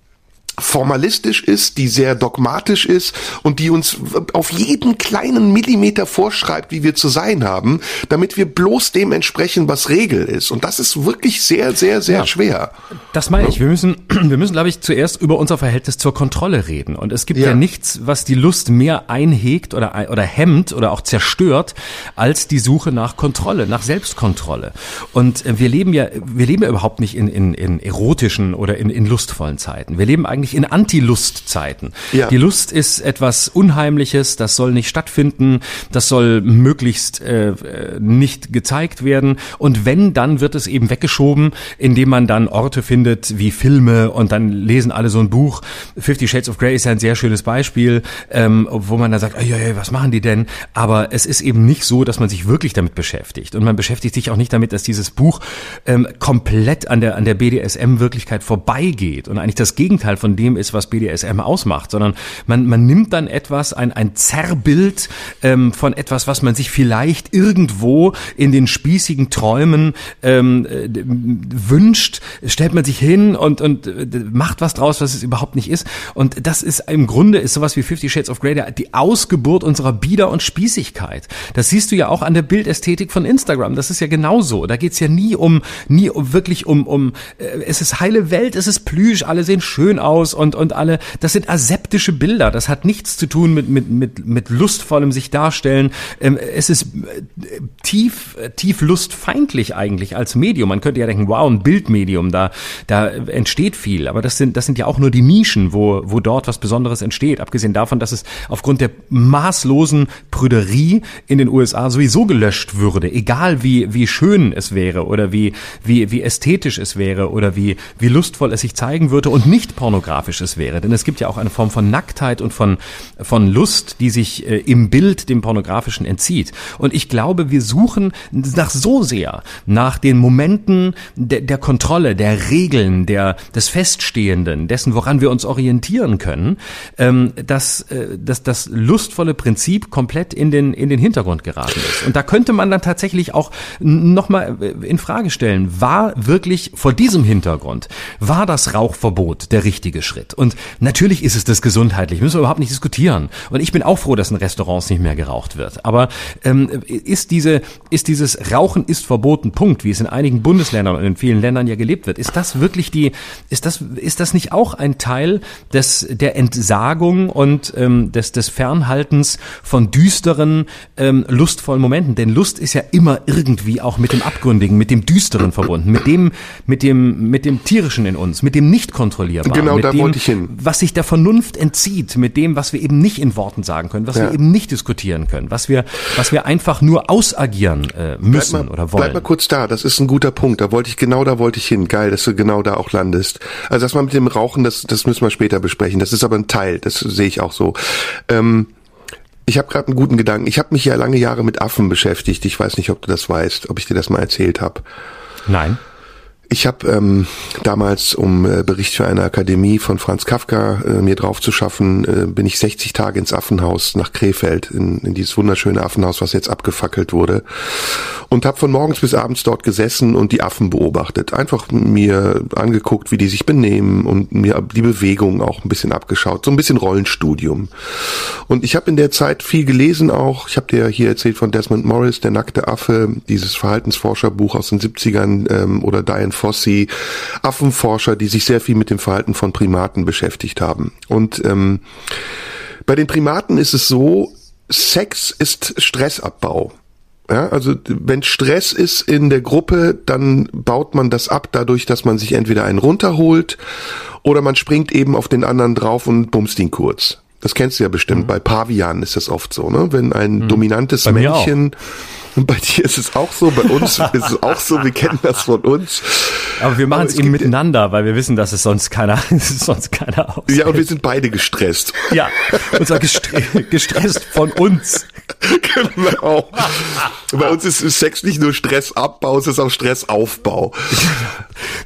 formalistisch ist, die sehr dogmatisch ist und die uns auf jeden kleinen Millimeter vorschreibt, wie wir zu sein haben, damit wir bloß dem entsprechen, was Regel ist. Und das ist wirklich sehr, sehr, sehr ja, schwer. Das meine ich. Wir müssen, wir müssen, glaube ich, zuerst über unser Verhältnis zur Kontrolle reden. Und es gibt ja, ja nichts, was die Lust mehr einhegt oder, oder hemmt oder auch zerstört, als die Suche nach Kontrolle, nach Selbstkontrolle. Und wir leben ja, wir leben ja überhaupt nicht in, in, in erotischen oder in, in lustvollen Zeiten. Wir leben eigentlich eigentlich in Anti-Lust-Zeiten. Ja. Die Lust ist etwas Unheimliches, das soll nicht stattfinden, das soll möglichst äh, nicht gezeigt werden. Und wenn, dann wird es eben weggeschoben, indem man dann Orte findet wie Filme und dann lesen alle so ein Buch. Fifty Shades of Grey ist ja ein sehr schönes Beispiel, ähm, wo man dann sagt, ey, ey, was machen die denn? Aber es ist eben nicht so, dass man sich wirklich damit beschäftigt. Und man beschäftigt sich auch nicht damit, dass dieses Buch ähm, komplett an der, an der BDSM-Wirklichkeit vorbeigeht und eigentlich das Gegenteil von dem ist, was BDSM ausmacht, sondern man, man nimmt dann etwas, ein, ein Zerrbild ähm, von etwas, was man sich vielleicht irgendwo in den spießigen Träumen ähm, äh, wünscht, stellt man sich hin und, und äh, macht was draus, was es überhaupt nicht ist. Und das ist im Grunde ist sowas wie Fifty Shades of Grey die Ausgeburt unserer Bieder und Spießigkeit. Das siehst du ja auch an der Bildästhetik von Instagram. Das ist ja genauso. Da geht's ja nie um, nie um wirklich um, um äh, es ist heile Welt, es ist Plüsch, alle sehen schön aus aus und, und alle, das sind aseptische Bilder. Das hat nichts zu tun mit, mit, mit, mit lustvollem sich darstellen. Ähm, es ist äh, tief, tief lustfeindlich eigentlich als Medium. Man könnte ja denken, wow, ein Bildmedium, da, da entsteht viel. Aber das sind, das sind ja auch nur die Nischen, wo, wo dort was Besonderes entsteht. Abgesehen davon, dass es aufgrund der maßlosen Prüderie in den USA sowieso gelöscht würde. Egal wie, wie schön es wäre oder wie, wie, wie ästhetisch es wäre oder wie, wie lustvoll es sich zeigen würde und nicht pornografisch Pornografisches wäre. Denn es gibt ja auch eine Form von Nacktheit und von, von Lust, die sich äh, im Bild dem Pornografischen entzieht. Und ich glaube, wir suchen nach so sehr nach den Momenten der, der Kontrolle, der Regeln, der, des Feststehenden, dessen, woran wir uns orientieren können, ähm, dass, äh, dass das lustvolle Prinzip komplett in den, in den Hintergrund geraten ist. Und da könnte man dann tatsächlich auch nochmal äh, in Frage stellen, war wirklich vor diesem Hintergrund, war das Rauchverbot der richtige Schritt? Und natürlich ist es das gesundheitlich, müssen wir überhaupt nicht diskutieren. Und ich bin auch froh, dass in Restaurants nicht mehr geraucht wird. Aber ähm, ist diese, ist dieses Rauchen ist verboten, Punkt, wie es in einigen Bundesländern und in vielen Ländern ja gelebt wird, ist das wirklich die, ist das, ist das nicht auch ein Teil des, der Entsagung und ähm, des, des Fernhaltens von düsteren, ähm, lustvollen Momenten? Denn Lust ist ja immer irgendwie auch mit dem Abgründigen, mit dem Düsteren verbunden, mit dem, mit dem, mit dem Tierischen in uns, mit dem nicht kontrollierbaren, genau, mit da dem, was sich der Vernunft entzieht, mit dem, was wir eben nicht in Worten sagen können, was Ja. wir eben nicht diskutieren können, was wir, was wir einfach nur ausagieren äh, müssen mal, oder Bleib mal wollen. kurz da, das ist ein guter Punkt. Da wollte ich, genau da wollte ich hin. Geil, dass du genau da auch landest. Also das mal mit dem Rauchen, das, das müssen wir später besprechen. Das ist aber ein Teil, das sehe ich auch so. Ähm, ich habe gerade einen guten Gedanken. Ich habe mich ja lange Jahre mit Affen beschäftigt. Ich weiß nicht, ob du das weißt, ob ich dir das mal erzählt habe. Nein. Ich habe ähm, damals, um äh, Bericht für eine Akademie von Franz Kafka äh, mir drauf zu schaffen, äh, bin ich 60 Tage ins Affenhaus nach Krefeld, in, in dieses wunderschöne Affenhaus, was jetzt abgefackelt wurde. Und habe von morgens bis abends dort gesessen und die Affen beobachtet. Einfach mir angeguckt, wie die sich benehmen und mir die Bewegung auch ein bisschen abgeschaut. So ein bisschen Rollenstudium. Und ich habe in der Zeit viel gelesen auch. Ich habe dir hier erzählt von Desmond Morris, Der nackte Affe, dieses Verhaltensforscherbuch aus den 70ern ähm, oder Diane Fossey, Affenforscher, die sich sehr viel mit dem Verhalten von Primaten beschäftigt haben. Und ähm, bei den Primaten ist es so, Sex ist Stressabbau. Ja, also wenn Stress ist in der Gruppe, dann baut man das ab dadurch, dass man sich entweder einen runterholt oder man springt eben auf den anderen drauf und bumst ihn kurz. Das kennst du ja bestimmt. Bei Pavianen ist das oft so, ne? Wenn ein dominantes Bei mir auch. Männchen, bei dir ist es auch so, bei uns ist es auch so, wir kennen das von uns. Aber wir machen es eben miteinander, weil wir wissen, dass es sonst keiner, es sonst keiner aus. Ja, und wir sind beide gestresst. Ja, und zwar gestre gestresst von uns. genau. Bei uns ist Sex nicht nur Stressabbau, es ist auch Stressaufbau.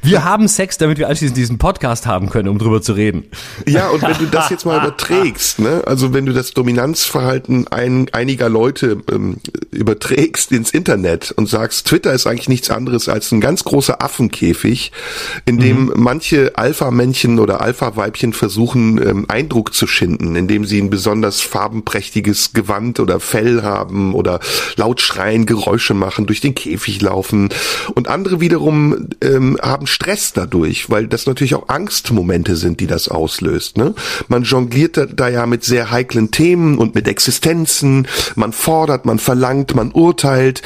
Wir haben Sex, damit wir anschließend diesen Podcast haben können, um drüber zu reden. Ja, und wenn du das jetzt mal überträgst, ne, also wenn du das Dominanzverhalten ein, einiger Leute ähm, überträgst ins Internet und sagst, Twitter ist eigentlich nichts anderes als ein ganz großer Affenkäfig, in dem manche Alpha-Männchen oder Alpha-Weibchen versuchen, ähm, Eindruck zu schinden, indem sie ein besonders farbenprächtiges Gewand oder Fell haben oder laut schreien, Geräusche machen, durch den Käfig laufen. Und andere wiederum ähm, haben Stress dadurch, weil das natürlich auch Angstmomente sind, die das auslöst. Ne? Man jongliert da, da ja mit sehr heiklen Themen und mit Existenzen. Man fordert, man verlangt, man urteilt.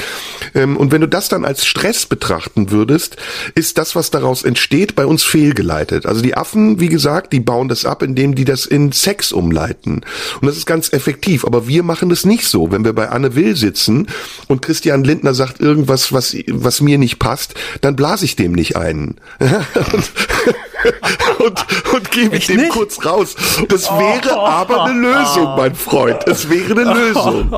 Ähm, und wenn du das dann als Stress betrachten würdest, ist das, was daraus entsteht, bei uns fehlgeleitet. Also die Affen, wie gesagt, die bauen das ab, indem die das in Sex umleiten. Und das ist ganz effektiv. Aber wir machen das nicht so. Wenn wir bei Anne Will sitzen und Christian Lindner sagt irgendwas, was, was mir nicht passt, dann blase ich dem nicht ein. Und, und, und gebe ich Echt dem nicht? kurz raus. Das wäre aber eine Lösung, mein Freund. Es wäre eine Lösung.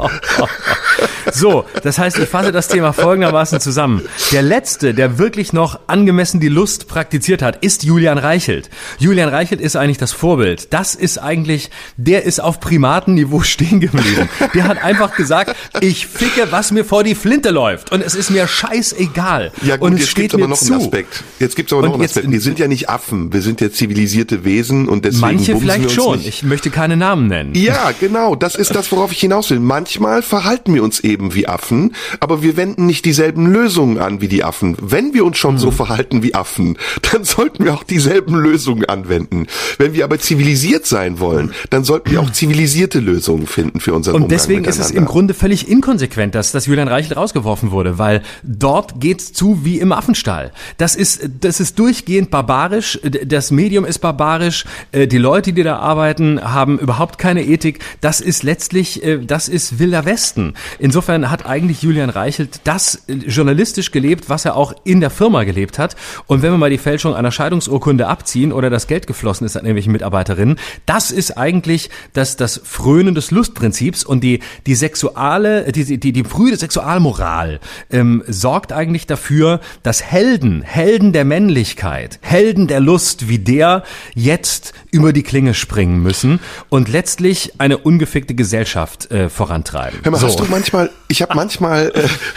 So, das heißt, ich fasse das Thema folgendermaßen zusammen. Der letzte, der wirklich noch angemessen die Lust praktiziert hat, ist Julian Reichelt. Julian Reichelt ist eigentlich das Vorbild. Das ist eigentlich, der ist auf Primatenniveau stehen geblieben. Der hat einfach gesagt, ich ficke, was mir vor die Flinte läuft. Und es ist mir scheißegal. Ja gut, und es jetzt steht aber mir noch zu. einen Aspekt. Jetzt gibt's aber Und noch einen jetzt- Aspekt. Wir sind ja nicht Affen, wir sind ja zivilisierte Wesen und deswegen Manche vielleicht wir uns schon. Nicht. Ich möchte keine Namen nennen. Ja, genau, das ist das, worauf ich hinaus will. Manchmal verhalten wir uns eben wie Affen, aber wir wenden nicht dieselben Lösungen an wie die Affen. Wenn wir uns schon Hm. so verhalten wie Affen, dann sollten wir auch dieselben Lösungen anwenden. Wenn wir aber zivilisiert sein wollen, dann sollten wir auch zivilisierte Lösungen finden für unseren Und Umgang deswegen ist es im. Grunde völlig inkonsequent, dass, dass Julian Reichelt rausgeworfen wurde, weil dort geht's zu wie im Affenstall. Das ist, das ist durchgehend barbarisch, das Medium ist barbarisch, äh, die Leute, die da arbeiten, haben überhaupt keine Ethik. Das ist letztlich, äh, das ist Wilder Westen. Insofern hat eigentlich Julian Reichelt das äh, journalistisch gelebt, was er auch in der Firma gelebt hat. Und wenn wir mal die Fälschung einer Scheidungsurkunde abziehen oder das Geld geflossen ist an irgendwelchen Mitarbeiterinnen, das ist eigentlich das, das Frönen des Lustprinzips und die, die sexuale, die, die, die frühe Sexualmoral ähm, sorgt eigentlich dafür, dass Helden, Helden der Männlichkeit, Helden der Lust wie der jetzt über die Klinge springen müssen und letztlich eine ungefickte Gesellschaft äh, vorantreiben. Hör mal, so. hast du manchmal, ich habe manchmal,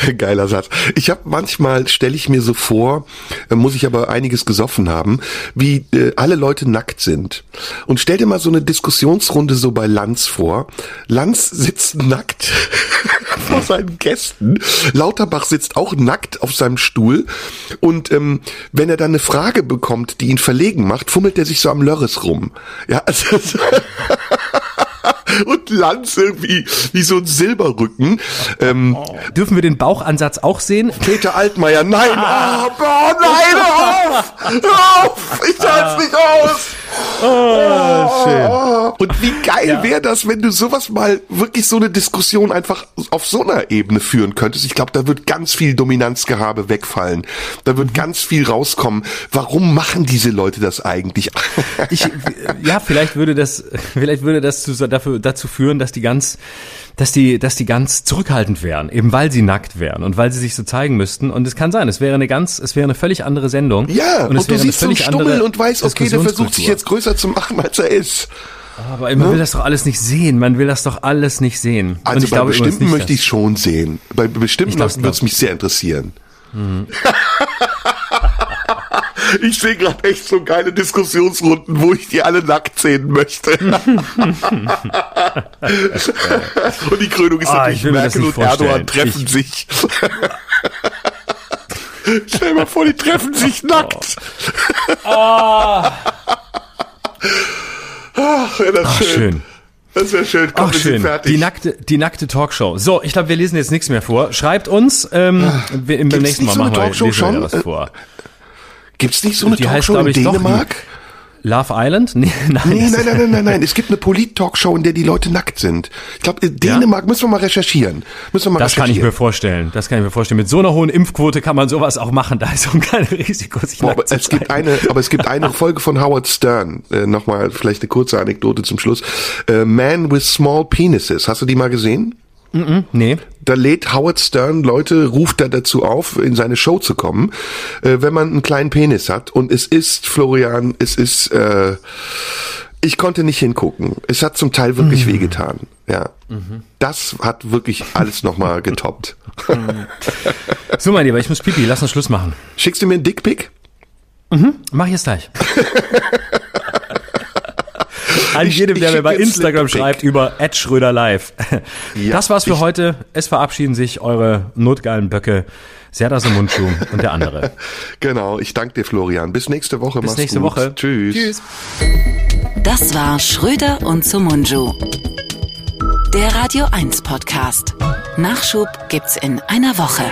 äh, geiler Satz, ich habe manchmal, stelle ich mir so vor, äh, muss ich aber einiges gesoffen haben, wie äh, alle Leute nackt sind. Und stell dir mal so eine Diskussionsrunde so bei Lanz vor. Lanz sitzt nackt vor seinen Gästen. Lauterbach sitzt auch nackt auf seinem Stuhl. Und ähm, wenn er dann eine Frage bekommt, die ihn verlegen macht, fummelt er sich so am Lörres rum. Ja, also und Lanz irgendwie wie so ein Silberrücken. Ähm, Dürfen wir den Bauchansatz auch sehen? Peter Altmaier, nein, oh, oh nein, hör auf, hör auf, ich halte nicht aus. Oh, schön. Und wie geil Ja. wäre das, wenn du sowas mal wirklich so eine Diskussion einfach auf so einer Ebene führen könntest? Ich glaube, da wird ganz viel Dominanzgehabe wegfallen. Da wird ganz viel rauskommen. Warum machen diese Leute das eigentlich? Ich, ja, vielleicht würde das, vielleicht würde das zu, dafür, dazu führen, dass die ganz, dass die, dass die ganz zurückhaltend wären, eben weil sie nackt wären und weil sie sich so zeigen müssten. Und es kann sein, es wäre eine ganz, es wäre eine völlig andere Sendung. ja, und, es du wäre eine siehst so einen völlig Stummel und weißt, okay, der versucht sich jetzt größer zu machen, als er ist. Aber man will das doch alles nicht sehen. Man will das doch alles nicht sehen. Also ich bei glaube bestimmten möchte ich schon sehen. Bei bestimmten würde es mich sehr interessieren. ich sehe gerade echt so geile Diskussionsrunden, wo ich die alle nackt sehen möchte. und die Krönung ist Ah, natürlich Merkel und Erdogan vorstellen. treffen Ich- sich. Stell dir mal vor, die treffen sich nackt. Ach, wäre das Ach, schön. schön. Das wäre schön. Komm, Ach wir schön, fertig. die nackte, die nackte Talkshow. So, ich glaube, wir lesen jetzt nichts mehr vor. Schreibt uns, ähm, wir, im Gibt's nächsten Mal so machen wir, lesen wir was Äh, vor. Gibt's nicht so eine Die heißt, Talkshow glaub in ich, doch Dänemark? Love Island? Nee, nein. Nee, nein, nein, nein, nein, nein. Es gibt eine Polit-Talkshow, in der die Leute nackt sind. Ich glaube, Dänemark müssen wir mal recherchieren. Müssen wir mal Das kann ich mir vorstellen. Das kann ich mir vorstellen. Mit so einer hohen Impfquote kann man sowas auch machen. Da ist auch kein Risiko, sich Boah, aber nackt zu es gibt eine, aber es gibt eine Folge von Howard Stern. Äh, Nochmal vielleicht eine kurze Anekdote zum Schluss. Äh, Man with Small Penises. Hast du die mal gesehen? Nee. Da lädt Howard Stern Leute, ruft er dazu auf, in seine Show zu kommen, äh, wenn man einen kleinen Penis hat. Und es ist, Florian, es ist, äh, ich konnte nicht hingucken. Es hat zum Teil wirklich wehgetan. Ja. Das hat wirklich alles nochmal getoppt. So, mein Lieber, ich muss pipi. Lass uns Schluss machen. Schickst du mir einen Dickpick? Mach ich jetzt gleich. An Ich- jedem, ich der mir bei Instagram schreibt über Schröder live. Ja, das war's für ich- heute. Es verabschieden sich eure notgeilen Böcke. Serdas im Mundschuh und der andere. Genau, ich danke dir, Florian. Bis nächste Woche. Bis Mach's nächste gut. Woche. Tschüss. Tschüss. Das war Schröder und Sumunju. Der Radio 1 Podcast. Nachschub gibt's in einer Woche.